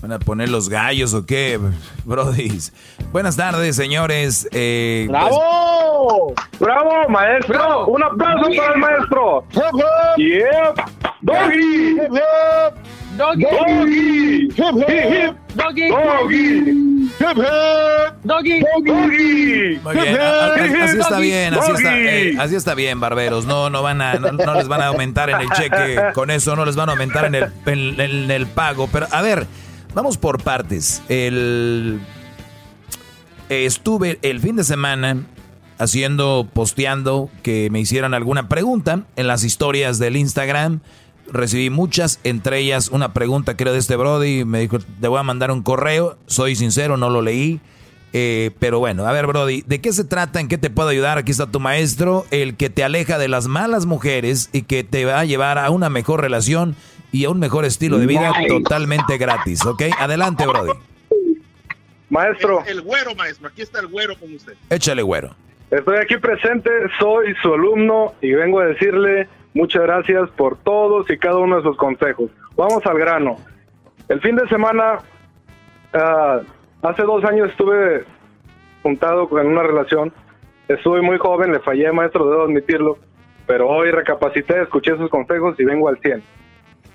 ¿Van a poner los gallos o qué, brodis? Buenas tardes, señores. Eh, ¡Bravo! ¡Bravo, maestro! ¡Un aplauso para el maestro! ¡Yep! ¡Doggy! Doggy. ¡Doggy! ¡Hip, hip! Doggy. ¡Doggy! ¡Hip, hip! Doggy. ¡Doggy! Muy bien, así está bien, así está, eh, así está bien, barberos. No, no van a, no, no les van a aumentar en el cheque con eso, no les van a aumentar en el, en- en el pago. Pero a ver, vamos por partes. El estuve el fin de semana haciendo, posteando que me hicieran alguna pregunta en las historias del Instagram. Recibí muchas, entre ellas una pregunta creo de este Brody. Me dijo, te voy a mandar un correo. Soy sincero, no lo leí. Eh, pero bueno, a ver Brody, ¿de qué se trata? ¿En qué te puedo ayudar? Aquí está tu maestro, el que te aleja de las malas mujeres y que te va a llevar a una mejor relación y a un mejor estilo de vida Nice. totalmente gratis, ¿ok? Adelante Brody. Maestro, El güero, maestro. Aquí está el güero con usted. Échale güero. estoy aquí presente, soy su alumno y vengo a decirle Muchas gracias por todos y cada uno de sus consejos. Vamos al grano. El fin de semana, ah, hace dos años estuve juntado con una relación. Estuve muy joven, le fallé, maestro, debo admitirlo. Pero hoy recapacité, escuché sus consejos y vengo al 100.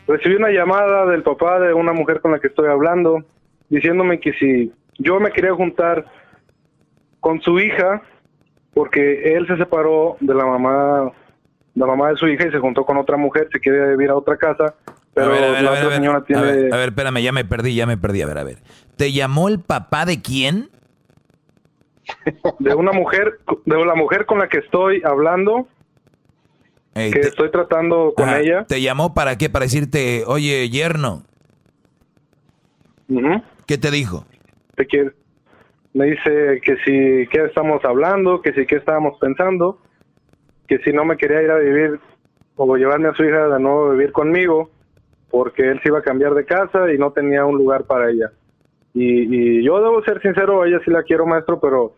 Recibí una llamada del papá de una mujer con la que estoy hablando, diciéndome que si yo me quería juntar con su hija, porque él se separó de la mamá, la mamá de su hija y se juntó con otra mujer, se quiere vivir a otra casa, pero a ver, a ver, la a ver, otra a señora a tiene... ver, a ver, espérame, ya me perdí, ya me perdí. A ver, a ver. ¿Te llamó el papá de quién? de una mujer, de la mujer con la que estoy hablando, Que te- estoy tratando con Ajá, ella. ¿Te llamó para qué? Para decirte, oye, yerno, Ujú. ¿qué te dijo? Te quiere- Me dice que si, qué estamos hablando, que si, qué estábamos pensando, que si no me quería ir a vivir o llevarme a su hija de nuevo a vivir conmigo, porque él se iba a cambiar de casa y no tenía un lugar para ella. Y, y yo debo ser sincero, a ella sí la quiero, maestro, pero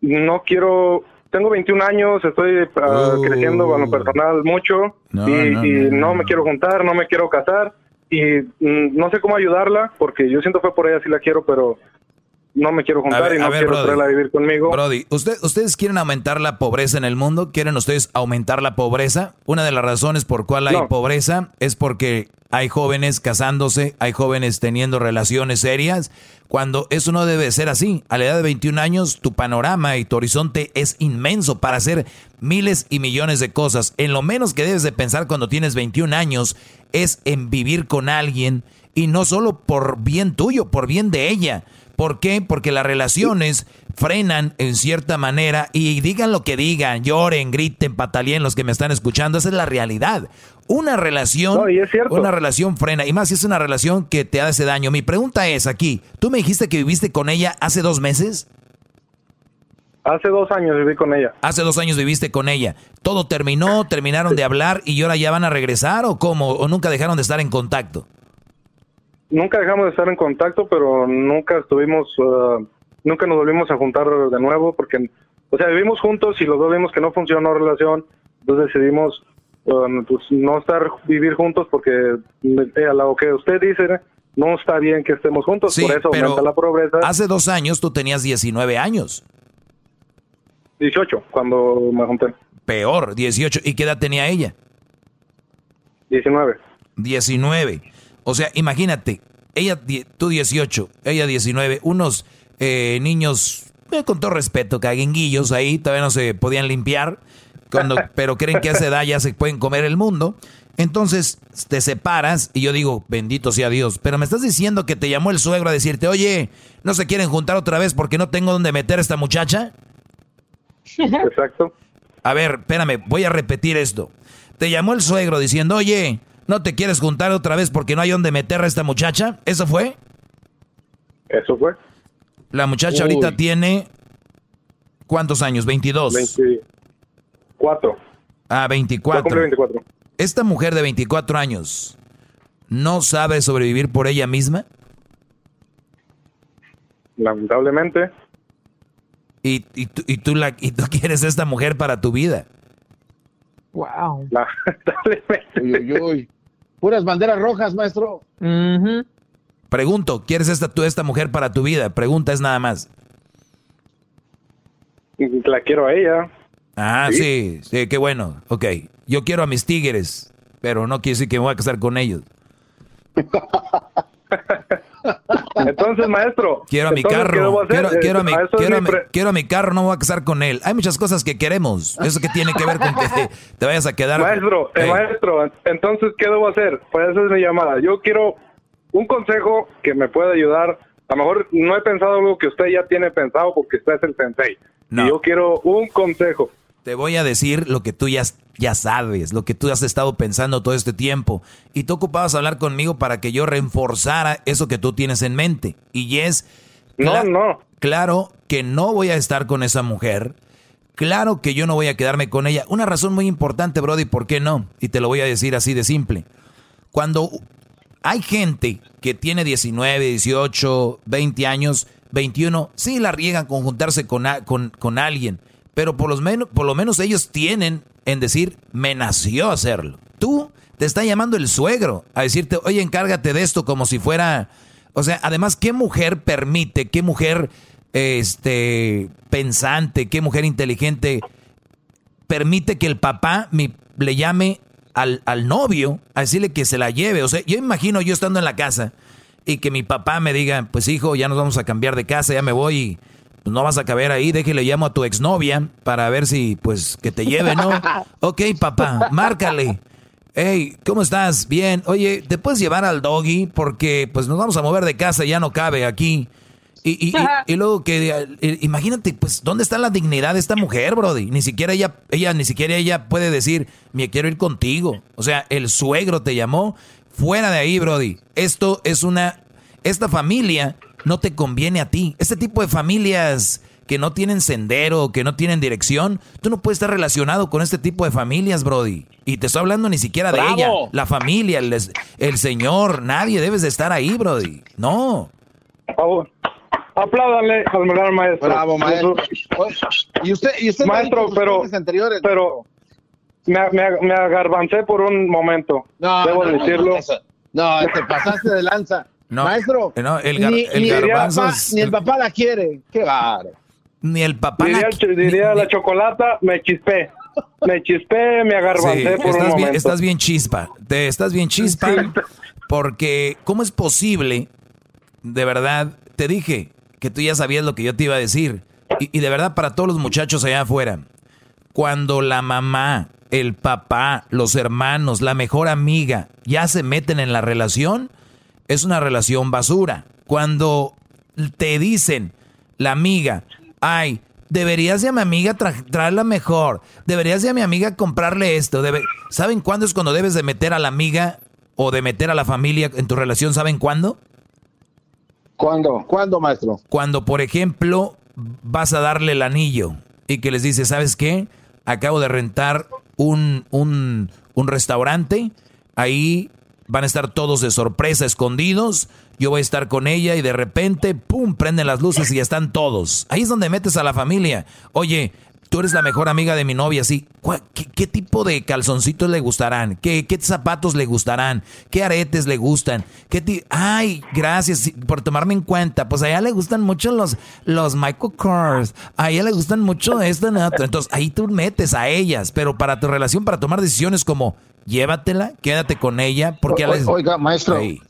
no quiero... Tengo 21 años, estoy ah, creciendo a lo personal mucho. No, y, no, y no, no me quiero juntar, no me quiero casar. Y mm, no sé cómo ayudarla porque yo siento que por ella sí la quiero, pero no me quiero juntar ver, y no ver, quiero Brody. traerla a vivir conmigo. Brody, ¿usted, ¿ustedes quieren aumentar la pobreza en el mundo? ¿Quieren ustedes aumentar la pobreza? Una de las razones por cual hay No. pobreza es porque hay jóvenes casándose, hay jóvenes teniendo relaciones serias, cuando eso no debe ser así. A la edad de 21 años, tu panorama y tu horizonte es inmenso para hacer miles y millones de cosas. En lo menos que debes de pensar cuando tienes 21 años es en vivir con alguien y no solo por bien tuyo, por bien de ella. ¿Por qué? Porque las relaciones frenan en cierta manera y digan lo que digan, lloren, griten, pataleen los que me están escuchando, esa es la realidad. Una relación, una relación frena y más si es una relación que te hace daño. Mi pregunta es aquí, tú me dijiste que viviste con ella hace dos meses. Hace dos años viví con ella. Hace dos años viviste con ella. ¿Todo terminó? ¿Terminaron de hablar y ahora ya van a regresar o cómo? ¿O nunca dejaron de estar en contacto? Nunca dejamos de estar en contacto, pero nunca estuvimos, ah, nunca nos volvimos a juntar de nuevo porque, o sea, vivimos juntos y los dos vimos que no funcionó la relación, entonces decidimos ah, pues, no estar, vivir juntos porque eh, a lo que usted dice, no está bien que estemos juntos, Sí, por eso pero aumenta la pobreza. hace dos años tú tenías 19 años. 18, cuando me junté. Peor, 18. ¿Y qué edad tenía ella? 19. 19. O sea, imagínate, ella, tú 18, ella 19, unos eh, niños, eh, con todo respeto, caguenguillos ahí, todavía no se podían limpiar, cuando, pero creen que a esa edad ya se pueden comer el mundo. Entonces te separas y yo digo, bendito sea Dios, pero me estás diciendo que te llamó el suegro a decirte, oye, ¿no se quieren juntar otra vez porque no tengo dónde meter a esta muchacha? Exacto. A ver, espérame, voy a repetir esto. Te llamó el suegro diciendo, oye, ¿no te quieres juntar otra vez porque no hay dónde meter a esta muchacha? ¿Eso fue? Eso fue. La muchacha Uy. ahorita tiene... ¿Cuántos años? 22. 24. Ah, Ya 24. cumplí 24. Esta mujer de 24 años no sabe sobrevivir por ella misma Lamentablemente. y, y tú, y tú la, y tú quieres a esta mujer para tu vida. Wow. Uy, uy, uy. Puras banderas rojas, maestro. Pregunto, ¿quieres esta, tú esta mujer para tu vida? Pregunta es nada más. La quiero a ella. Ah, sí, sí, qué bueno. Ok, yo quiero a mis tigres, pero no quiere decir que me voy a casar con ellos. Entonces, maestro. Quiero a mi entonces, ¿qué debo carro, quiero, Eh, quiero a mi, a eso es quiero, a mi mi, pre- quiero a mi carro, no me voy a casar con él. Hay muchas cosas que queremos. Eso que tiene que ver con que te, vayas a quedar. Maestro, eh, Ey, maestro, entonces, ¿qué debo hacer? Pues esa es mi llamada. Yo quiero un consejo que me pueda ayudar. A lo mejor no he pensado algo que usted ya tiene pensado porque usted es el sensei. No. Y yo quiero un consejo. Te voy a decir lo que tú ya, ya sabes, lo que tú has estado pensando todo este tiempo. Y tú ocupabas hablar conmigo para que yo reforzara eso que tú tienes en mente. Y es... No, no. Claro que no voy a estar con esa mujer. Claro que yo no voy a quedarme con ella. Una razón muy importante, Brody, ¿por qué no? Y te lo voy a decir así de simple. Cuando hay gente que tiene 19, 18, 20 años, 21, sí la riegan con juntarse con, a- con, con alguien. Pero por, los menos, por lo menos ellos tienen en decir, me nació hacerlo. Tú te está llamando el suegro a decirte, oye, encárgate de esto como si fuera... O sea, además, ¿qué mujer permite, qué mujer este, pensante, qué mujer inteligente permite que el papá le llame al, al, novio a decirle que se la lleve? O sea, yo imagino yo estando en la casa y que mi papá me diga, pues hijo, ya nos vamos a cambiar de casa, ya me voy y pues, no vas a caber ahí, déjale llamo a tu exnovia para ver si, pues, que te lleve, ¿no? ok, papá, márcale. Hey, ¿cómo estás? Bien. Oye, ¿te puedes llevar al doggy? Porque pues nos vamos a mover de casa, ya no cabe aquí. Y, y, luego que, eh, imagínate, pues, ¿dónde está la dignidad de esta mujer, Brody? Ni siquiera ella, ella, ni siquiera ella puede decir, me quiero ir contigo. O sea, el suegro te llamó, fuera de ahí, Brody. Esto es una, esta familia no te conviene a ti. Este tipo de familias que no tienen sendero, que no tienen dirección, tú no puedes estar relacionado con este tipo de familias, Brody. Y te estoy hablando ni siquiera de ella, la familia, el, el, señor, nadie debes de estar ahí, Brody. No. Por favor. Apláudale al maestro. Bravo, maestro. Y usted, y usted maestro, pero, anteriores, pero me, me, me, agarbancé por un momento. No, Debo no, decirlo. No, te pasaste de lanza. No, Maestro, no, el, gar, ni, el ni, garbanzo papá, es- ni el papá la quiere. Qué bárbaro. Ni el papá Diría, la- diría ni- la chocolata, me chispé. Me chispé, me Sí, agarbancé por un estás, bien, momento. estás bien chispa. Te estás bien chispa. Porque, ¿cómo es posible? De verdad, te dije que tú ya sabías lo que yo te iba a decir. Y, y de verdad, para todos los muchachos allá afuera, cuando la mamá, el papá, los hermanos, la mejor amiga ya se meten en la relación, es una relación basura. Cuando te dicen, la amiga, ay, deberías de a mi amiga tra- traerla mejor, deberías de a mi amiga comprarle esto. debe-". ¿Saben cuándo es cuando debes de meter a la amiga o de meter a la familia en tu relación? ¿Saben cuándo? ¿Cuándo? ¿Cuándo, maestro? Cuando, por ejemplo, vas a darle el anillo y que les dices, ¿sabes qué? Acabo de rentar un, un, un restaurante, ahí van a estar todos de sorpresa, escondidos, yo voy a estar con ella y de repente, ¡pum!, prenden las luces y ya están todos. Ahí es donde metes a la familia. Oye, tú eres la mejor amiga de mi novia, sí. ¿Cuál- ¿Qué, qué tipo de calzoncitos le gustarán? ¿Qué, qué zapatos le gustarán? ¿Qué aretes le gustan? ¿Qué ti- Ay, gracias por tomarme en cuenta. Pues a ella le gustan mucho los, los Michael Kors. A ella le gustan mucho esto otro. Entonces ahí tú metes a ellas. Pero para tu relación, para tomar decisiones como llévatela, quédate con ella. Porque a O- les- Oiga, maestro, Ahí.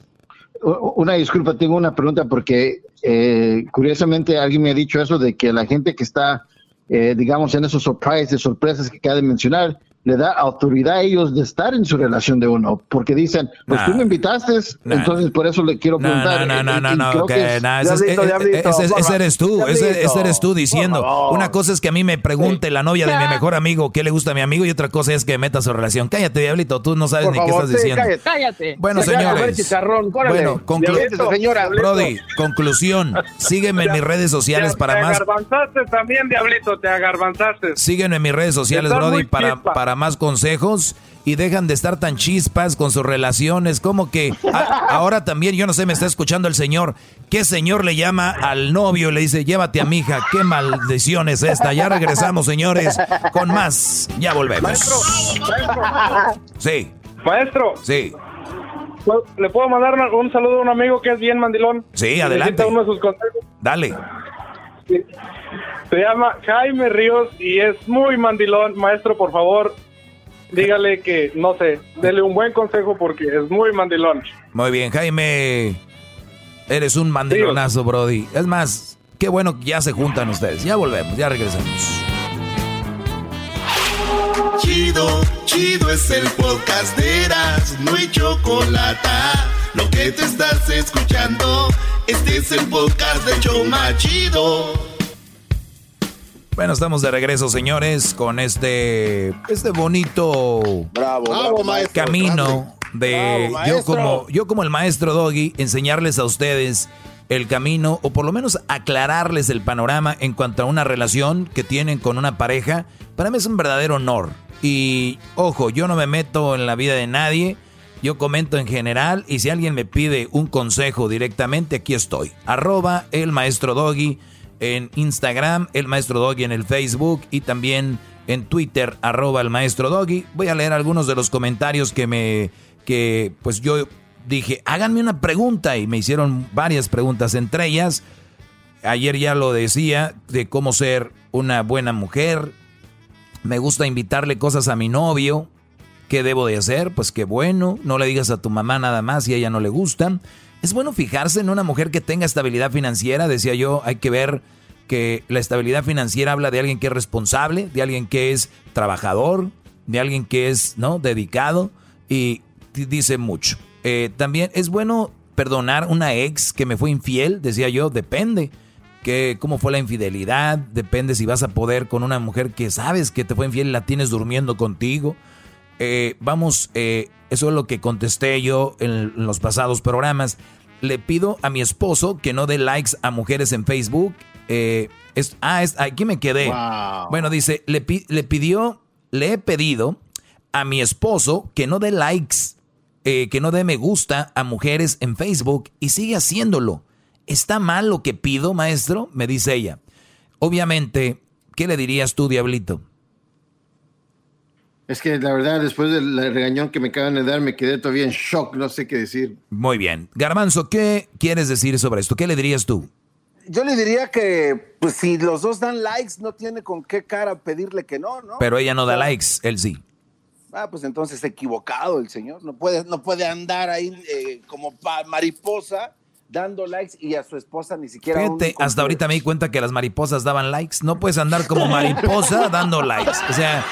una disculpa, tengo una pregunta porque eh, curiosamente alguien me ha dicho eso de que la gente que está, eh, digamos, en esos surprises, sorpresas que acaba de mencionar, le da autoridad a ellos de estar en su relación de uno, porque dicen, pues Nah. tú me invitaste, Nah. entonces por eso le quiero No, preguntar. no, no, eh, no, no, ese, por ese eres tú, ese, ese eres tú diciendo. Una cosa es que a mí me pregunte la novia de mi mejor amigo qué le gusta a mi amigo y otra cosa es que meta su relación. Cállate, diablito, tú no sabes Por ni qué favor, estás sí, diciendo. cállate. Cállate. Bueno, Se señores. Bueno, conclu- Diablito, señora. Brody, conclusión. Sígueme en mis redes sociales te, para te más. agarbanzaste también, diablito, te agarbanzaste. Sígueme en mis redes sociales, Brody, para. Para más consejos y dejan de estar tan chispas con sus relaciones. Como que a- ahora también, yo no sé, me está escuchando el señor. ¿Qué señor le llama al novio y le dice, llévate a mi hija? ¿Qué maldición es esta? Ya regresamos, señores, con más. Ya volvemos. Maestro, maestro, Sí, maestro, sí, ¿le puedo mandar un saludo a un amigo que es bien mandilón? Sí, adelante. Uno de sus consejos. dale. Se llama Jaime Ríos y es muy mandilón. Maestro, por favor, dígale que, no sé, dele un buen consejo porque es muy mandilón. Muy bien, Jaime. Eres un mandilonazo, Brody. Es más, qué bueno que ya se juntan ustedes. Ya volvemos, ya regresamos. Chido, chido es el podcast de Eras, no hay chocolate. Lo que te estás escuchando, este es el podcast de Choma Chido. Bueno, estamos de regreso, señores, con este, este bonito Bravo, Bravo, maestro. camino de Bravo, yo como yo como el maestro Doggy enseñarles a ustedes el camino o por lo menos aclararles el panorama en cuanto a una relación que tienen con una pareja. Para mí es un verdadero honor. Y ojo, yo no me meto en la vida de nadie. Yo comento en general y si alguien me pide un consejo directamente, aquí estoy. Arroba el maestro Doggy en Instagram, el maestro Doggy en el Facebook y también en Twitter, arroba el maestro Doggy. Voy a leer algunos de los comentarios que me, que pues yo dije, háganme una pregunta y me hicieron varias preguntas, entre ellas, ayer ya lo decía, de cómo ser una buena mujer. Me gusta invitarle cosas a mi novio. ¿Qué debo de hacer? Pues qué bueno, no le digas a tu mamá nada más si a ella no le gustan. Es bueno fijarse en una mujer que tenga estabilidad financiera, decía yo, hay que ver que la estabilidad financiera habla de alguien que es responsable, de alguien que es trabajador, de alguien que es no dedicado y dice mucho. Eh, también es bueno perdonar una ex que me fue infiel, decía yo, depende que cómo fue la infidelidad, depende si vas a poder con una mujer que sabes que te fue infiel y la tienes durmiendo contigo. Eh, vamos, eh, eso es lo que contesté yo en los pasados programas. Le pido a mi esposo que no dé likes a mujeres en Facebook. Eh, es, ah, es, aquí me quedé. Bueno, dice, le, le, pidió, le he pedido a mi esposo que no dé likes, que no dé me gusta a mujeres en Facebook y sigue haciéndolo. ¿Está mal lo que pido, maestro? Me dice ella. Obviamente, ¿qué le dirías tú, diablito? Es que la verdad, después del regañón que me acaban de dar, me quedé todavía en shock, no sé qué decir. Muy bien. Garbanzo, ¿qué quieres decir sobre esto? ¿Qué le dirías tú? Yo le diría que, pues si los dos dan likes, no tiene con qué cara pedirle que no, ¿no? Pero ella no da likes, él sí. Ah, pues entonces equivocado el señor. No puede, no puede andar ahí eh, como mariposa dando likes y a su esposa ni siquiera. Fíjate, hasta ahorita me di cuenta que las mariposas daban likes. No puedes andar como mariposa dando likes. O sea,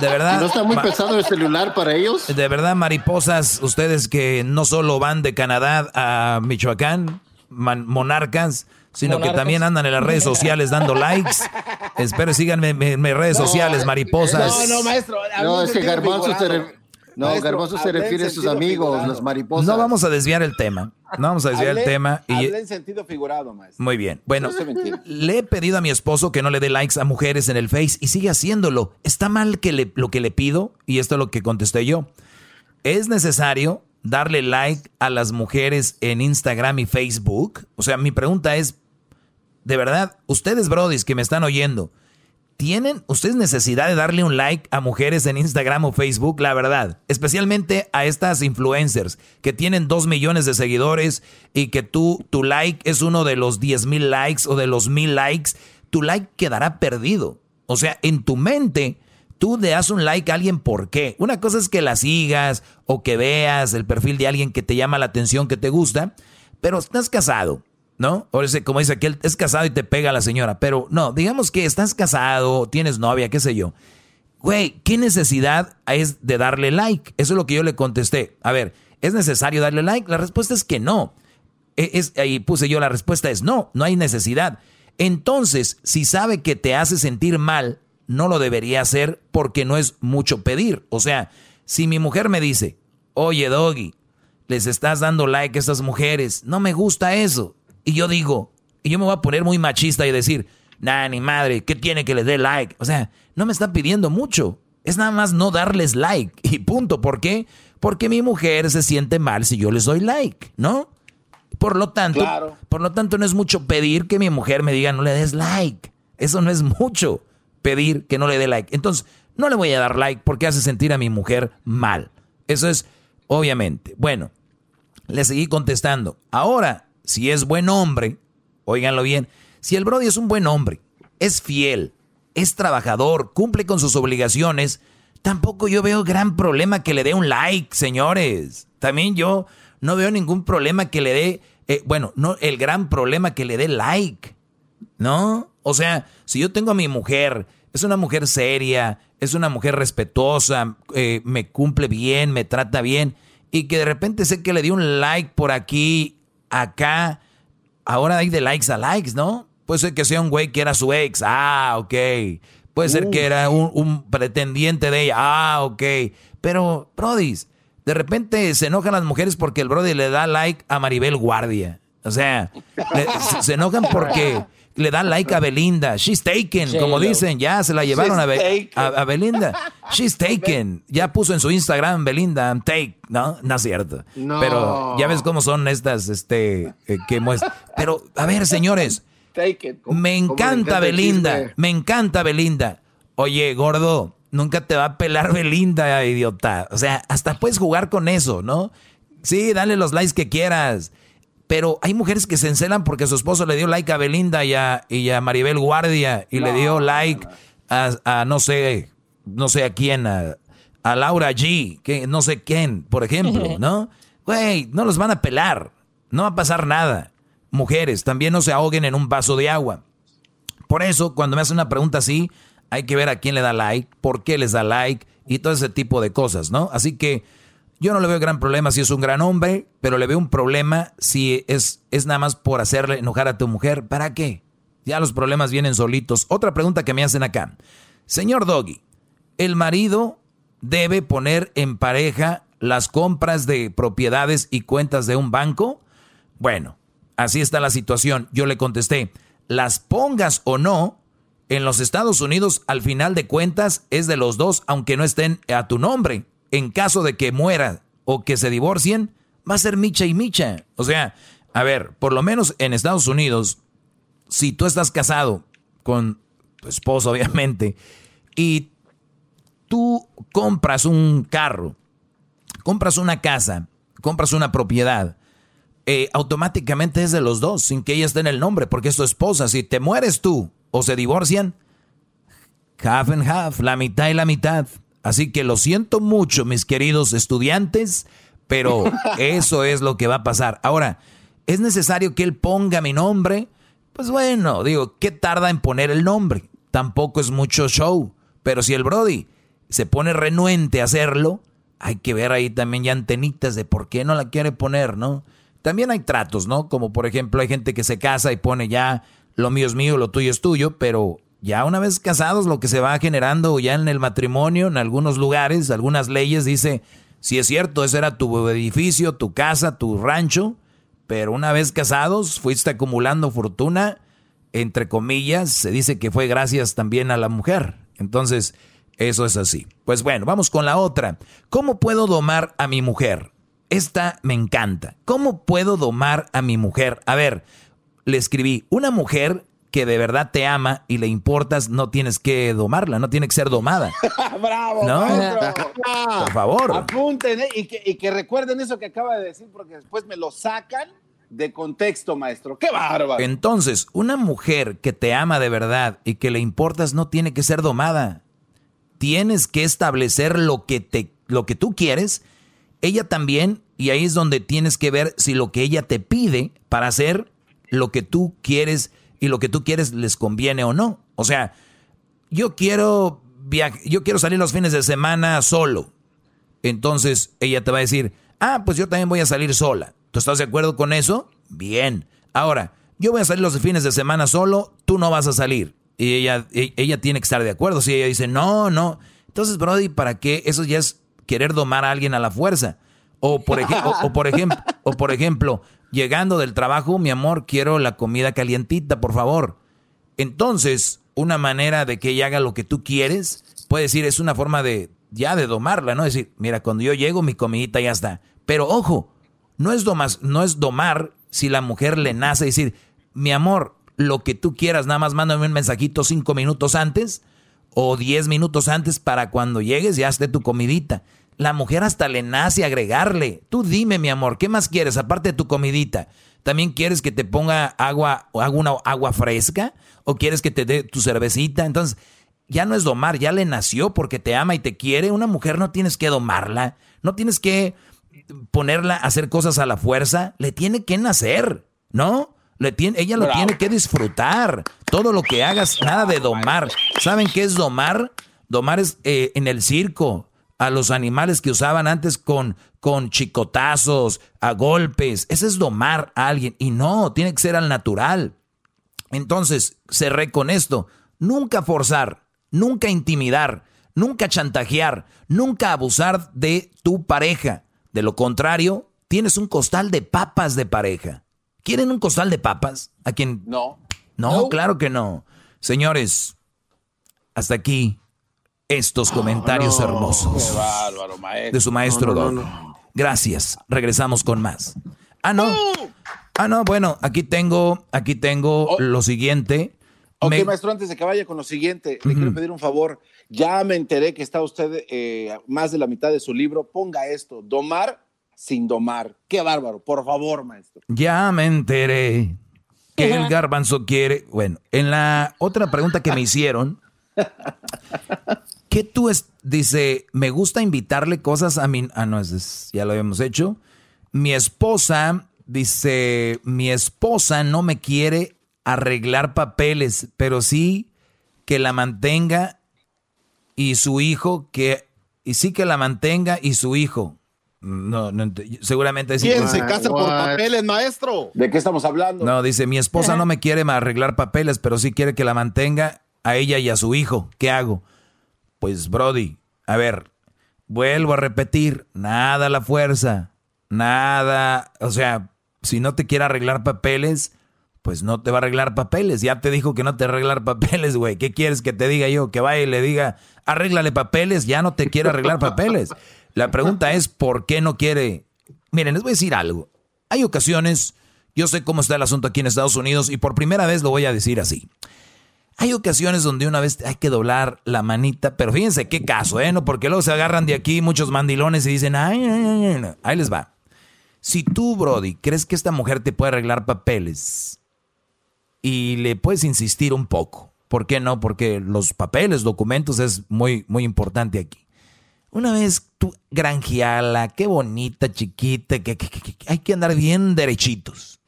de verdad. ¿No está muy pesado el celular para ellos? De verdad, mariposas, ustedes que no solo van de Canadá a Michoacán, monarcas. Sino que también andan en las redes sociales dando likes. Espero síganme en mis redes sociales, mariposas. No, no, maestro. No, es que Garbanzo se, no, Garboso se refiere a sus amigos, los mariposas. No vamos a desviar el tema. No vamos a desviar el tema. Y... en sentido figurado, maestro. Muy bien. Bueno, le he pedido a mi esposo que no le dé likes a mujeres en el Face y sigue haciéndolo. ¿Está mal que le, lo que le pido? Y esto es lo que contesté yo. ¿Es necesario darle like a las mujeres en Instagram y Facebook? O sea, mi pregunta es, de verdad, ustedes, brodis, que me están oyendo, ¿Tienen ustedes necesidad de darle un like a mujeres en Instagram o Facebook? La verdad, especialmente a estas influencers que tienen dos millones de seguidores y que tú, tu like es uno de los 10 mil likes o de los mil likes, tu like quedará perdido. O sea, en tu mente, tú le das un like a alguien, ¿por qué? Una cosa es que la sigas o que veas el perfil de alguien que te llama la atención, que te gusta, pero estás casado ¿no? O ese, como dice aquel, es casado y te pega a la señora. Pero no, digamos que estás casado, tienes novia, qué sé yo. Güey, ¿qué necesidad es de darle like? Eso es lo que yo le contesté. A ver, ¿es necesario darle like? La respuesta es que no. E, es, ahí puse yo la respuesta es no, no hay necesidad. Entonces, si sabe que te hace sentir mal, no lo debería hacer porque no es mucho pedir. O sea, si mi mujer me dice, oye, Doggy, les estás dando like a estas mujeres, no me gusta eso. Y yo digo, y yo me voy a poner muy machista y decir, nah, ni madre, ¿qué tiene que le dé like? O sea, no me está pidiendo mucho. Es nada más no darles like. Y punto. ¿Por qué? Porque mi mujer se siente mal si yo les doy like, ¿no? Por lo tanto, por lo tanto no es mucho pedir que mi mujer me diga no le des like. Eso no es mucho pedir que no le dé like. Entonces, no le voy a dar like porque hace sentir a mi mujer mal. Eso es obviamente. Bueno, le seguí contestando. Ahora, si es buen hombre, óiganlo bien, si el Brody es un buen hombre, es fiel, es trabajador, cumple con sus obligaciones, tampoco yo veo gran problema que le dé un like, señores. También yo no veo ningún problema que le dé, eh, bueno, no el gran problema que le dé like, ¿no? O sea, si yo tengo a mi mujer, es una mujer seria, es una mujer respetuosa, eh, me cumple bien, me trata bien, y que de repente sé que le di un like por aquí acá, ahora hay de likes a likes, ¿no? Puede ser que sea un güey que era su ex, ah, ok. Puede ser que era un, pretendiente de ella, ah, ok. Pero, brodis, de repente se enojan las mujeres porque el brody le da like a Maribel Guardia. O sea, se enojan porque le dan like a Belinda. She's taken, como dicen, ya se la llevaron a, a, Belinda. She's taken. Ya puso en su Instagram Belinda, I'm take, ¿no? No es cierto. Pero ya ves cómo son estas, este, eh, que muestran. Pero, a ver, señores, Take it. Me encanta Belinda, me encanta Belinda. Oye, gordo, nunca te va a pelar Belinda, idiota. O sea, hasta puedes jugar con eso, ¿no? Sí, dale los likes que quieras. Pero hay mujeres que se encelan porque su esposo le dio like a Belinda y a, y a Maribel Guardia y le dio like a, no sé, no sé a quién, a, a Laura G, que no sé quién, por ejemplo, ¿no? Güey, no los van a pelar, no va a pasar nada. Mujeres, también no se ahoguen en un vaso de agua. Por eso, cuando me hacen una pregunta así, hay que ver a quién le da like, por qué les da like y todo ese tipo de cosas, ¿no? Así que yo no le veo gran problema si es un gran hombre, pero le veo un problema si es, es nada más por hacerle enojar a tu mujer. ¿Para qué? Ya los problemas vienen solitos. Otra pregunta que me hacen acá. Señor Doggy, ¿el marido debe poner en pareja las compras de propiedades y cuentas de un banco? Bueno, así está la situación. Yo le contesté, las pongas o no, en los Estados Unidos al final de cuentas es de los dos, aunque no estén a tu nombre en caso de que muera o que se divorcien, va a ser micha y micha. O sea, a ver, por lo menos en Estados Unidos, si tú estás casado con tu esposo, obviamente, y tú compras un carro, compras una casa, compras una propiedad, eh, automáticamente es de los dos, sin que ella esté en el nombre, porque es tu esposa. Si te mueres tú o se divorcian, half and half, la mitad y la mitad. Así que lo siento mucho, mis queridos estudiantes, pero eso es lo que va a pasar. Ahora, ¿es necesario que él ponga mi nombre? Pues bueno, digo, ¿qué tarda en poner el nombre? Tampoco es mucho show. Pero si el Brody se pone renuente a hacerlo, hay que ver ahí también ya antenitas de por qué no la quiere poner, ¿no? También hay tratos, ¿no? Como por ejemplo hay gente que se casa y pone ya lo mío es mío, lo tuyo es tuyo, pero ya una vez casados, lo que se va generando ya en el matrimonio, en algunos lugares, algunas leyes, dice, si es cierto, ese era tu edificio, tu casa, tu rancho, pero una vez casados, fuiste acumulando fortuna, entre comillas, se dice que fue gracias también a la mujer. Entonces, eso es así. Pues bueno, vamos con la otra. ¿Cómo puedo domar a mi mujer? Esta me encanta. ¿Cómo puedo domar a mi mujer? A ver, le escribí, una mujer que de verdad te ama y le importas, no tienes que domarla, no tiene que ser domada. ¡Bravo! ¿No? maestro! Por favor. Apunten ¿eh? y, que, y que recuerden eso que acaba de decir, porque después me lo sacan de contexto, maestro. ¡Qué bárbaro! Entonces, una mujer que te ama de verdad y que le importas no tiene que ser domada. Tienes que establecer lo que, te, lo que tú quieres, ella también, y ahí es donde tienes que ver si lo que ella te pide para hacer lo que tú quieres y lo que tú quieres les conviene o no. O sea, yo quiero yo quiero salir los fines de semana solo. Entonces ella te va a decir, ah, pues yo también voy a salir sola. ¿Tú estás de acuerdo con eso? Bien. Ahora, yo voy a salir los fines de semana solo, tú no vas a salir. Y ella, e, ella tiene que estar de acuerdo. Si ella dice, no, no. Entonces, Brody, ¿para qué? Eso ya es querer domar a alguien a la fuerza. O por, o, por ejemplo, o por ejemplo, llegando del trabajo, mi amor, quiero la comida calientita, por favor. Entonces, una manera de que ella haga lo que tú quieres, puede decir, es una forma de ya de domarla, ¿no? Decir, mira, cuando yo llego, mi comidita ya está. Pero ojo, no es, domas, no es domar si la mujer le nace decir, mi amor, lo que tú quieras, nada más mándame un mensajito cinco minutos antes o diez minutos antes para cuando llegues ya esté tu comidita. La mujer hasta le nace agregarle. Tú dime, mi amor, ¿qué más quieres aparte de tu comidita? ¿También quieres que te ponga agua o una agua fresca? ¿O quieres que te dé tu cervecita? Entonces, ya no es domar, ya le nació porque te ama y te quiere. Una mujer no tienes que domarla, no tienes que ponerla a hacer cosas a la fuerza, le tiene que nacer, ¿no? Le tiene, ella lo tiene que disfrutar. Todo lo que hagas, nada de domar. ¿Saben qué es domar? Domar es eh, en el circo a los animales que usaban antes con, con chicotazos, a golpes. Ese es domar a alguien. Y no, tiene que ser al natural. Entonces, cerré con esto. Nunca forzar, nunca intimidar, nunca chantajear, nunca abusar de tu pareja. De lo contrario, tienes un costal de papas de pareja. ¿Quieren un costal de papas? ¿A quien No. No, claro que no. Señores, hasta aquí estos comentarios no, hermosos qué bárbaro, maestro. de su maestro No, no, Gracias. Regresamos con más. Ah, no. Ah, no, bueno, aquí tengo, aquí tengo lo siguiente. Ok, Me- maestro, antes de que vaya con lo siguiente, le quiero pedir un favor. Ya me enteré que está usted eh, más de la mitad de su libro. Ponga esto, domar sin domar. Qué bárbaro, por favor, maestro. Ya me enteré que el garbanzo quiere. Bueno, en la otra pregunta que me hicieron, ¿qué tú es? Dice, me gusta invitarle cosas a mi. Ah, no, es- ya lo habíamos hecho. Mi esposa, dice, mi esposa no me quiere arreglar papeles, pero sí que la mantenga y su hijo, que. Y sí que la mantenga y su hijo. No, no, ent- seguramente es ¿Quién se casa por papeles, maestro? ¿De qué estamos hablando? no, dice, mi esposa no me quiere arreglar papeles, pero sí quiere que la mantenga a ella y a su hijo. ¿Qué hago? Pues, Brody, a ver, vuelvo a repetir, nada la fuerza, nada, o sea, si no te quiere arreglar papeles, pues no te va a arreglar papeles. Ya te dijo que no te arreglar papeles, güey. ¿Qué quieres que te diga yo? Que vaya y le diga, arréglale papeles, ya no te quiere arreglar papeles. La pregunta es, ¿por qué no quiere? Miren, les voy a decir algo. Hay ocasiones, yo sé cómo está el asunto aquí en Estados Unidos y por primera vez lo voy a decir así. Hay ocasiones donde una vez hay que doblar la manita, pero fíjense qué caso, ¿eh? No, porque luego se agarran de aquí muchos mandilones y dicen, ay, ay, ay, ay, no". ahí les va. Si tú, Brody, crees que esta mujer te puede arreglar papeles y le puedes insistir un poco, ¿por qué no? Porque los papeles, documentos es muy, muy importante aquí. Una vez tú granjeala, qué bonita, chiquita, que- que- hay que andar bien derechitos.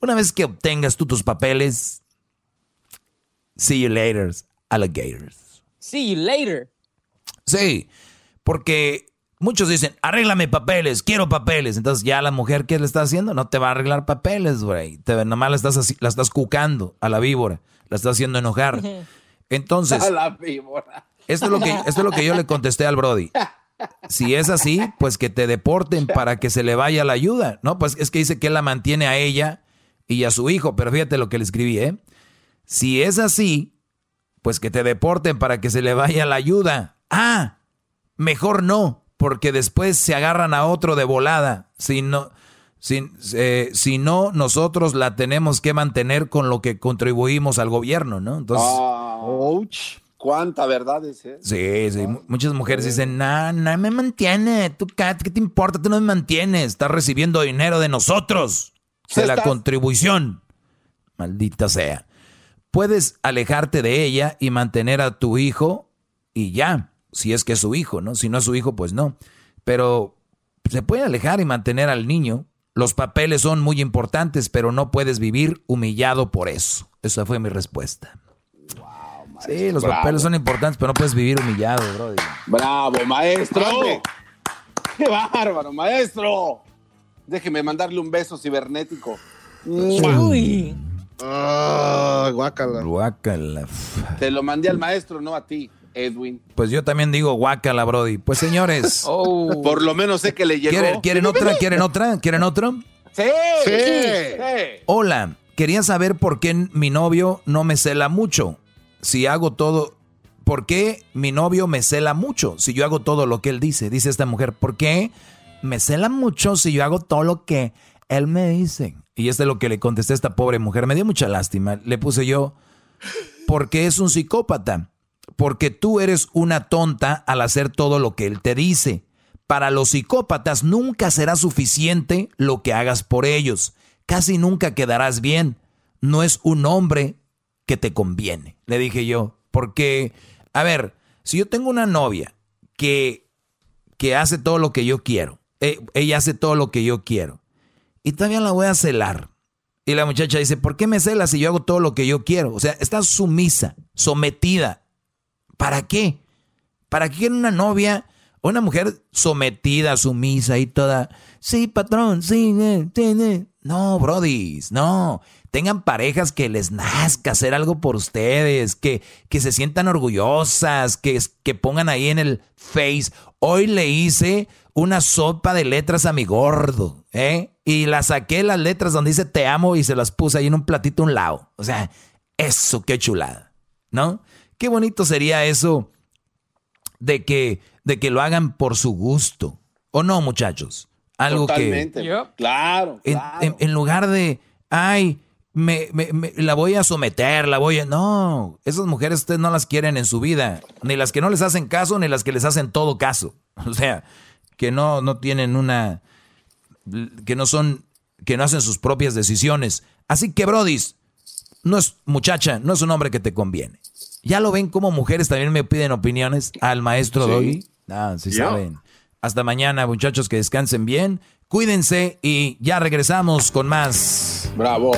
Una vez que obtengas tú tus papeles, see you later, alligators. See you later. Sí, porque muchos dicen, arréglame papeles, quiero papeles. Entonces ya la mujer, ¿qué le está haciendo? No te va a arreglar papeles, güey. Te, nomás la estás, así- la estás cucando a la víbora, la estás haciendo enojar. Entonces, A la víbora. esto es lo que, esto es lo que yo le contesté al Brody. Si es así, pues que te deporten para que se le vaya la ayuda. No, pues es que dice que él la mantiene a ella y a su hijo. Pero fíjate lo que le escribí, ¿eh? Si es así, pues que te deporten para que se le vaya la ayuda. Ah, mejor no, porque después se agarran a otro de volada. Si no, si, eh, si no, nosotros la tenemos que mantener con lo que contribuimos al gobierno, ¿no? Entonces. Ouch. Cuánta verdad es, ¿eh? Sí, sí. mu- Muchas mujeres dicen, no, no me mantiene. ¿Tú qué, qué te importa? Tú no me mantienes. Estás recibiendo dinero de nosotros. De la Estás- contribución. Maldita sea. Puedes alejarte de ella y mantener a tu hijo y ya. Si es que es su hijo, ¿no? Si no es su hijo, pues no. Pero se puede alejar y mantener al niño. Los papeles son muy importantes, pero no puedes vivir humillado por eso. Esa fue mi respuesta. Sí, los Bravo. papeles son importantes, pero no puedes vivir humillado, bro. Bravo, maestro. Qué bárbaro, maestro. Déjeme mandarle un beso cibernético. Uy. Ah, guácala. Guácala. Te lo mandé al maestro, no a ti, Edwin. Pues yo también digo guácala, Brody. Pues señores. Oh. Por lo menos sé que le llegó. ¿quieren, quieren otra? ¿Quieren otra? ¿Quieren otra? Sí. Sí. sí. Hola, quería saber por qué mi novio no me cela mucho. Si hago todo, ¿por qué mi novio me cela mucho? Si yo hago todo lo que él dice, dice esta mujer, ¿por qué me cela mucho si yo hago todo lo que él me dice? Y es lo que le contesté a esta pobre mujer. Me dio mucha lástima. Le puse yo, porque es un psicópata. Porque tú eres una tonta al hacer todo lo que él te dice. Para los psicópatas nunca será suficiente lo que hagas por ellos. Casi nunca quedarás bien. No es un hombre que te conviene, le dije yo. Porque, a ver, si yo tengo una novia que, que hace todo lo que yo quiero, eh, ella hace todo lo que yo quiero, y todavía la voy a celar. Y la muchacha dice, ¿por qué me celas si yo hago todo lo que yo quiero? O sea, está sumisa, sometida. ¿Para qué? ¿Para qué una novia una mujer sometida, sumisa y toda? Sí, patrón, sí, sí, eh". No, brodis, no. Tengan parejas que les nazca hacer algo por ustedes, que, que se sientan orgullosas, que, que pongan ahí en el face. Hoy le hice una sopa de letras a mi gordo, ¿eh? Y la saqué las letras donde dice te amo y se las puse ahí en un platito a un lado. O sea, eso, qué chulada, ¿no? Qué bonito sería eso de que, de que lo hagan por su gusto. ¿O no, muchachos? Algo Totalmente. que... Claro, En, claro. en- en lugar de, ay, me, me- me- la voy a someter, la voy a... No, esas mujeres ustedes no las quieren en su vida. Ni las que no les hacen caso, ni las que les hacen todo caso. O sea, que no, no tienen una... que no son... que no hacen sus propias decisiones. Así que, brodis, no es muchacha, no es un hombre que te conviene. ¿Ya lo ven como mujeres también me piden opiniones al maestro Sí. Doggy? Ah, sí Ya. saben. Hasta mañana, muchachos, que descansen bien. Cuídense y ya regresamos con más. Bravo.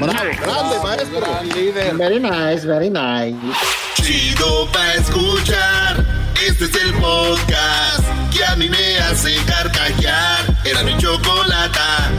Bravo, grande, maestro. Very nice, very nice. Chido pa' escuchar. Este es el podcast que a mí me hace carcajear. Era mi chocolata.